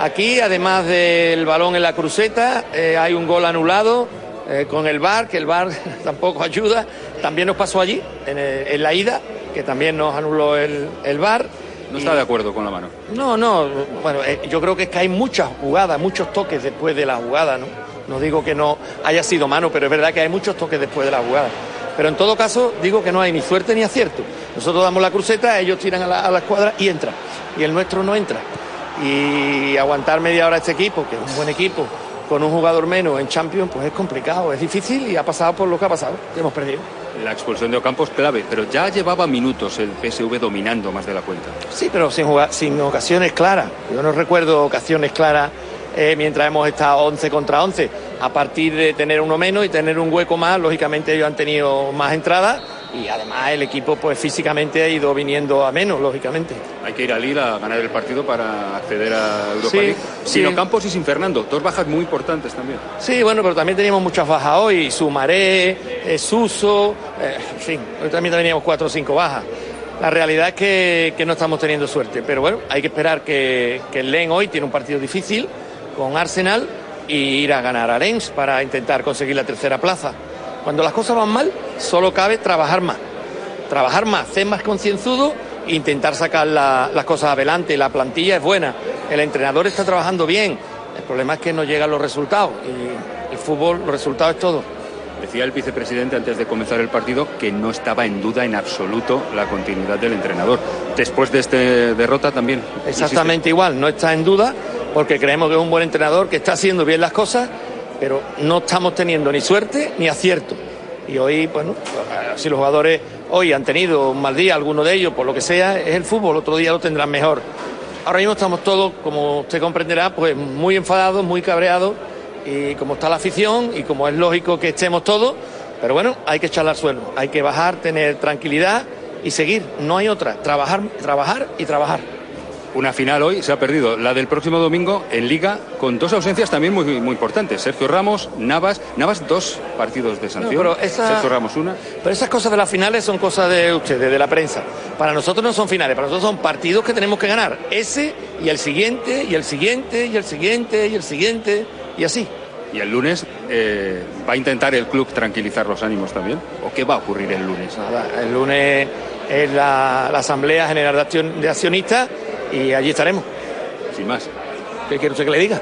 Aquí, además del balón en la cruceta, eh, hay un gol anulado eh, con el VAR, que el VAR tampoco ayuda. También nos pasó allí, en, el- en la ida, que también nos anuló el, el VAR. No está de acuerdo con la mano. No, no, bueno, eh, yo creo que es que hay muchas jugadas, muchos toques después de la jugada, ¿no? No digo que no haya sido mano, pero es verdad que hay muchos toques después de la jugada. Pero en todo caso, digo que no hay ni suerte ni acierto. Nosotros damos la cruceta, ellos tiran a la, a la escuadra y entra. Y el nuestro no entra. Y aguantar media hora este equipo, que es un buen equipo, con un jugador menos en Champions, pues es complicado, es difícil y ha pasado por lo que ha pasado, que hemos perdido. La expulsión de Ocampo es clave, pero ya llevaba minutos el PSV dominando más de la cuenta. Sí, pero sin ocasiones claras. Yo no recuerdo ocasiones claras eh, mientras hemos estado 11 contra 11. A partir de tener uno menos y tener un hueco más, lógicamente ellos han tenido más entradas y además el equipo pues físicamente ha ido viniendo a menos, lógicamente. Hay que ir a Lille a ganar el partido para acceder a Europa Sí, League. sí. Sin Ocampos y sin Fernando, dos bajas muy importantes también. Sí, bueno, pero también teníamos muchas bajas hoy, Sumaré, eh, Suso, eh, en fin, hoy también teníamos cuatro o cinco bajas. La realidad es que, que no estamos teniendo suerte, pero bueno, hay que esperar que, que el Len hoy tiene un partido difícil con Arsenal y ir a ganar a Lens para intentar conseguir la tercera plaza. Cuando las cosas van mal, solo cabe trabajar más. Trabajar más, ser más concienzudo e intentar sacar la- las cosas adelante. La plantilla es buena, el entrenador está trabajando bien. El problema es que no llegan los resultados y el fútbol, los resultados es todo. Decía el vicepresidente antes de comenzar el partido que no estaba en duda en absoluto la continuidad del entrenador. Después de esta derrota también. Exactamente igual, no está en duda porque creemos que es un buen entrenador que está haciendo bien las cosas, pero no estamos teniendo ni suerte ni acierto. Y hoy, bueno, si los jugadores hoy han tenido un mal día, alguno de ellos, por lo que sea, es el fútbol, otro día lo tendrán mejor. Ahora mismo estamos todos, como usted comprenderá, pues muy enfadados, muy cabreados, y como está la afición, y como es lógico que estemos todos, pero bueno, hay que echarle al suelo, hay que bajar, tener tranquilidad y seguir, no hay otra, trabajar, trabajar y trabajar. Una final hoy se ha perdido, la del próximo domingo en Liga, con dos ausencias también muy, muy importantes. Sergio Ramos, Navas, Navas dos partidos de sanción, No, pero esa- Sergio Ramos una. Pero esas cosas de las finales son cosas de ustedes, de la prensa. Para nosotros no son finales, para nosotros son partidos que tenemos que ganar. Ese y el siguiente, y el siguiente, y el siguiente, y el siguiente, y así. Y el lunes eh, va a intentar el club tranquilizar los ánimos también. ¿O qué va a ocurrir el lunes? Nada, el lunes es la, la Asamblea General de, Accion- de Accionistas y allí estaremos. Sin más. ¿Qué quiere usted que le diga?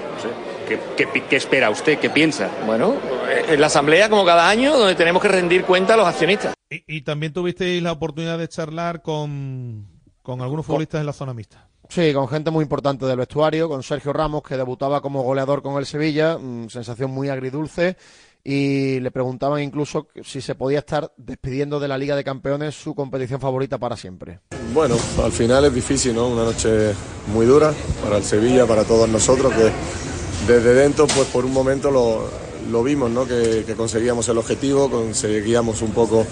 ¿Qué, qué- qué espera usted? ¿Qué piensa? Bueno, en la Asamblea, como cada año, donde tenemos que rendir cuenta a los accionistas. Y, y también tuvisteis la oportunidad de charlar con, con algunos futbolistas en la zona mixta. Sí, con gente muy importante del vestuario, con Sergio Ramos, que debutaba como goleador con el Sevilla, mm, sensación muy agridulce, y le preguntaban incluso si se podía estar despidiendo de la Liga de Campeones, su competición favorita para siempre. Bueno, al final es difícil, ¿no? Una noche muy dura para el Sevilla, para todos nosotros, que desde dentro, pues por un momento lo, lo vimos, ¿no? Que, conseguíamos el objetivo, conseguíamos un poco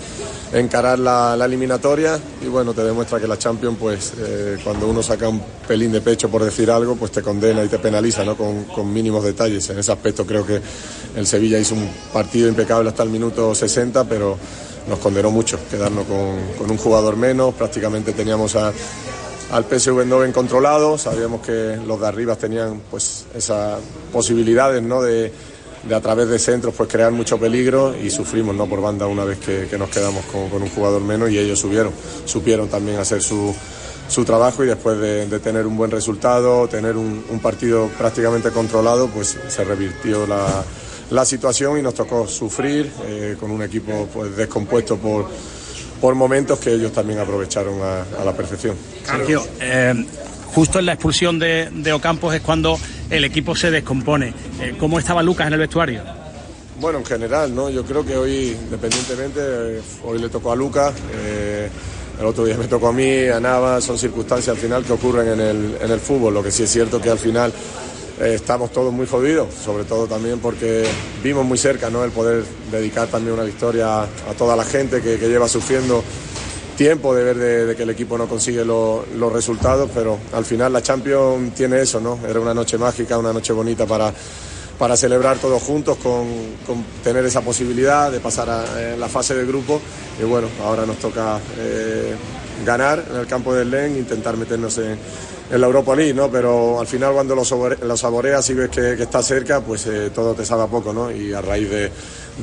encarar la, eliminatoria y bueno, te demuestra que la Champions, pues eh, cuando uno saca un pelín de pecho por decir algo, pues te condena y te penaliza, ¿no? Con, mínimos detalles. En ese aspecto creo que el Sevilla hizo un partido impecable hasta el minuto 60, pero nos condenó mucho quedarnos con, con un jugador menos, prácticamente teníamos a, al PSV Eindhoven controlado, sabíamos que los de arriba tenían pues esas posibilidades ¿no? de, de a través de centros pues crear mucho peligro y sufrimos ¿no? por banda una vez que, que nos quedamos con, con un jugador menos y ellos subieron, supieron también hacer su, su trabajo y después de, tener un buen resultado, tener un, partido prácticamente controlado, pues se revirtió la, la situación y nos tocó sufrir eh, con un equipo pues descompuesto por, por momentos que ellos también aprovecharon a, a la perfección. Sergio, eh, justo en la expulsión de, de Ocampos es cuando el equipo se descompone. Eh, ¿Cómo estaba Lucas en el vestuario? Bueno, en general, ¿no? Yo creo que hoy, independientemente, eh, hoy le tocó a Lucas, eh, el otro día me tocó a mí, a Nava, son circunstancias al final que ocurren en el, en el fútbol. Lo que sí es cierto que al final estamos todos muy jodidos, sobre todo también porque vimos muy cerca, ¿no? El poder dedicar también una victoria a, toda la gente que lleva sufriendo tiempo de ver de, que el equipo no consigue lo- los resultados, pero al final la Champions tiene eso, ¿no? Era una noche mágica, una noche bonita para, para celebrar todos juntos, con, tener esa posibilidad de pasar a la fase de grupo. Y bueno, ahora nos toca eh, ganar en el campo del LEN, intentar meternos en, en la Europa League, ¿no? Pero al final cuando lo, sabore- lo saboreas y ves que, está cerca, pues eh, todo te sabe a poco, ¿no? Y a raíz de,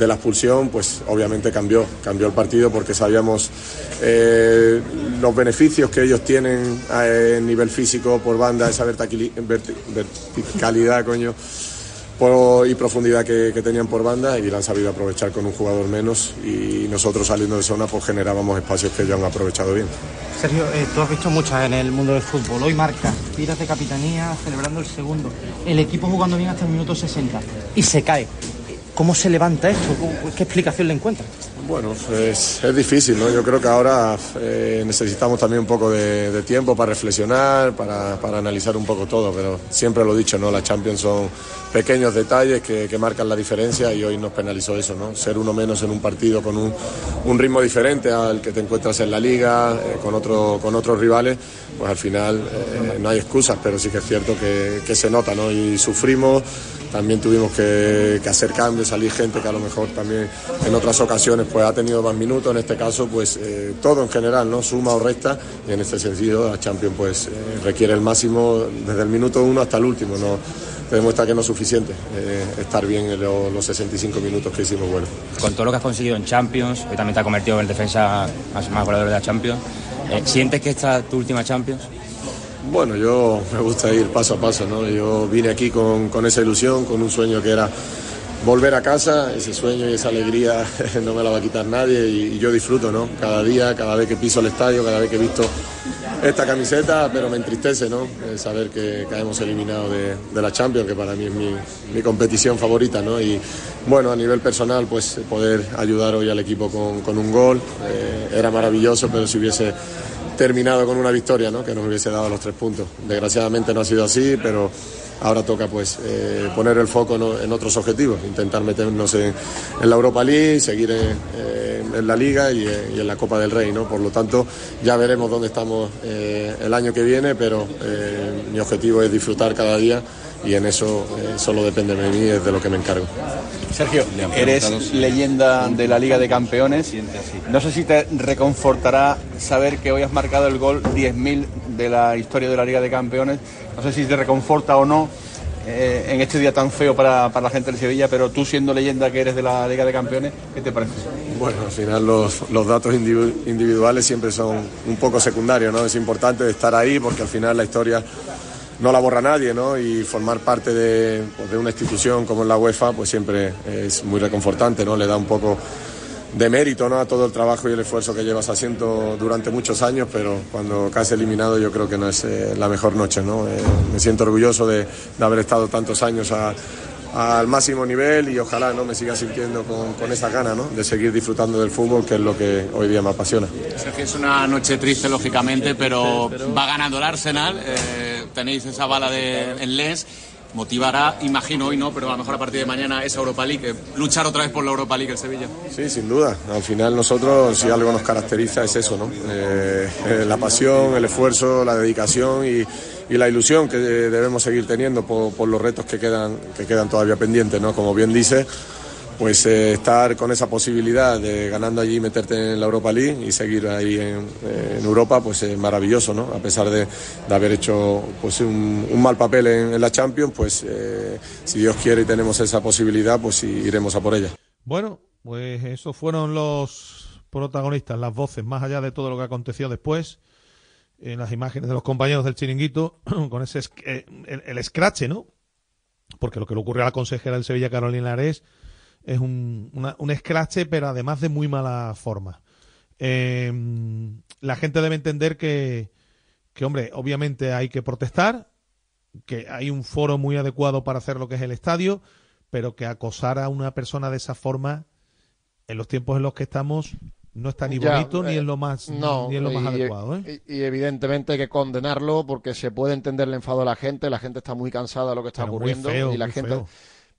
la expulsión, pues obviamente cambió, cambió el partido porque sabíamos eh, los beneficios que ellos tienen a nivel físico por banda, esa verticali- verti- verticalidad, coño, y profundidad que, tenían por banda y la han sabido aprovechar con un jugador menos y nosotros saliendo de zona pues generábamos espacios que ellos han aprovechado bien. Sergio, eh, tú has visto muchas en el mundo del fútbol. Hoy marca, tiras de capitanía, celebrando el segundo. El equipo jugando bien hasta el minuto 60 y se cae. ¿Cómo se levanta esto? ¿Cómo- ¿Qué explicación le encuentras? Bueno, es, difícil, ¿no? Yo creo que ahora eh, necesitamos también un poco de, de tiempo para reflexionar, para, para analizar un poco todo, pero siempre lo he dicho, ¿no? Las Champions son pequeños detalles que, que marcan la diferencia y hoy nos penalizó eso, ¿no? Ser uno menos en un partido con un, un ritmo diferente al que te encuentras en la liga, eh, con, otro, con otros rivales, pues al final eh, no hay excusas, pero sí que es cierto que, que se nota, ¿no? Y sufrimos, también tuvimos que, que hacer cambios, salir gente que a lo mejor también en otras ocasiones pues ha tenido más minutos, en este caso pues eh, todo en general, ¿no? Suma o resta y en este sentido la Champions pues eh, requiere el máximo desde el minuto uno hasta el último, ¿no? Demuestra que no es suficiente eh, estar bien en lo- los 65 minutos que hicimos bueno. Con todo lo que has conseguido en Champions, hoy también te has convertido en el defensa más, más goleador de la Champions. eh, ¿Sientes que esta es tu última Champions? Bueno, yo me gusta ir paso a paso, ¿no? Yo vine aquí con, con esa ilusión, con un sueño que era volver a casa, ese sueño y esa alegría no me la va a quitar nadie y, y yo disfruto, ¿no? Cada día, cada vez que piso el estadio, cada vez que he visto esta camiseta, pero me entristece, ¿no? Eh, saber que caemos eliminados de, de la Champions, que para mí es mi, mi competición favorita, ¿no? Y bueno, a nivel personal, pues poder ayudar hoy al equipo con, con un gol eh, era maravilloso, pero si hubiese terminado con una victoria, ¿no? Que nos hubiese dado los tres puntos. Desgraciadamente no ha sido así, pero ahora toca pues eh, poner el foco en otros objetivos, intentar meternos en, la Europa League, seguir en, eh, la Liga y, eh, y en la Copa del Rey, ¿no? Por lo tanto, ya veremos dónde estamos el año que viene, pero mi objetivo es disfrutar cada día y en eso solo depende de mí, es de lo que me encargo. Sergio, eres leyenda de la Liga de Campeones. No sé si te reconfortará saber que hoy has marcado el gol 10.000 de la historia de la Liga de Campeones. No sé si te reconforta o no eh, en este día tan feo para, para la gente de Sevilla, pero tú siendo leyenda que eres de la Liga de Campeones, ¿qué te parece? Bueno, al final los, los datos individu- individuales siempre son un poco secundarios, ¿no? Es importante estar ahí porque al final la historia no la borra nadie, ¿no? Y formar parte de, pues, de una institución como es la UEFA, pues siempre es muy reconfortante, ¿no? Le da un poco de mérito, ¿no? A todo el trabajo y el esfuerzo que llevas haciendo durante muchos años, pero cuando caes eliminado yo creo que no es eh, la mejor noche, ¿no? Eh, me siento orgulloso de, de haber estado tantos años a- al máximo nivel y ojalá no me siga sintiendo con, con esa gana, ¿no? De seguir disfrutando del fútbol, que es lo que hoy día me apasiona. Es una noche triste, lógicamente, pero va ganando el Arsenal. eh, tenéis esa bala de, en Lens. Motivará, imagino hoy no, pero a lo mejor a partir de mañana esa Europa League. eh, luchar otra vez por la Europa League el Sevilla. Sí, sin duda. Al final nosotros, si algo nos caracteriza es eso, ¿no? Eh, eh, la pasión, el esfuerzo, la dedicación y, y la ilusión que debemos seguir teniendo por, por los retos que quedan, que quedan todavía pendientes, ¿no? Como bien dice, pues eh, estar con esa posibilidad de ganando allí meterte en la Europa League y seguir ahí en, Europa, pues es maravilloso, ¿no? A pesar de, haber hecho pues un, un mal papel en, la Champions, pues eh, si Dios quiere y tenemos esa posibilidad, pues iremos a por ella. Bueno, pues esos fueron los protagonistas, las voces, más allá de todo lo que aconteció después, en las imágenes de los compañeros del chiringuito, con ese eh, el, el ¿no? Porque lo que le ocurrió a la consejera del Sevilla, Carolina Ares, es un, una- un escrache, pero además de muy mala forma. Eh, la gente debe entender que, que, hombre, obviamente hay que protestar, que hay un foro muy adecuado para hacer lo que es el estadio, pero que acosar a una persona de esa forma en los tiempos en los que estamos no está ni Ya, bonito ni eh, es lo más no, ni es lo más y- adecuado ¿eh? Y, y evidentemente hay que condenarlo porque se puede entender el enfado de la gente, la gente está muy cansada de lo que está Pero ocurriendo feo, y la gente feo.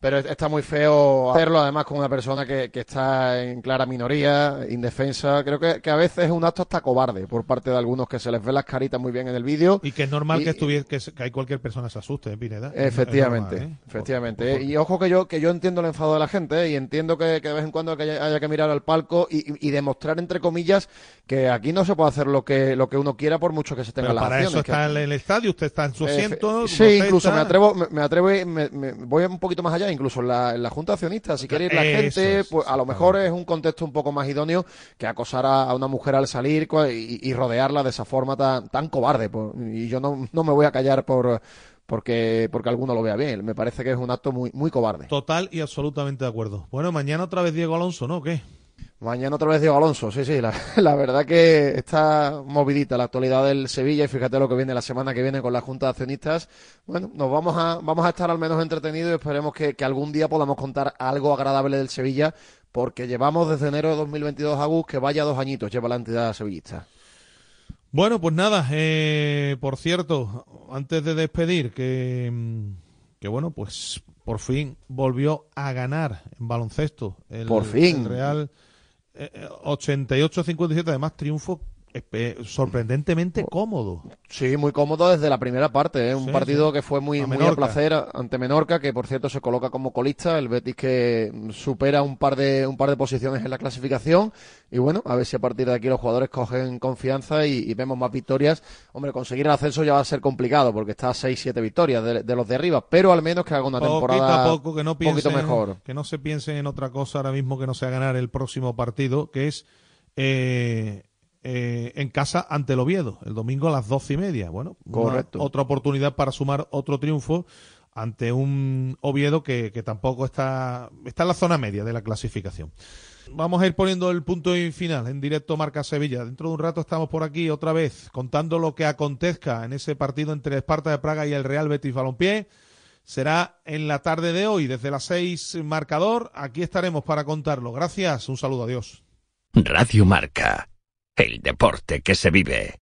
Pero es- está muy feo hacerlo además con una persona que, que está en clara minoría, indefensa. Creo que, que a veces es un acto hasta cobarde por parte de algunos que se les ve las caritas muy bien en el vídeo. y que es normal Y- que estuviese que, que hay cualquier persona se asuste ¿eh, Pineda Efectivamente, normal, ¿eh? efectivamente. Y ojo que yo que yo entiendo el enfado de la gente ¿eh? y entiendo que, de vez en cuando haya, haya que mirar al palco y, y- y demostrar entre comillas que aquí no se puede hacer lo que lo que uno quiera por mucho que se tengan pero las para acciones. eso está en el estadio usted está en su asiento sí, incluso está- me atrevo, me, me atrevo, y me, me- voy un poquito más allá, incluso en la, en la Junta de Accionistas, si quiere ir la Eso gente, es, pues a lo mejor es un contexto un poco más idóneo que acosar a, a una mujer al salir y, y rodearla de esa forma tan, tan cobarde. pues, y yo no, no me voy a callar por porque porque alguno lo vea bien. Me parece que es un acto muy muy cobarde. total y absolutamente de acuerdo bueno mañana otra vez Diego Alonso ¿no? ¿O ¿qué? Mañana otra vez Diego Alonso, sí, sí, la, la verdad que está movidita la actualidad del Sevilla y fíjate lo que viene la semana que viene con la Junta de Accionistas. Bueno, nos vamos a, vamos a estar al menos entretenidos y esperemos que, que algún día podamos contar algo agradable del Sevilla porque llevamos desde enero de 2022 a Gus que vaya dos añitos lleva la entidad sevillista. Bueno, pues nada, eh, por cierto, antes de despedir, que, que bueno, pues por fin volvió a ganar en baloncesto. El, Por fin. el Real 88-57, además triunfo sorprendentemente cómodo. Sí, muy cómodo desde la primera parte. ¿eh? Un Sí, partido sí. que fue muy, A muy a placer ante Menorca, que por cierto se coloca como colista. El Betis que supera un par de un par de posiciones en la clasificación. Y bueno, a ver si a partir de aquí los jugadores cogen confianza y, y vemos más victorias. Hombre, conseguir el ascenso ya va a ser complicado porque está a 6-7 victorias de, de los de arriba, pero al menos que haga una Poquito temporada a poco, que no un poquito piensen, mejor. que no se piense en otra cosa ahora mismo que no sea ganar el próximo partido, que es eh, eh, en casa ante el Oviedo, el domingo a las doce y media. Bueno, una- Correcto. otra oportunidad para sumar otro triunfo ante un Oviedo que, que tampoco está, está en la zona media de la clasificación. Vamos a ir poniendo el punto final en directo Marca Sevilla. Dentro de un rato estamos por aquí otra vez contando lo que acontezca en ese partido entre Esparta de Praga y el Real Betis Balompié. Será en la tarde de hoy, desde las seis marcador. Aquí estaremos para contarlo. Gracias, un saludo, adiós. Radio Marca, el deporte que se vive.